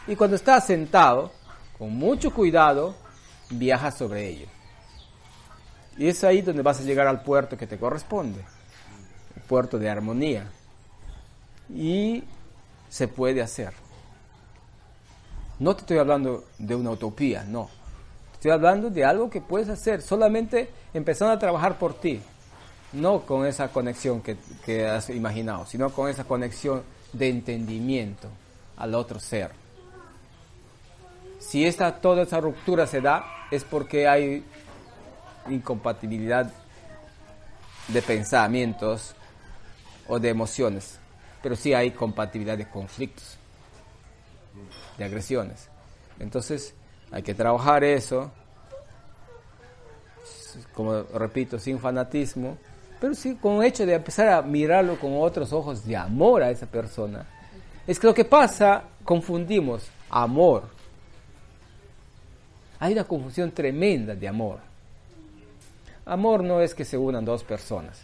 Y cuando estás sentado, con mucho cuidado, viajas sobre ello. Y es ahí donde vas a llegar al puerto que te corresponde, el puerto de armonía. Y se puede hacer. No te estoy hablando de una utopía, no. Estoy hablando de algo que puedes hacer solamente empezando a trabajar por ti. No con esa conexión que, has imaginado, sino con esa conexión de entendimiento al otro ser. Si esta, toda esa ruptura se da, es porque hay incompatibilidad de pensamientos o de emociones, pero sí hay compatibilidad de conflictos, de agresiones. Entonces hay que trabajar eso, como repito, sin fanatismo, pero sí con el hecho de empezar a mirarlo con otros ojos de amor a esa persona. Es que lo que pasa, confundimos amor. Hay una confusión tremenda de amor. Amor no es que se unan dos personas.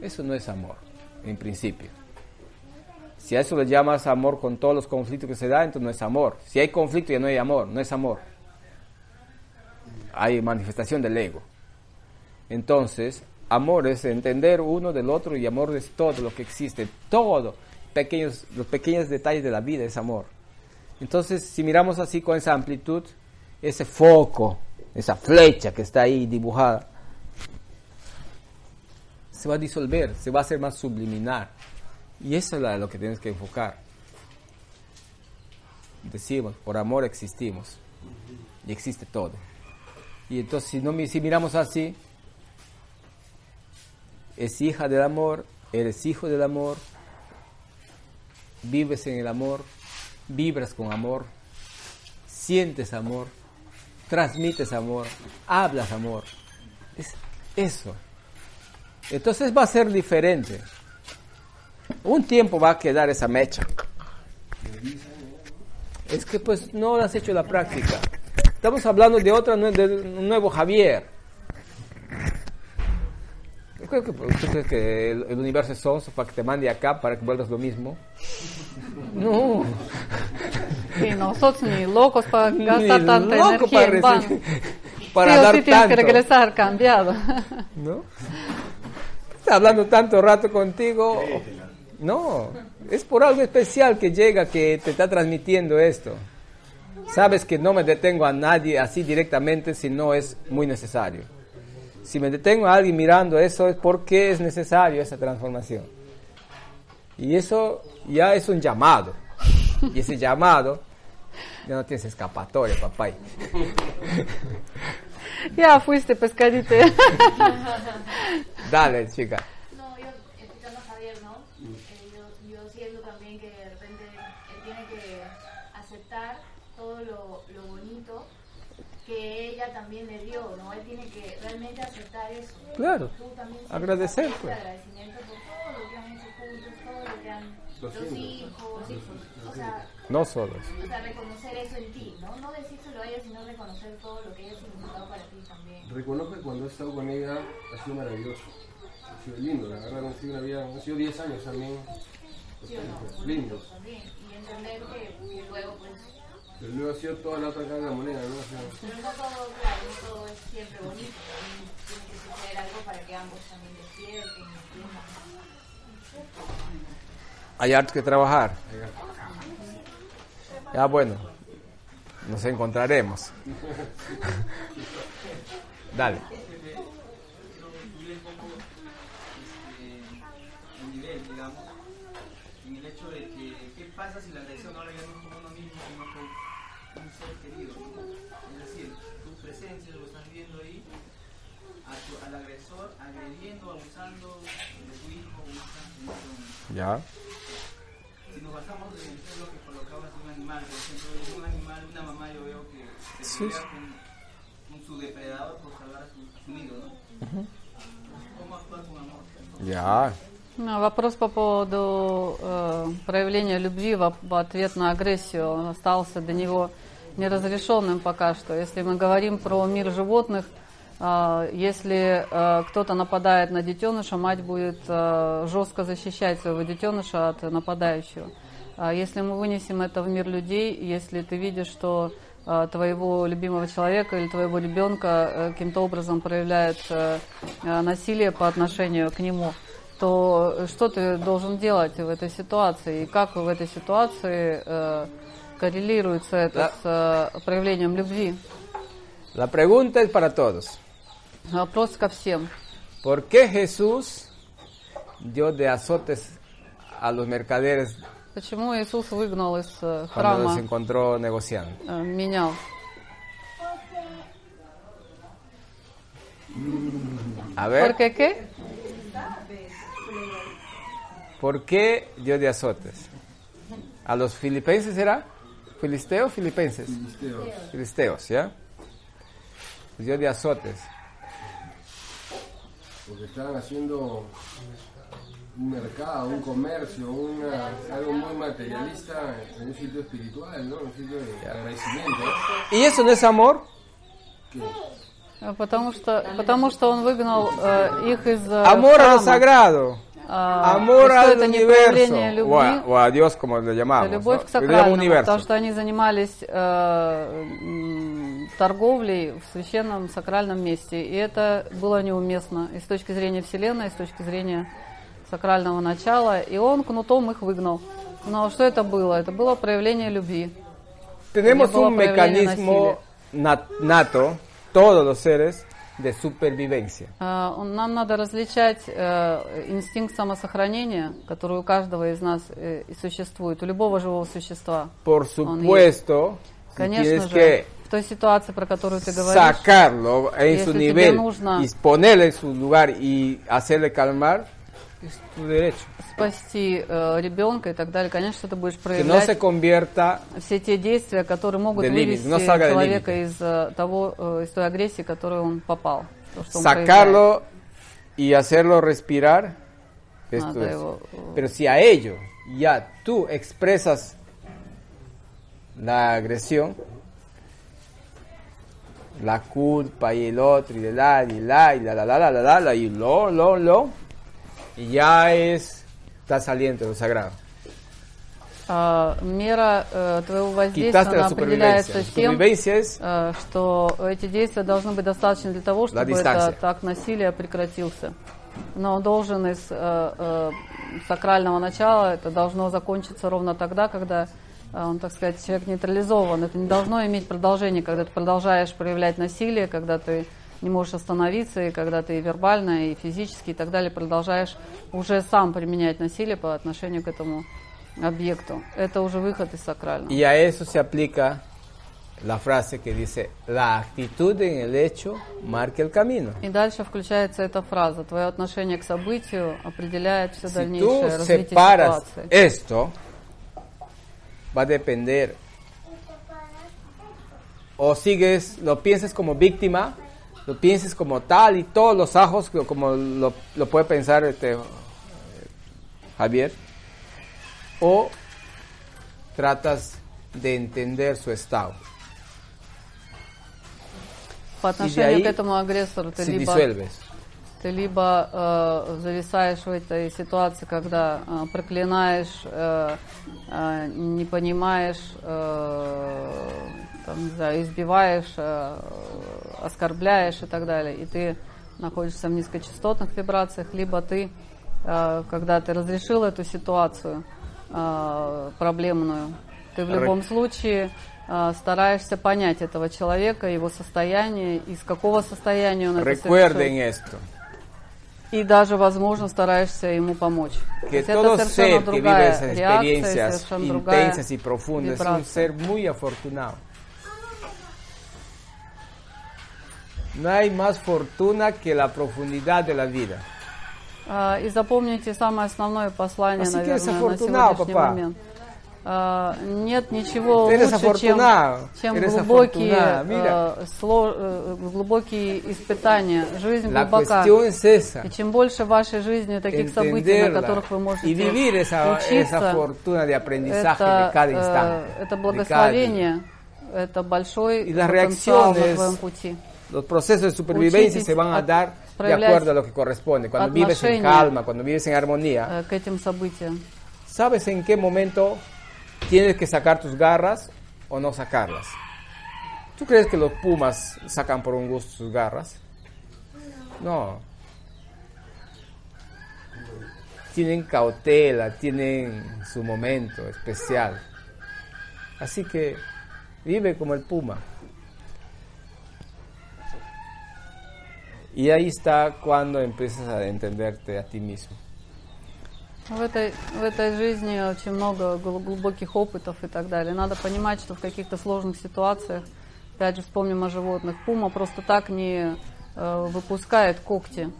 Eso no es amor, en principio. Si a eso le llamas amor con todos los conflictos que se dan, entonces no es amor. Si hay conflicto ya no hay amor, no es amor. Hay manifestación del ego. Entonces, amor es entender uno del otro y amor es todo lo que existe, todo, pequeños, los pequeños detalles de la vida es amor. Entonces, si miramos así con esa amplitud, ese foco, esa flecha que está ahí dibujada, se va a disolver, se va a hacer más subliminar. Y eso es lo que tienes que enfocar. Decimos, por amor existimos. Y existe todo. Y entonces, si, no, si miramos así, es hija del amor, eres hijo del amor, vives en el amor, vibras con amor, sientes amor, transmites amor, hablas amor. Es eso. Entonces va a ser diferente. Un tiempo va a quedar esa mecha. Es que pues no has hecho la práctica. Estamos hablando de otra, de un nuevo Javier. Yo creo que pues, ¿tú crees que el, el universo es sonso para que te mande acá para que vuelvas lo mismo. No. Y nosotros ni locos para Ni gastar tanta loco energía para en para sí dar sí tienes que regresar cambiado. ¿No? Está hablando tanto rato contigo. No, es por algo especial que llega que te está transmitiendo esto. Sabes que no me detengo a nadie así directamente si no es muy necesario. Si me detengo a alguien mirando eso es porque es necesario esa transformación. Y eso ya es un llamado. Y ese llamado ya no tienes escapatoria, papá. ya fuiste pescadito. Dale, chica. No, yo escuchando a Javier, ¿no? Eh, yo, yo siento también que de repente él tiene que aceptar todo lo, lo bonito que ella también le dio, ¿no? Él tiene que realmente aceptar eso. Claro. Tú también sientes Agradecer, pues. agradecimiento por todo lo que han hecho juntos, todo lo que han... Los Los hijos. hijos, o sea, No solos. o sea, reconocer eso en ti, ¿no? No decírselo a ella, sino reconocer todo lo que ella ha significado para ti también. Reconozco que cuando he estado con ella ha sido maravilloso. Ha sido lindo, la verdad, han sido, una vida, han sido 10 años también. ¿Sí o no? Lindos. También. Y entender que, que luego, pues, Pero luego ha sido toda la otra cara de la moneda, ¿no? O sea, pero no todo, claro, no todo es siempre bonito. Tiene que suceder algo para que ambos también despierten y entiendan. Hay harto que trabajar. Ya bueno, nos encontraremos. Dale. Ya. Si nos basamos en ejemplo que colocabas de un animal, por ejemplo, un animal, una mamá yo veo que se pelea con, con su depredador por salvar a su, su nido, ¿no? ¿Cómo actuar con amor? Ya. Ну, Вопрос по поводу э, проявления любви в, в ответ на агрессию он остался до него неразрешенным пока что. Если мы говорим про мир животных, э, если э, кто-то нападает на детеныша, мать будет э, жестко защищать своего детеныша от нападающего. А если мы вынесем это в мир людей, если ты видишь, что э, твоего любимого человека или твоего ребенка каким-то образом проявляет насилие по отношению к нему, то что ты должен делать в этой ситуации? И как в этой ситуации коррелируется это с проявлением любви? La pregunta es para todos. Вопрос ко всем. ¿Por qué Jesús dio de azotes a los mercaderes Почему Иисус выгнал из э, cuando los храма, encontró negociando? э, менял? A ver, ¿Por qué qué? ¿por qué dio de azotes? ¿A los filipenses era? ¿Filisteos filipenses? filisteos. Filisteos, ¿ya? Pues dio de azotes. Porque estaban haciendo un mercado, un comercio, una, algo muy materialista en un sitio espiritual, ¿no? Un sitio de agradecimiento. ¿Y eso no es amor? Que Э, Потому что, потому что он выгнал э, их из э, Amor храма. sagrado. А, Amor al это не проявление O любви, o a Dios, como le это llamamos. любовь ¿no? к сакральному, потому что они занимались э, торговлей в священном сакральном месте, и это было неуместно и с точки зрения Вселенной, и с точки зрения сакрального начала, и он кнутом их выгнал. Но что это было? Это было проявление любви. Tenemos un mecanismo nat- nato, todos los seres, de supervivencia. Он- Нам надо различать э, инстинкт самосохранения, который у каждого из нас и существует, у любого живого существа. Por supuesto, si Конечно tienes же, que той ситуации, про которую ты говоришь, sacarlo en su nivel нужно- y ponerle en su lugar y hacerle calmar, es tu derecho. спасти э, ребенка и так далее, конечно, ты будешь Que no se проявлять convierta все те действия, которые могут вывести no человека из э, того, э, из той агрессии, в которую он попал. То, что он sacarlo y hacerlo respirar. Esto Надо es. его, э, Pero si a ello ya tú expresas la agresión, la culpa y el otro y la y la y la la la la la la, la, y lo lo lo y ya es está saliendo lo sagrado. А, мера э, твоего воздействия она определяется тем, э, что эти действия должны быть достаточно для того, чтобы этот акт насилия прекратился. Но он должен из э, сакрального начала, это должно закончиться ровно тогда, когда он, так сказать, человек нейтрализован. Это не должно иметь продолжения, когда ты продолжаешь проявлять насилие, когда ты не можешь остановиться, и когда ты и вербально, и физически, и так далее, продолжаешь уже сам применять насилие по отношению к этому объекту. Это уже выход из сакрального. y a eso se aplica la frase que dice la actitud en el hecho marca el camino. И дальше включается эта фраза. Твое отношение к событию определяет все Si дальнейшее развитие ситуации. esto, va a depender o sigues, lo pienses como víctima, lo pienses como tal y todos los ajos, lo- como lo, lo puede pensar este, Javier, o tratas de entender su estado. По И de отношению ahí к этому агрессору ты Se либо, disuelves. Ты либо э, зависаешь в этой ситуации, когда э, проклинаешь, э, э, не понимаешь, э, там, не знаю, избиваешь, э, оскорбляешь и так далее, и ты находишься в низкочастотных вибрациях, либо ты, э, когда ты разрешил эту ситуацию э, проблемную, ты в любом случае э, стараешься понять этого человека, его состояние, из какого состояния он это Recuerden совершил. esto, И даже, возможно, стараешься ему помочь. Que todo ser que vive esas experiencias intensas y profundas es un ser muy afortunado. No hay más fortuna que la profundidad de la vida. А, И запомните самое основное послание, Así наверное, на сегодняшний papá. момент. А, Нет ничего eres лучше, чем, чем eres глубокие, э, сло- э, глубокие испытания. Жизнь La глубока. cuestión es esa. И чем больше в вашей жизни таких событий, на которых вы можете esa, учиться, это, э, instante. это благословение, это большой потенциал на твоем пути. los procesos de supervivencia Учитесь se van a dar de acuerdo a lo que corresponde. Cuando vives en calma, cuando vives en armonía, э. ¿sabes en qué momento tienes que sacar tus garras o no sacarlas? ¿Tú crees que los pumas sacan por un gusto sus garras? No. Tienen cautela, tienen su momento especial. Así que vive como el puma. Y ahí está cuando empiezas a entenderte a ti mismo. В этой, в этой жизни очень много гл- глубоких опытов и так далее. Надо понимать, что в каких-то сложных ситуациях, опять же, вспомним о животных, пума просто так не э, выпускает когти.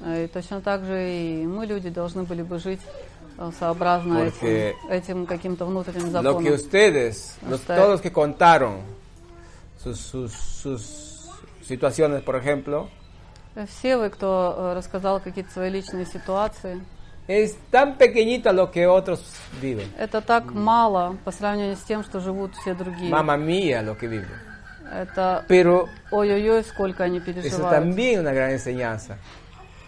Э, И точно так же и мы, люди, должны были бы жить э, сообразно Porque этим, этим каким-то внутренним Lo законам. que ustedes, los, Hasta- todos los que contaron sus, sus, sus situaciones, por ejemplo, Все вы, кто э, рассказал какие-то свои личные ситуации, es tan pequeñito a lo que otros viven. это так мало по сравнению с тем, что живут все другие. Mamma mía lo que viven. Это Pero ой-ой-ой, сколько они eso переживают. también es una gran enseñanza.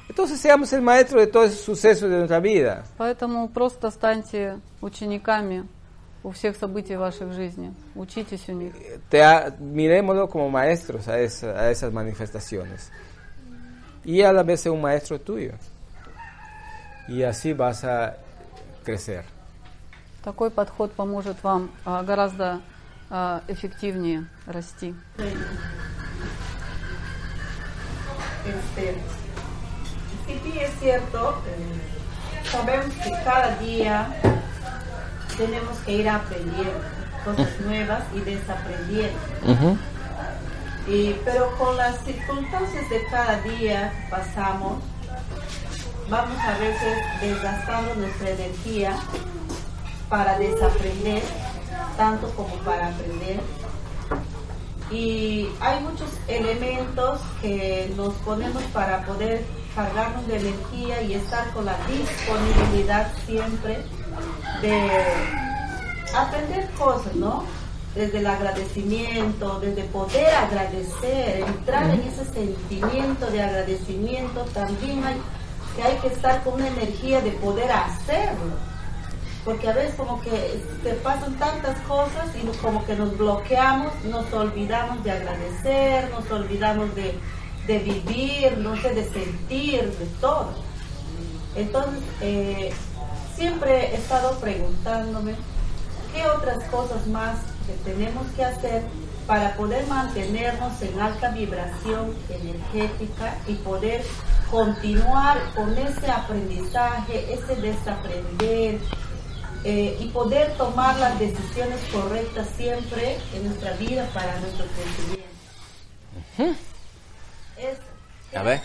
Entonces seamos el maestro de todos esos sucesos de nuestra vida. Поэтому просто станьте учениками у всех событий вашей жизни. Учитесь у них. Te ha- mirémoslo como maestros a, esa- a esas manifestaciones. Y a la vez ser un maestro tuyo. Y así vas a crecer. Такой подход поможет вам а, гораздо а, эффективнее расти. Este, sí, sí es cierto, eh, sabemos que cada día tenemos que ir aprendiendo cosas nuevas y desaprendiendo. Y, pero con las circunstancias de cada día que pasamos, vamos a veces desgastando nuestra energía para desaprender, tanto como para aprender. Y hay muchos elementos que nos ponemos para poder cargarnos de energía y estar con la disponibilidad siempre de aprender cosas, ¿no? Desde el agradecimiento, desde poder agradecer, entrar en ese sentimiento de agradecimiento, también hay que hay que estar con una energía de poder hacerlo porque a veces como que te pasan tantas cosas y como que nos bloqueamos, nos olvidamos de agradecer, nos olvidamos de, de vivir, no sé, de sentir, de todo. Entonces, eh, siempre he estado preguntándome qué otras cosas más que tenemos que hacer para poder mantenernos en alta vibración energética y poder continuar con ese aprendizaje, ese desaprender, eh, y poder tomar las decisiones correctas siempre en nuestra vida para nuestro crecimiento. Es- A ver,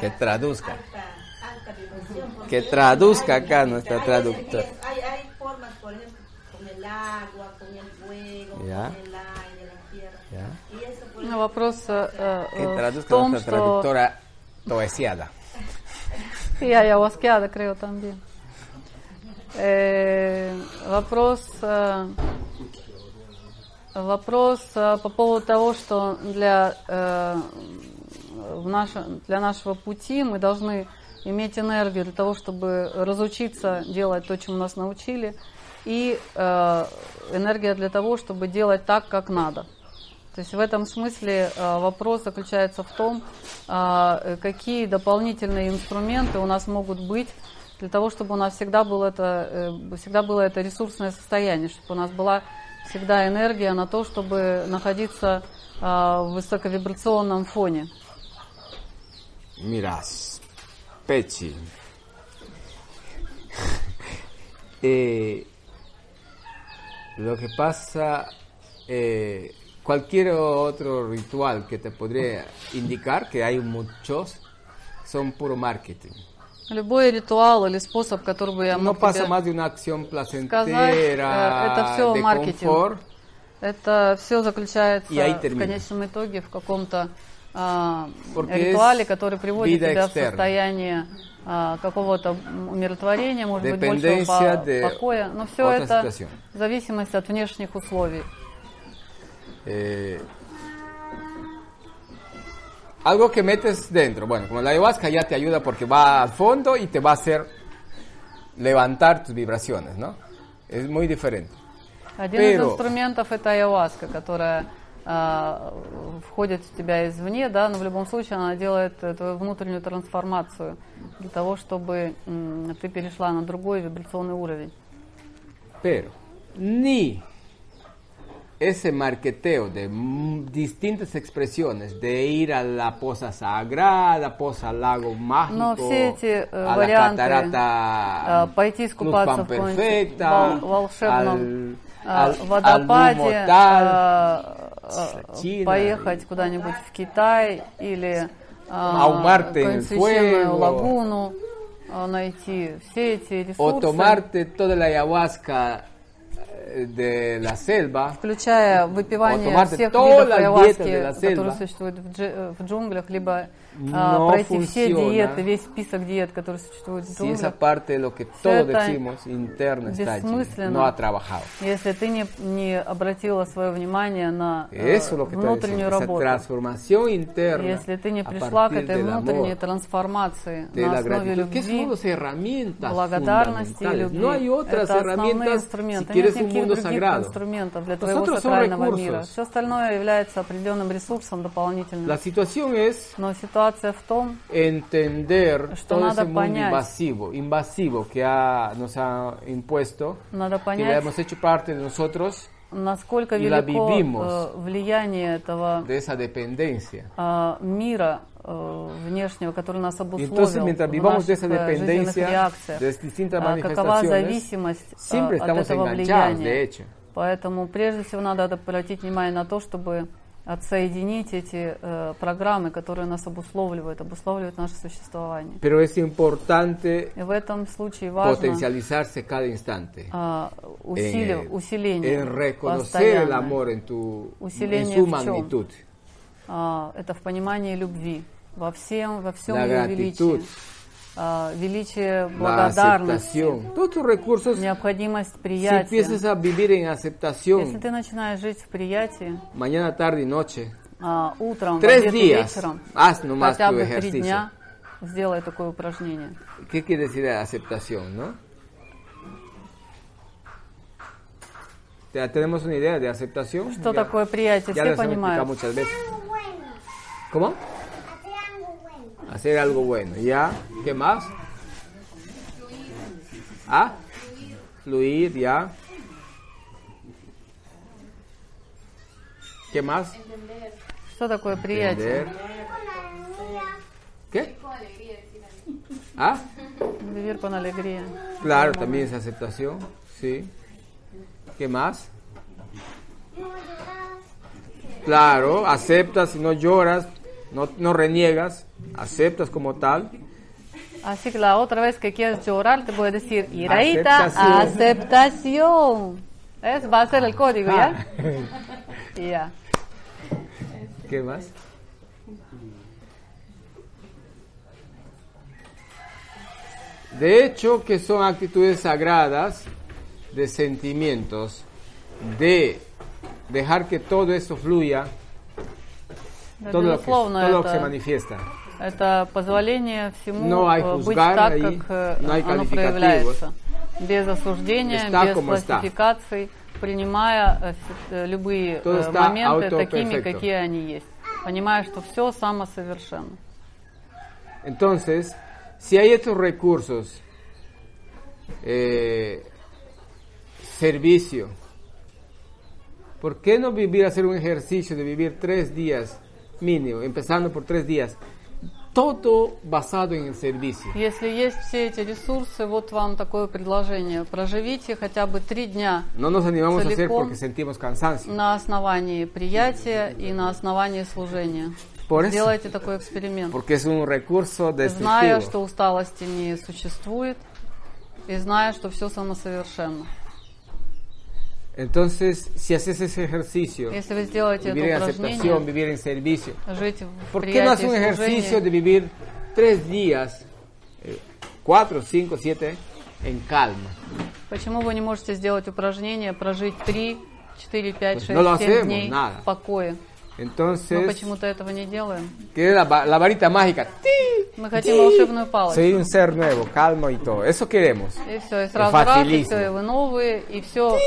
que traduzca. alta- alta vibración, porque Que traduzca hay- acá nuestra hay traductora. energías, Hay, hay formas, por ejemplo, con el agua, con el fuego, Ya. con el aire, Вопрос э, э, в том, что traductora toesiada. Sí, ayahuasqueada, creo también. Э, вопрос, э, вопрос э, по поводу того, что для, э, в наше, для нашего пути мы должны иметь энергию для того, чтобы разучиться делать то, чему нас научили, и э, энергия для того, чтобы делать так, как надо. То есть в этом смысле э, вопрос заключается в том, э, какие дополнительные инструменты у нас могут быть для того, чтобы у нас всегда было это, э, всегда было это ресурсное состояние, чтобы у нас была всегда энергия на то, чтобы находиться в высоковибрационном фоне. Mira, Pechi. Eh, lo que pasa, eh, cualquier otro ritual que te podría indicar, que hay muchos, son puro marketing. Любой ритуал или способ, который бы я No мог pasa тебе más de una acción сказать, э, это все de маркетинг. confort, Это все заключается в конечном итоге в каком-то а, ритуале, который приводит тебя externa. в состояние а, какого-то умиротворения, может быть, большего по- покоя. Но все это situación. в зависимости от внешних условий. Eh, algo que metes dentro. Bueno, como la ayahuasca ya te ayuda porque va al fondo y te va a hacer levantar tus vibraciones, ¿no? Es muy diferente. Один из Pero- инструментов это ayahuasca, которая а, входит в тебя извне, да, но в любом случае она делает э, твою внутреннюю трансформацию для того, чтобы м, ты перешла на другой вибрационный уровень. Pero ni ese marqueteo de mm, distintas expresiones, de ir a la poza sagrada, poza al lago mágico, Но все эти э, a la варианты catarata э, пойти искупаться Luz в каком-нибудь Perfecta, вол- волшебном al- э, al- водопаде, al humo tal, э, э, China. поехать куда-нибудь в Китай или э, Ahumarte en el какую-нибудь священную fuego. лагуну э, найти. Все эти o ресурсы, tomarte toda la ayahuasca eh, de la selva, включая выпивание всех видов selva, которые существуют в, дж- в джунглях, либо no пройти все funciona диеты, весь список диет, которые существуют в si джунглях. esa parte de lo que todos это decimos interno está allí, no ha trabajado. Если ты не, не обратила свое внимание на э, Eso lo que внутреннюю esa работу, transformación interna если ты не пришла к этой внутренней amor, трансформации на основе любви, благодарности и любви, No hay otras это основные si инструменты. quieres Нет никаких других инструментов для твоего сакрального мира. Все остальное является определенным ресурсом дополнительным. La situación es Но ситуация в том, entender Что todo надо ese mundo понять. invasivo, invasivo que ha, nos ha impuesto, надо que понять, hemos hecho parte de nosotros, насколько y велико vivimos. э, влияние этого de esa dependencia. а, мира э, внешнего, который нас обусловил entonces, mientras в vivamos de наших esa э, жизненных dependencia, реакциях, de distintas а, какова manifestaciones, зависимость а, siempre от estamos этого enganchados, de влияния. hecho. Поэтому прежде всего надо обратить внимание на то, чтобы отсоединить эти э, программы, которые нас обусловливают, обусловливают наше существование. Pero es importante И в этом случае важно potencializarse cada instante. а, усили- en, усиление en reconocer el amor en, tu, en Усиление su в чём? magnitud. А, это в понимании любви во всем, во всем La ее величии. А, величие благодарности, recursos, необходимость si приятия. en Если ты начинаешь жить в приятии, mañana, tarde noche, а, утром, Tres обед días. вечером, Haz nomás хотя бы три дня, сделай такое упражнение. ¿qué quiere decir aceptación, no? ¿Ya ¿Tenemos una idea de aceptación? Что Ya- такое приятие? Все понимают. muchas veces. ¿Cómo? Hacer algo bueno. ¿Ya? ¿Qué más? ¿Ah? Fluir, ¿ya? ¿Qué más? Что такое приятие? Entender. ¿Qué? ¿Ah? Vivir con alegría. Claro, también es aceptación. Sí. ¿Qué más? Claro, aceptas y no lloras, no, no reniegas, aceptas como tal. Así que la otra vez que quieras llorar te voy a decir iraita, aceptación. aceptación. Va a ser el código, ¿ya? Ah. Ya. ¿Qué más? De hecho, que son actitudes sagradas de sentimientos, de dejar que todo eso fluya, todo lo, que, todo lo que se manifiesta. Это позволение всему No э, быть так, как э, no оно проявляется. Без осуждения, без классификаций, принимая э, э, любые э, моменты такими, какие они есть. Понимая, что все самосовершенно. Entonces, si hay estos recursos, eh, servicio, ¿por qué no vivir, hacer un ejercicio de vivir tres días mínimo, empezando por tres días, todo basado en el servicio? Если есть все эти ресурсы, вот вам такое предложение. Проживите хотя бы три дня No nos animamos a hacer Целиком. porque sentimos cansancio. на основании приятия и на основании служения. Por eso. Сделайте такой эксперимент. Porque es un recurso Зная, destructivo. что усталости не существует, и зная, что все самосовершенно. Entonces, si haces ese ejercicio, Если вы сделаете vivir en это aceptación, упражнение, vivir en servicio, жить в ¿por qué no haces приятии un и ejercicio служении, de vivir tres días, eh, cuatro, cinco, siete, en calma? почему вы не можете сделать упражнение, прожить 3, 4, 5, Pues 6, no lo 7 hacemos, дней nada. в покое? Мы Entonces, почему-то этого не делаем. que la, va- la varita mágica, ¡ti! Мы хотим волшебную палочку. soy un ser nuevo, calmo y todo. Eso queremos. И все, и сразу раз, и Фатилизм. все, и вы новые, и все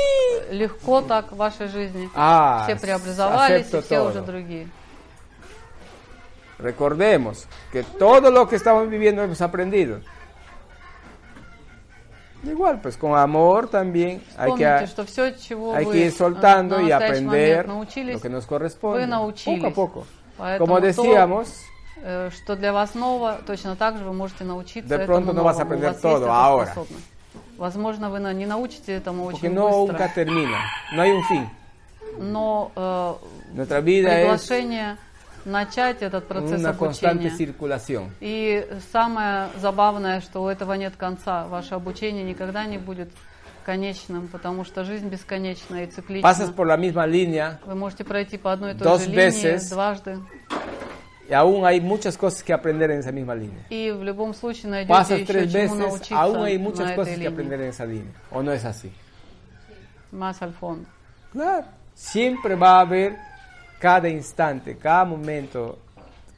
легко так в вашей жизни. Ah, все преобразовались, и acepto все todo. уже другие. Recordemos que todo lo que estamos viviendo hemos aprendido. Igual, pues con amor también hay que, Помните, что все, чего hay вы que ir soltando на y настоящий aprender момент научились, lo que nos corresponde. вы научились. Poco a poco. Поэтому Como то, decíamos, э, что для вас ново, точно так же вы можете научиться De этому pronto no vas a новому. У aprender вас есть todo эта ahora. способность. Возможно, вы на- не научите этому porque очень no быстро, nunca termina, no hay un fin. но э, Nuestra vida es приглашение начать этот процесс una обучения. circulación. И самое забавное, что у этого нет конца. Ваше обучение никогда не будет конечным, потому что жизнь бесконечна и циклична. Pasas por la misma línea Вы можете пройти по одной и той же линии дважды, y aún hay muchas cosas que aprender en esa misma línea. и в любом случае найдете Pasas еще tres veces, aún hay muchas cosas que aprender en esa línea. ¿O no es así? Más al fondo. Claro. Siempre va a haber cada instante, cada momento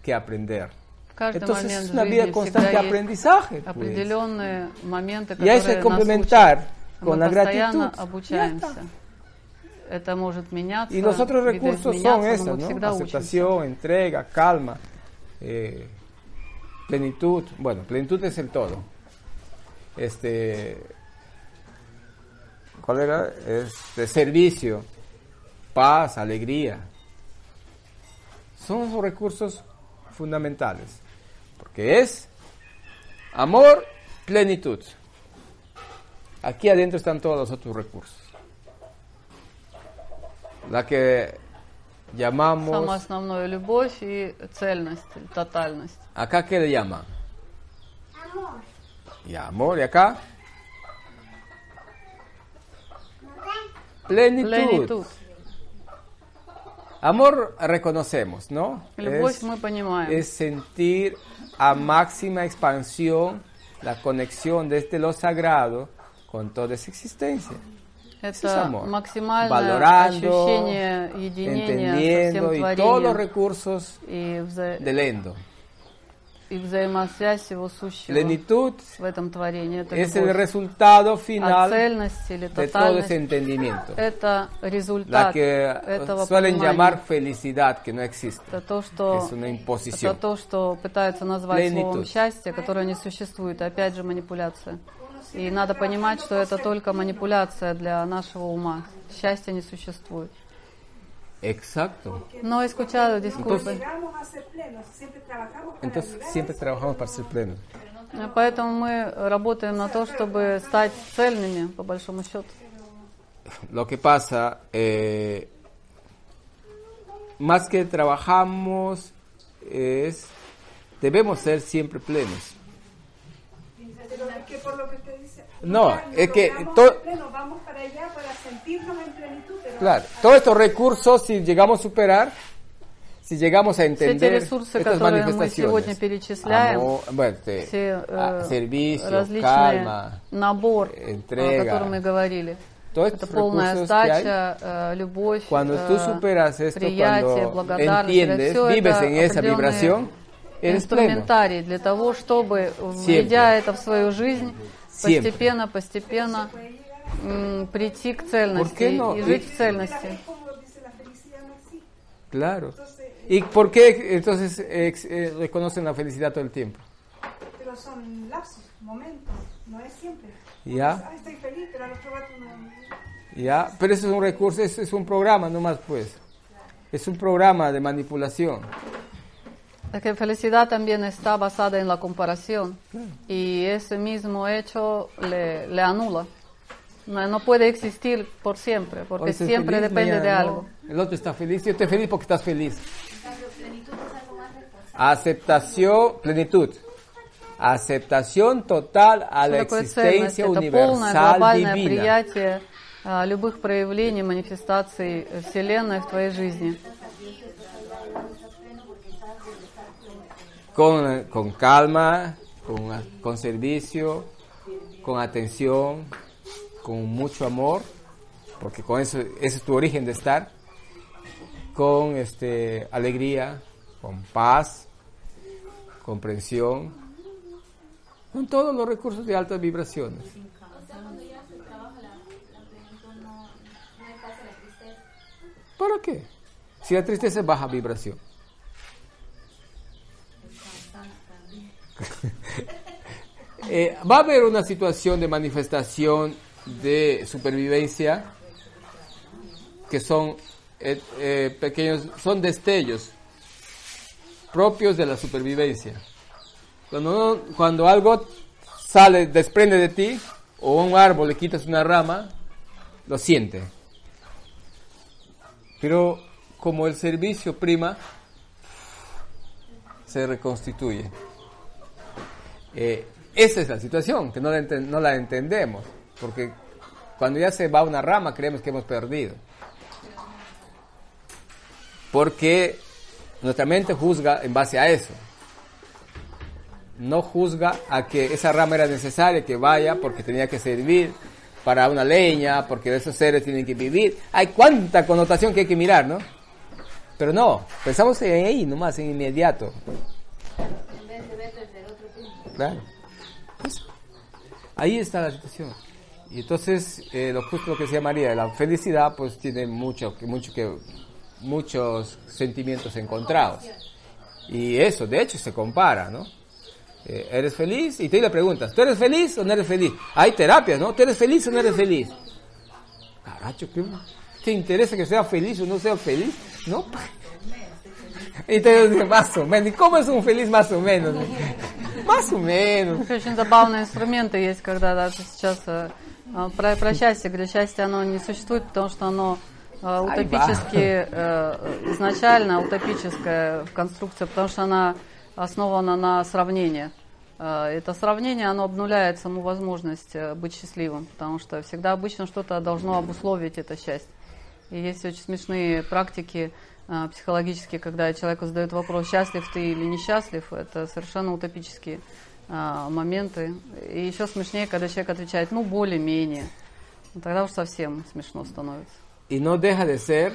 que aprender. В каждый Entonces момент es una жизни vida всегда constante de есть aprendizaje. pues. определенные моменты, Y a eso которые hay нас complementar учат. con Мы la постоянно gratitud. обучаемся. Это может меняться, Y los otros recursos son видоизменяться, esos, но мы ¿no? всегда учимся. Aceptación, entrega, calma, eh, plenitud. Bueno, plenitud es el todo. Este, ¿cuál era? Este, servicio, paz, alegría. Son los recursos fundamentales. Porque es amor, plenitud. Aquí adentro están todos los otros recursos. La que llamamos... Самое основное любовь и цельность, тотальность. ¿Acá qué le llaman? Y amor, ¿y acá? Plenitud. Plenitud. Amor reconocemos, ¿no? Es, es, sentir a máxima expansión la conexión desde este lo sagrado con toda esa existencia. Eso es amor. Valorando, entendiendo y todos los recursos del endo. И взаимосвязь всего сущего Plenitud в этом творении. Это es el resultado А final цельность или de todo тотальность ese entendimiento. это La результат que этого suelen понимания. llamar felicidad, que no existe. Это то, что, Es una это imposición. то, что пытаются назвать Plenitud. словом счастье, которое не существует. Опять же, манипуляция. И надо понимать, что это только манипуляция для нашего ума. Счастья не существует. Exacto. No he escuchado, disculpe. Entonces- Llegamos a ser plenos, siempre trabajamos para Entonces llegar a siempre ser trabajamos para ser plenos. Поэтому мы работаем на то, чтобы стать цельными, по большому счету. Lo que pasa, eh, más que trabajamos, es debemos ser siempre plenos. Pero es que por lo que usted dice, No, ya es que logramos to- ser plenos, vamos para allá para sentirnos en plenitud. Claro, todos estos recursos, si llegamos a superar, si llegamos a entender ресурсы, estas manifestaciones, amor, bueno, este, все ah, э, servicio, calma, набор, о entrega, котором мы говорили. Это полная hay, сдача, э, любовь, cuando tú э, superas esto, приятие, cuando благодарность. entiendes, vives en esa vibración, инструментарий для того, чтобы, Siempre. введя это в свою жизнь, Siempre. постепенно, постепенно м, прийти к ¿Por цельности qué no? и Y- жить в цельности. Claro. ¿Y por qué entonces ex- eh, reconocen la felicidad todo el tiempo? Pero son lapsos, momentos, no es siempre. Ya. Ah, estoy feliz, pero al otro rato no. ¿Ya? Pero eso es un recurso, eso es un programa nomás pues. Es un programa de manipulación. La que felicidad también está basada en la comparación y ese mismo hecho le, le anula. No, no puede existir por siempre, porque Hoy estoy siempre feliz, depende mañana de no. algo. El otro está feliz, yo estoy feliz porque estás feliz. Aceptación, plenitud. Aceptación total a la Что такое ценность? existencia Это полное universal глобальное divina. приятие а, любых проявлений, манифестаций э, Вселенной в твоей жизни. Con, con calma, con, con servicio, con atención, con mucho amor, porque con eso ese es tu origen de estar, con este alegría, con paz, comprensión, con todos los recursos de altas vibraciones. ¿Para qué? Si la tristeza es baja vibración. Eh, va a haber una situación de manifestación de supervivencia que son eh, eh, pequeños, son destellos propios de la supervivencia. Cuando, uno- cuando algo sale, desprende de ti, o un árbol le quitas una rama, lo siente. Pero como el servicio prima, se reconstituye. Eh, esa es la situación, que no la, no la entendemos, porque cuando ya se va una rama creemos que hemos perdido. Porque nuestra mente juzga en base a eso. No juzga a que esa rama era necesaria que vaya porque tenía que servir para una leña, porque esos seres tienen que vivir. Hay cuánta connotación que hay que mirar, ¿no? Pero no, pensamos en ahí nomás, en inmediato. En vez de verlo desde otro punto. Claro. Ahí está la situación. Y entonces, eh, lo justo lo que decía María, la felicidad pues tiene mucho, que mucho que, muchos sentimientos encontrados. Y eso, de hecho, se compara, ¿no? Eh, ¿Eres feliz? Y te le preguntas, ¿tú eres feliz o no eres feliz? Hay terapias, ¿no? ¿Tú eres feliz o no eres feliz? Caracho, ¿qué te interesa que sea feliz o no sea feliz? ¿No? Y te dice, más o menos. ¿Y cómo es un feliz más o menos? Más o menos. Вообще Очень забавные инструменты есть, когда даже сейчас э, э, про, про счастье, где счастье оно не существует, потому что оно э, утопически, э, изначально утопическая конструкция, потому что она основана на сравнении. Э, Это сравнение, оно обнуляет саму возможность э, быть счастливым, потому что всегда обычно что-то должно обусловить это счастье. И есть очень смешные практики психологические, когда человеку задают вопрос, счастлив ты или несчастлив, это совершенно утопические э, моменты. И еще смешнее, когда человек отвечает, ну, более-менее. Ну, Тогда уж совсем смешно становится. Y no deja de ser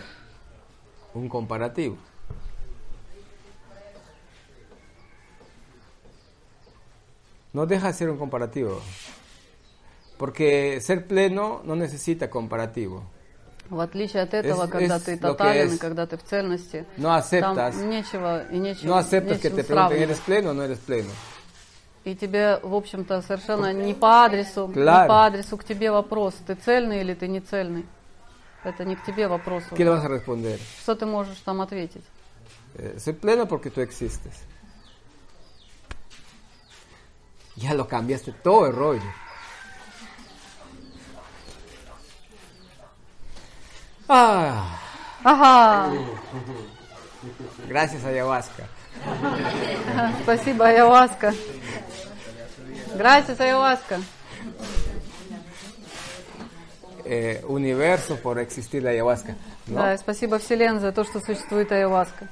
un comparativo. No deja de ser un comparativo. Porque ser pleno no necesita comparativo. В отличие от этого, Es- когда es ты que тотален, и когда ты в цельности, No aceptas. там нечего и нечего, No aceptas que нечем te pregunten. ¿eres pleno o no eres pleno? И тебе, в общем-то, совершенно не по адресу, не Claro. по адресу к тебе вопрос, ты цельный или ты не цельный. Это не к тебе вопрос. ¿Qué le vas a responder? Что ты можешь там ответить? Eh, soy pleno porque tú existes. Ya lo cambiaste todo el rollo. Ah, Ага, gracias ayahuasca. спасибо, Айаваска. Gracias, Айаваска. Eh, universo por existir la ayahuasca. ¿no? Да, и спасибо Вселенной за то, что существует Айаваска.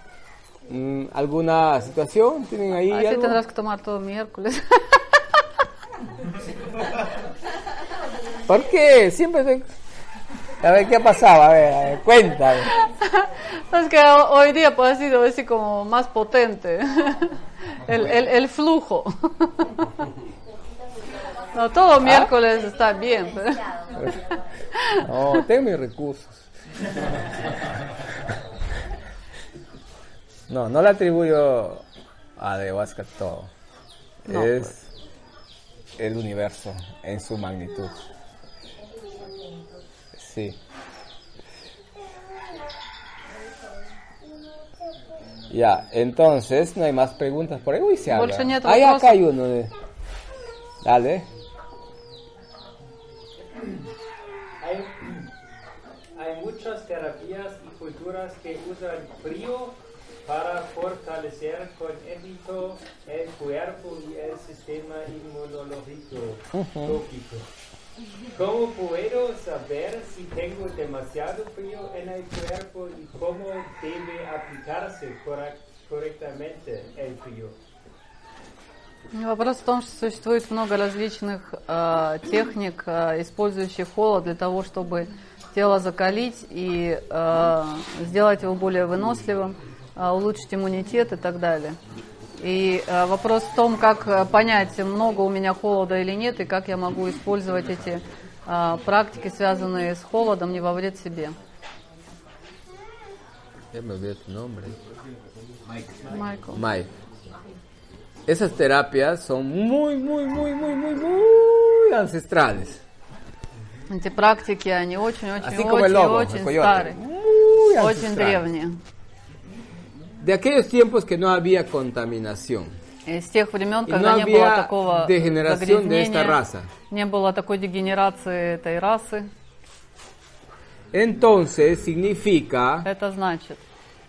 Mm, ¿Alguna situación? ¿Tienen ahí Ah, si algo? tendrás que tomar todo miércoles. ¿Por qué? Siempre te- A ver, ¿qué ha pasado? A ver, a ver, cuéntame. es que ho- hoy día puede ha sido así como más potente. El, el, el flujo. No, todo ¿Ah? miércoles está bien. No, tengo mis recursos. No, no le atribuyo a ayahuasca todo. Es pues. el universo en su magnitud. Sí. Ya, entonces no hay más preguntas por ahí. Uy, se habla. Ahí acá hay uno. Dale. Hay, muchas terapias y culturas que usan frío para fortalecer con éxito el cuerpo y el sistema inmunológico. Lógico. ¿Cómo puedo saber si tengo demasiado frío en el cuerpo y cómo debe aplicarse correc- correctamente el frío? Вопрос в том, что существует много различных э, техник, э, использующих холод для того, чтобы тело закалить и э, сделать его более выносливым, э, улучшить иммунитет и так далее. И э, вопрос в том, как э, понять, много у меня холода или нет, и как я могу использовать эти э, практики, связанные с холодом, не во вред себе. Nombre. Майкл. Mike. Esas terapias son muy, muy, muy, muy, muy, muy ancestrales. Эти практики, они Así очень-очень-очень como el lobo, el очень coyote. старые, Muy очень ancestrales. древние. De aquellos tiempos que no había contaminación. И с тех времен, И когда no не было había такого degeneración de esta загрязнения, raza. не было такой дегенерации этой расы, Entonces significa это значит,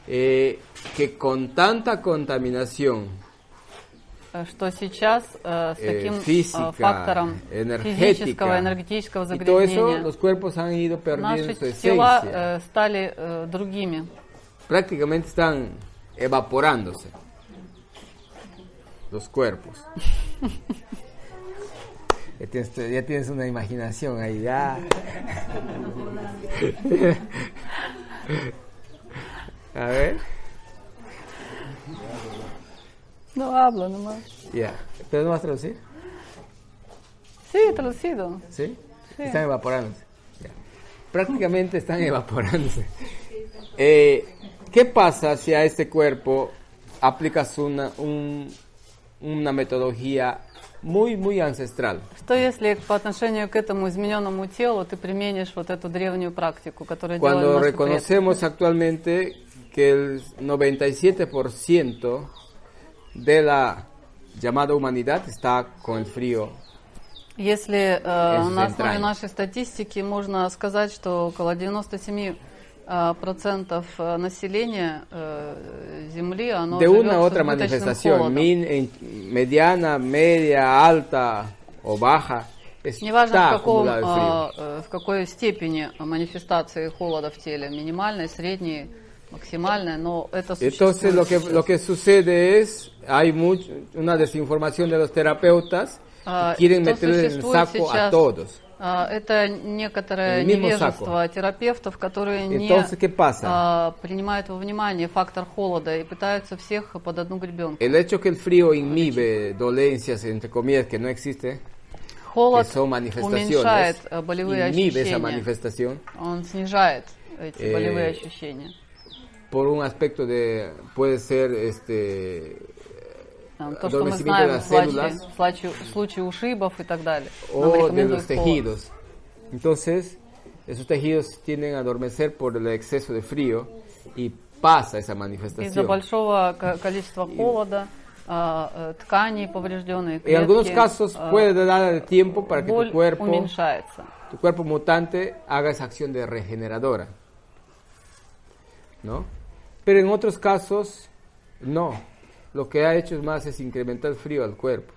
eh, que con tanta contaminación э, что сейчас э, с э, таким э, física, фактором физического, энергетического eso, загрязнения perdiendo наши тела э, стали э, другими. Prácticamente están evaporándose los cuerpos. Ya tienes, ya tienes una imaginación ahí, ya. A ver, No hablo nomás. ya. ¿Pero no vas a traducir? Sí, traducido. ¿Sí? Sí. Están evaporándose. Ya. Prácticamente están evaporándose. Eh, ¿Qué pasa si a este cuerpo aplicas una, un- una metodología muy, muy ancestral? Что если по отношению к этому измененному телу ты применишь вот эту древнюю практику, которую делали Cuando наши предки? reconocemos actualmente que el 97% de la llamada humanidad está con el frío. Если э, на основе нашей статистики можно сказать, что около 97 э, процентов э, населения э, Земли, оно de una otra manifestación, min- mediana, media, alta o baja, Неважно, в, каком, в какой степени манифестации холода в теле, минимальной, средней, максимальной, но это Entonces lo que, существует. lo que sucede es, hay much- una desinformación de los terapeutas А, que quieren meterle en el существует saco a сейчас, todos. а, Это некоторое невежество терапевтов, которые не Entonces, ¿qué pasa? а, принимают во внимание фактор холода и пытаются всех под одну гребенку. El hecho que el frío inhibe dolencias, entre comillas, que no existe, Холод que son manifestaciones, уменьшает э, болевые inhibe esa ощущения. manifestación Он снижает эти Eh, болевые ощущения. por un aspecto de, puede ser este, Там, то, что мы adormecimiento de знаем в las случае, células в случае- в случае ушибов и так далее. Нам o de рекомендуют los холод. tejidos. Entonces, esos tejidos tienden a adormecer por el exceso de frío y pasa esa Из-за manifestación. большого ко- количества холода а, э, тканей поврежденные, En algunos клетки, casos а, puede dar el tiempo para que боль tu cuerpo, уменьшается. tu cuerpo mutante haga esa acción de regeneradora. ¿No? Pero en otros casos, no. Lo que ha hecho más es incrementar frío al cuerpo.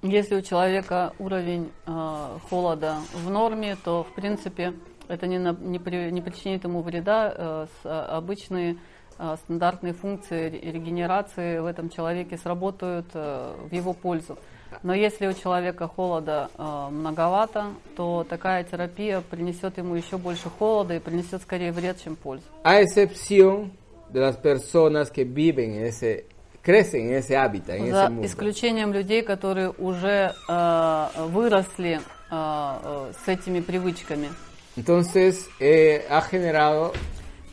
Если у человека уровень э, холода в норме, то в принципе это не, на- не, при- не причинит ему вреда. э, с- а, обычные э, стандартные функции ре- регенерации в этом человеке сработают э, в его пользу. Но если у человека холода э, многовато, то такая терапия принесет ему еще больше холода и принесет скорее вред, чем пользу. A excepción de las personas que viven en ese, crecen en ese hábitat, en ese За mundo. исключением людей, которые уже э, выросли э, э, с этими привычками. Entonces, eh, ha generado,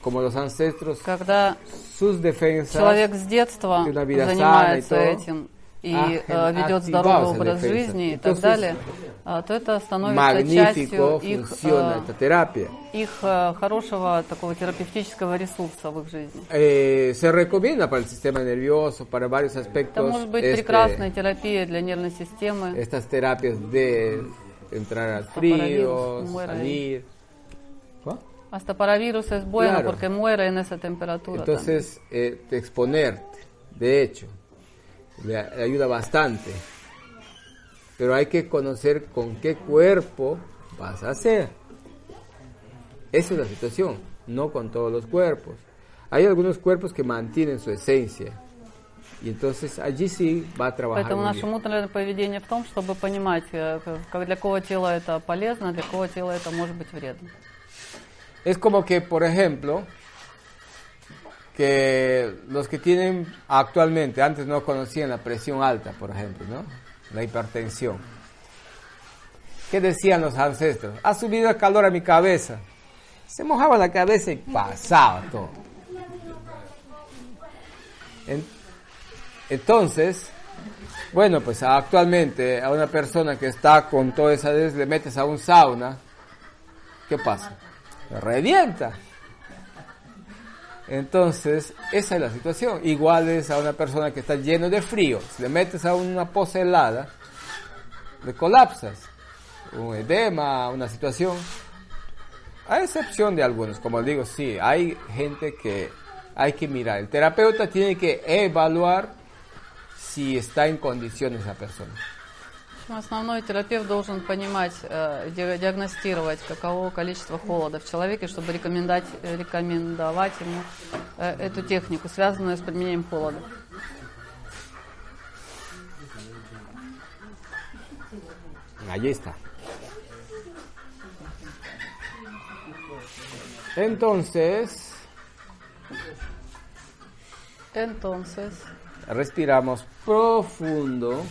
como los ancestros, Когда sus defensas человек с детства занимается todo, этим и э, ведет здоровый образ жизни и так далее, а, то это становится частью их, э, их э, хорошего такого терапевтического ресурса в их жизни. Eh, para para Это может быть прекрасная терапия для нервной системы. estas terapias de entrar al frío, Papavirus, muere ahí. salir. Остеопаровирус es bueno Claro. porque muere en esa temperatura. Entonces, eh, te exponerte, de hecho, le, a- le ayuda bastante. Pero hay que conocer con qué cuerpo vas a hacer. Esa es la situación, no con todos los cuerpos. Hay algunos cuerpos que mantienen su esencia. Y entonces allí sí va a trabajar Поэтому muy наше bien. внутреннее поведение в том, чтобы понимать, э, как- для кого тела это полезно, для кого тела это может быть вредно. Es como que, por ejemplo, que los que tienen actualmente, antes no conocían la presión alta, por ejemplo, ¿no? La hipertensión. ¿Qué decían los ancestros? Ha subido el calor a mi cabeza. Se mojaba la cabeza y pasaba todo. En- entonces, bueno, pues actualmente a una persona que está con toda esa des le metes a un sauna, ¿qué pasa? revienta. Entonces, esa es la situación. Igual es a una persona que está lleno de frío. Si le metes a una poza helada, le colapsas. Un edema, una situación. A excepción de algunos, como digo, sí, hay gente que hay que mirar. El terapeuta tiene que evaluar si está en condiciones esa persona. Общем, Основной терапевт должен понимать, э, ди- диагностировать, каково количество холода в человеке, чтобы рекомендовать, рекомендовать ему э, эту технику, связанную с применением холода. Allí está. Entonces, Entonces, respiramos profundo.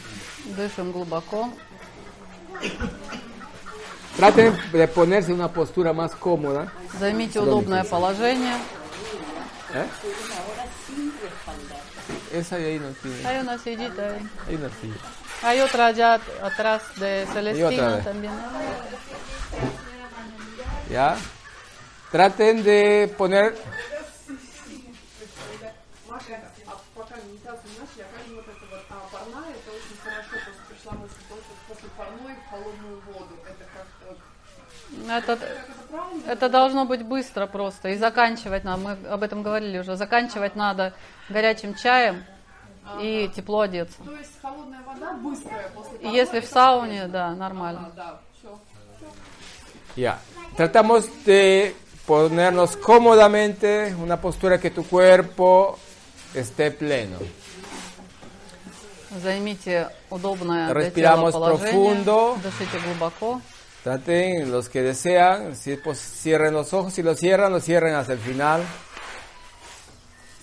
дышим глубоко. Traten de ponerse en una postura más cómoda. Займите Donde удобное quiera. положение. ¿Eh? Esa de ahí no tiene. Hay una sillita ahí. Hay una silla. Hay otra allá at- atrás de Celestina vez. también. ¿Ya? Traten de poner Это, это должно быть быстро просто. И заканчивать надо, мы об этом говорили уже, заканчивать надо горячим чаем и тепло одеться. То есть холодная вода быстрая после И парной, если в сауне, да, нормально. Ага, да, все. Ya. Tratamos de ponernos cómodamente, una postura que tu cuerpo esté pleno. Займите удобное для тела Respiramos положение. profundo. Дышите глубоко. Traten, los que desean, si pues, cierren los ojos, si los cierran, los cierren hasta el final.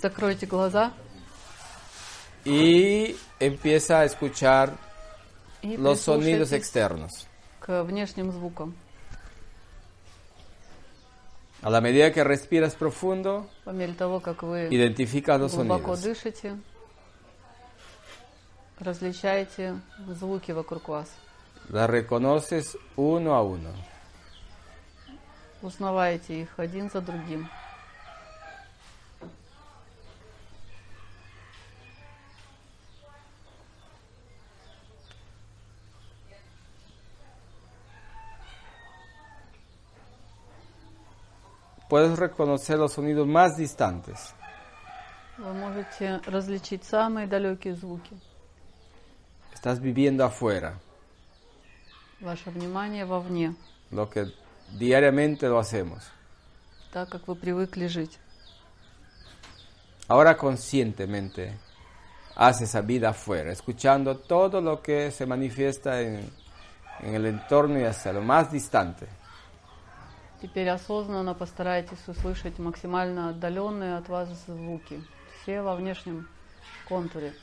Закройте глаза Y empieza a escuchar и los sonidos прислушайтесь externos. к внешним звукам. A la medida que respiras profundo, По мере того, как вы identificas los глубоко sonidos. дышите, различаете звуки вокруг вас. Las reconoces uno a uno. Узнаваете их один за другим. Puedes reconocer los sonidos más distantes. Вы можете различить самые далекие звуки. Estás viviendo afuera, Ваше внимание вовне, lo que diariamente lo hacemos. так как вы привыкли жить. Ahora conscientemente haz esa vida afuera, escuchando todo lo que se manifiesta en, en el entorno y hacia lo más distante. Теперь осознанно постарайтесь услышать максимально отдаленные от вас звуки, все во внешнем контуре.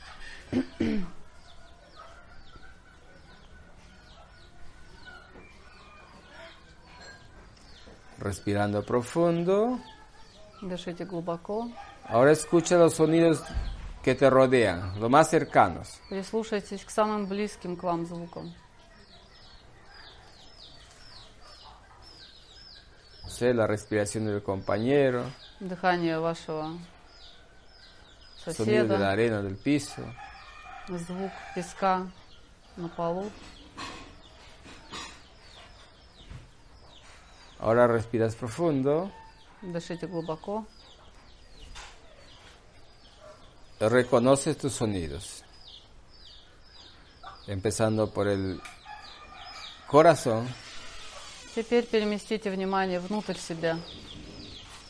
Respirando profundo. Дышите глубоко. Ahora escucha los sonidos que te rodean, los más cercanos. Прислушайтесь к самым близким к вам звукам. No sé, la respiración del compañero, Дыхание вашего sonido de la соседа, arena del piso. звук песка на полу. Ahora respiras profundo. Дышите глубоко. Reconoces tus sonidos. Empezando por el corazón. Теперь переместите внимание внутрь себя.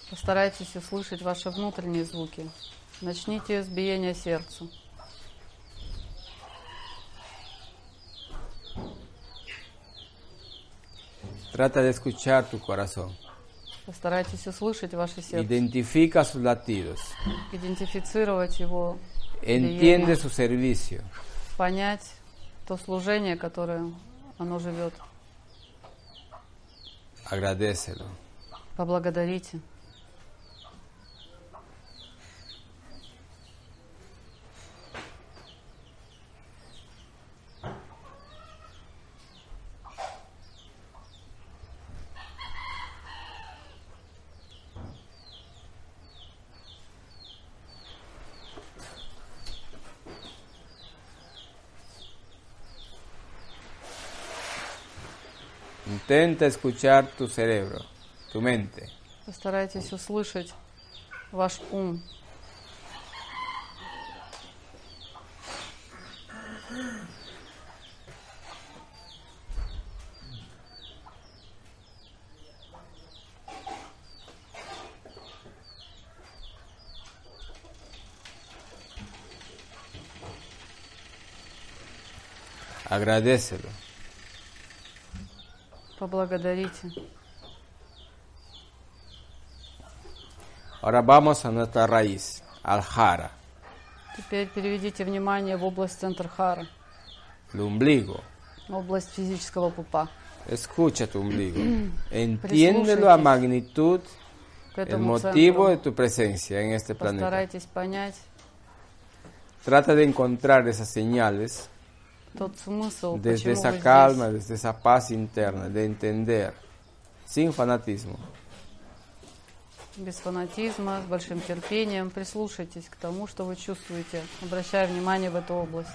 Постарайтесь услышать ваши внутренние звуки. Начните с биения сердца. Trata de escuchar tu corazón. Постарайтесь услышать ваше сердце. Identifica sus latidos. Идентифицировать его Entiende su servicio. Понять то служение, которое оно живет. Agradecelo. Поблагодарите. Intenta escuchar tu cerebro, tu mente. Постарайтесь услышать ваш ум. Agradecelo. Поблагодарите. Ahora vamos a nuestra raíz, al jara, Теперь переведите внимание в область центр Хара, el ombligo. область физического пупа. Escucha tu ombligo. Entiéndelo a magnitud, el motivo de tu presencia en este planeta. постарайтесь понять Trata de encontrar esas señales тот смысл, desde esa calma, здесь. desde esa paz interna, de entender, sin fanatismo. Без фанатизма, с большим терпением прислушайтесь к тому, что вы чувствуете, обращая внимание в эту область.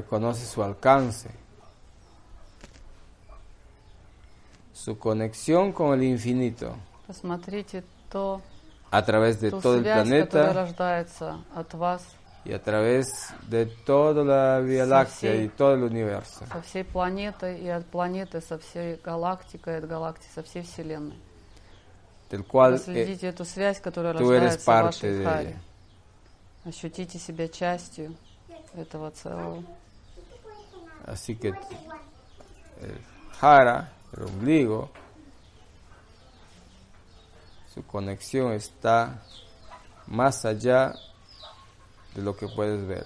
Reconoce su alcance, su conexión con el infinito Посмотрите то, a través de todo el связь, которая planeta от вас y a través de toda la Vía Láctea всей- y todo el universo. со всей планетой и от планеты, со всей галактикой, от галактики, со всей Вселенной. del cual eh, Проследите эту связь, которая tú eres рождается в parte вашей de ella. Ощутите себя частью этого целого. Así que el jara, el ombligo, su conexión está más allá de lo que puedes ver.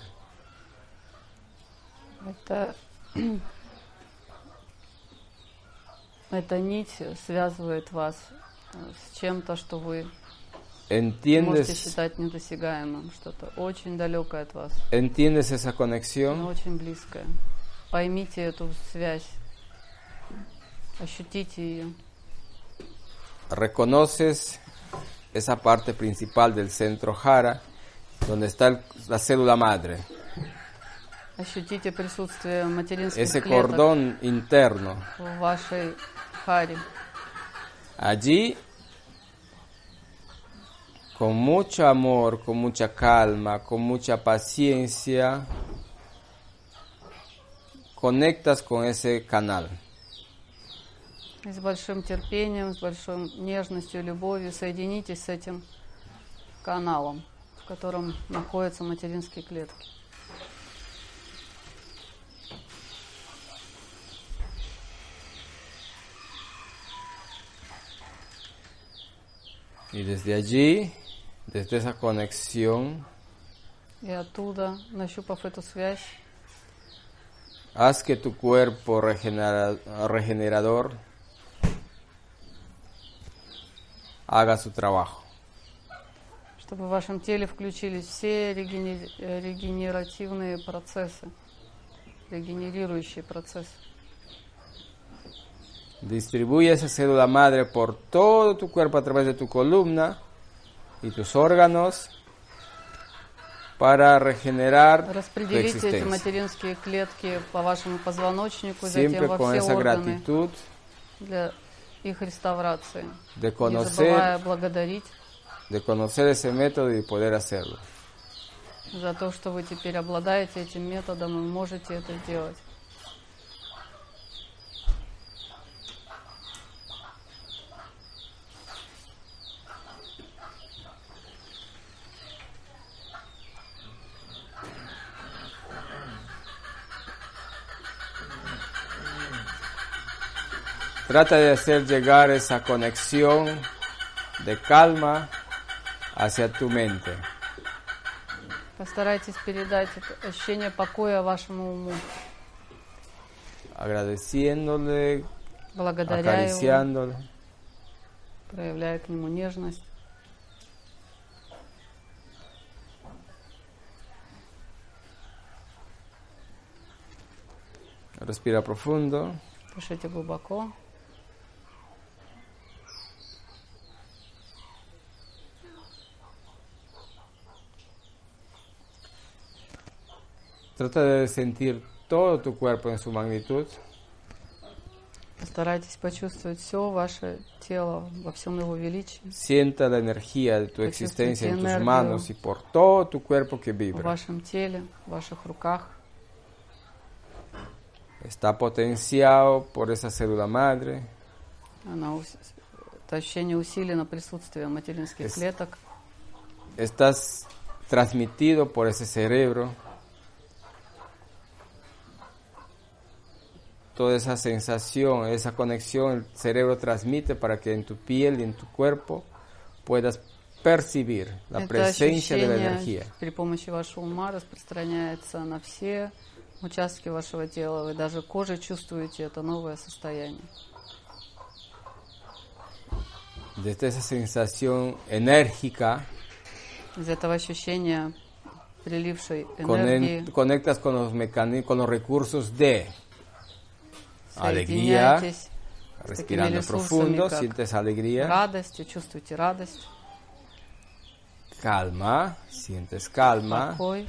Это, эта нить связывает вас э, с чем-то, что вы можете ¿Entiendes, считать недосягаемым, что-то очень далекое от вас, ¿Entiendes esa но conexión? очень близкое. Поймите эту связь, ощутите ее. ¿Reconoces esa parte principal del centro jara, donde está el- la célula madre? Ощутите присутствие материнских Ese клеток cordón interno. в вашей харе. Allí con mucho amor, con mucha calma, con mucha paciencia, conectas con ese canal. И с большим терпением, с большой нежностью, любовью соединитесь с этим каналом, в котором находятся материнские клетки. Y desde allí, desde esa conexión, И оттуда, нащупав эту связь, haz que tu cuerpo regenera- regenerador haga su trabajo. чтобы в вашем теле включились все регене- э, регенеративные процессы, регенерирующие процессы. Distribuye esa célula madre por todo tu cuerpo a través de tu columna y tus órganos para regenerar Распределите эти материнские клетки по вашему позвоночнику Siempre затем во все органы для их реставрации. de Не conocer, забывая благодарить de conocer ese método y poder hacerlo. за то, что вы теперь обладаете этим методом и можете это сделать. Trata de hacer llegar esa conexión de calma hacia tu mente. Постарайтесь передать это ощущение покоя вашему уму, agradeciéndole, благодаря его, acariciándole. проявляя к нему нежность. Respira profundo. Дышите глубоко. Trata de sentir todo tu cuerpo en su magnitud. Постарайтесь почувствовать все ваше тело во всем его величии, Sienta la energía de tu Почувствуйте existencia en tus энергию. manos y por todo tu cuerpo que в vibra. вашем теле, в ваших руках. Está potenciado por esa célula madre. Она, ус- это ощущение усилено присутствием материнских Es- клеток. Estás transmitido por ese cerebro. Toda esa sensación, esa conexión, el cerebro transmite para que en tu piel y en tu cuerpo puedas percibir la Это presencia de la ощущение energía. при помощи вашего ума распространяется на все участки вашего тела. Вы даже кожей чувствуете это новое состояние. Desde esa sensación enérgica, Из этого ощущения прилившей энергии conen- conectas con los, mecani- con los recursos de alegría, соединяйтесь с такими respirando ресурсами, profundo, как sientes alegría. радость, чувствуете радость, calma, sientes calma, покой,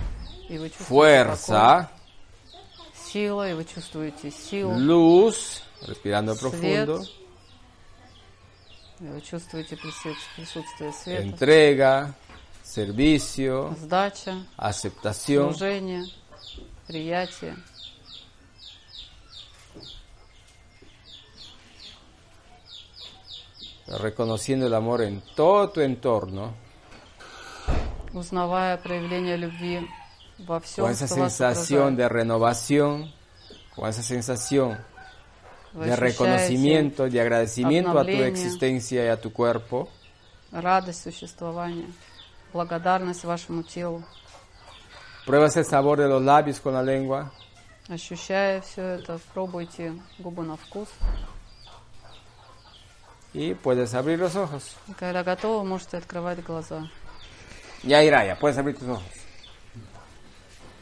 и вы чувствуете fuerza, покой, сила, и вы чувствуете силу, luz, respirando свет, profundo, и вы чувствуете прису- присутствие света, entrega, servicio, сдача, aceptación. служение, приятие. reconociendo el amor en todo tu entorno, узнавая проявление любви во всем, con esa что вас sensación окружает. de renovación, con esa sensación Вы de ощущаете reconocimiento, de agradecimiento a tu обновление, existencia y a tu cuerpo, радость существования, благодарность вашему телу. pruebas el sabor de los labios con la lengua, Ощущая все это, пробуйте губы на вкус. y puedes abrir los ojos. И когда готовы, можете открывать глаза. Ya irá, ya puedes abrir tus ojos.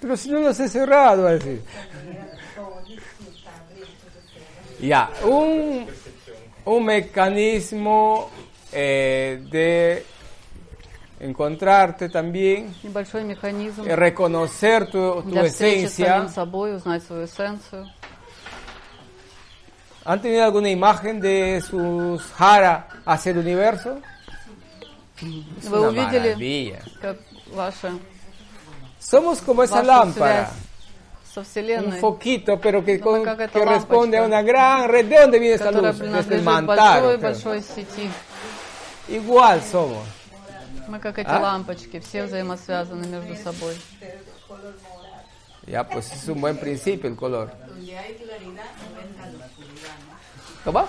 Pero si no los he cerrado, va a decir. Ya, un, un mecanismo eh, de encontrarte también, Небольшой механизм. eh, reconocer tu, tu для встречи с esencia. самим собой, узнать свою эссенцию. ¿Han tenido alguna imagen de sus jara hacia el universo? Es Вы una увидели, maravilla. как ваша, Somos como esa ваша lámpara. связь со Un Вселенной, foquito, pero que, Ну, con- как эта que responde a лампочка, una gran red. ¿De dónde viene esta которая luz? Desde el принадлежит mantar. creo. большой-большой сети. Igual somos. Мы как эти А? лампочки, все взаимосвязаны между собой. Ya, pues es un buen principio el color. Donde hay claridad ¿Cómo?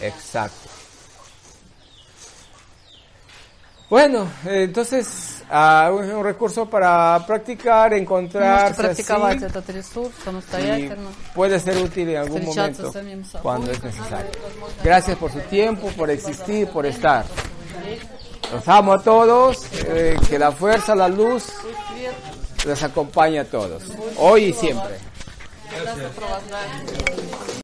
Exacto. Bueno, entonces uh, un, recurso para practicar, encontrar. Puede ser útil en algún momento cuando es necesario. Gracias por su tiempo, por existir, por estar. Los amo a todos, eh, que la fuerza, la luz les acompañe a todos, hoy y siempre. прекрасно провожают.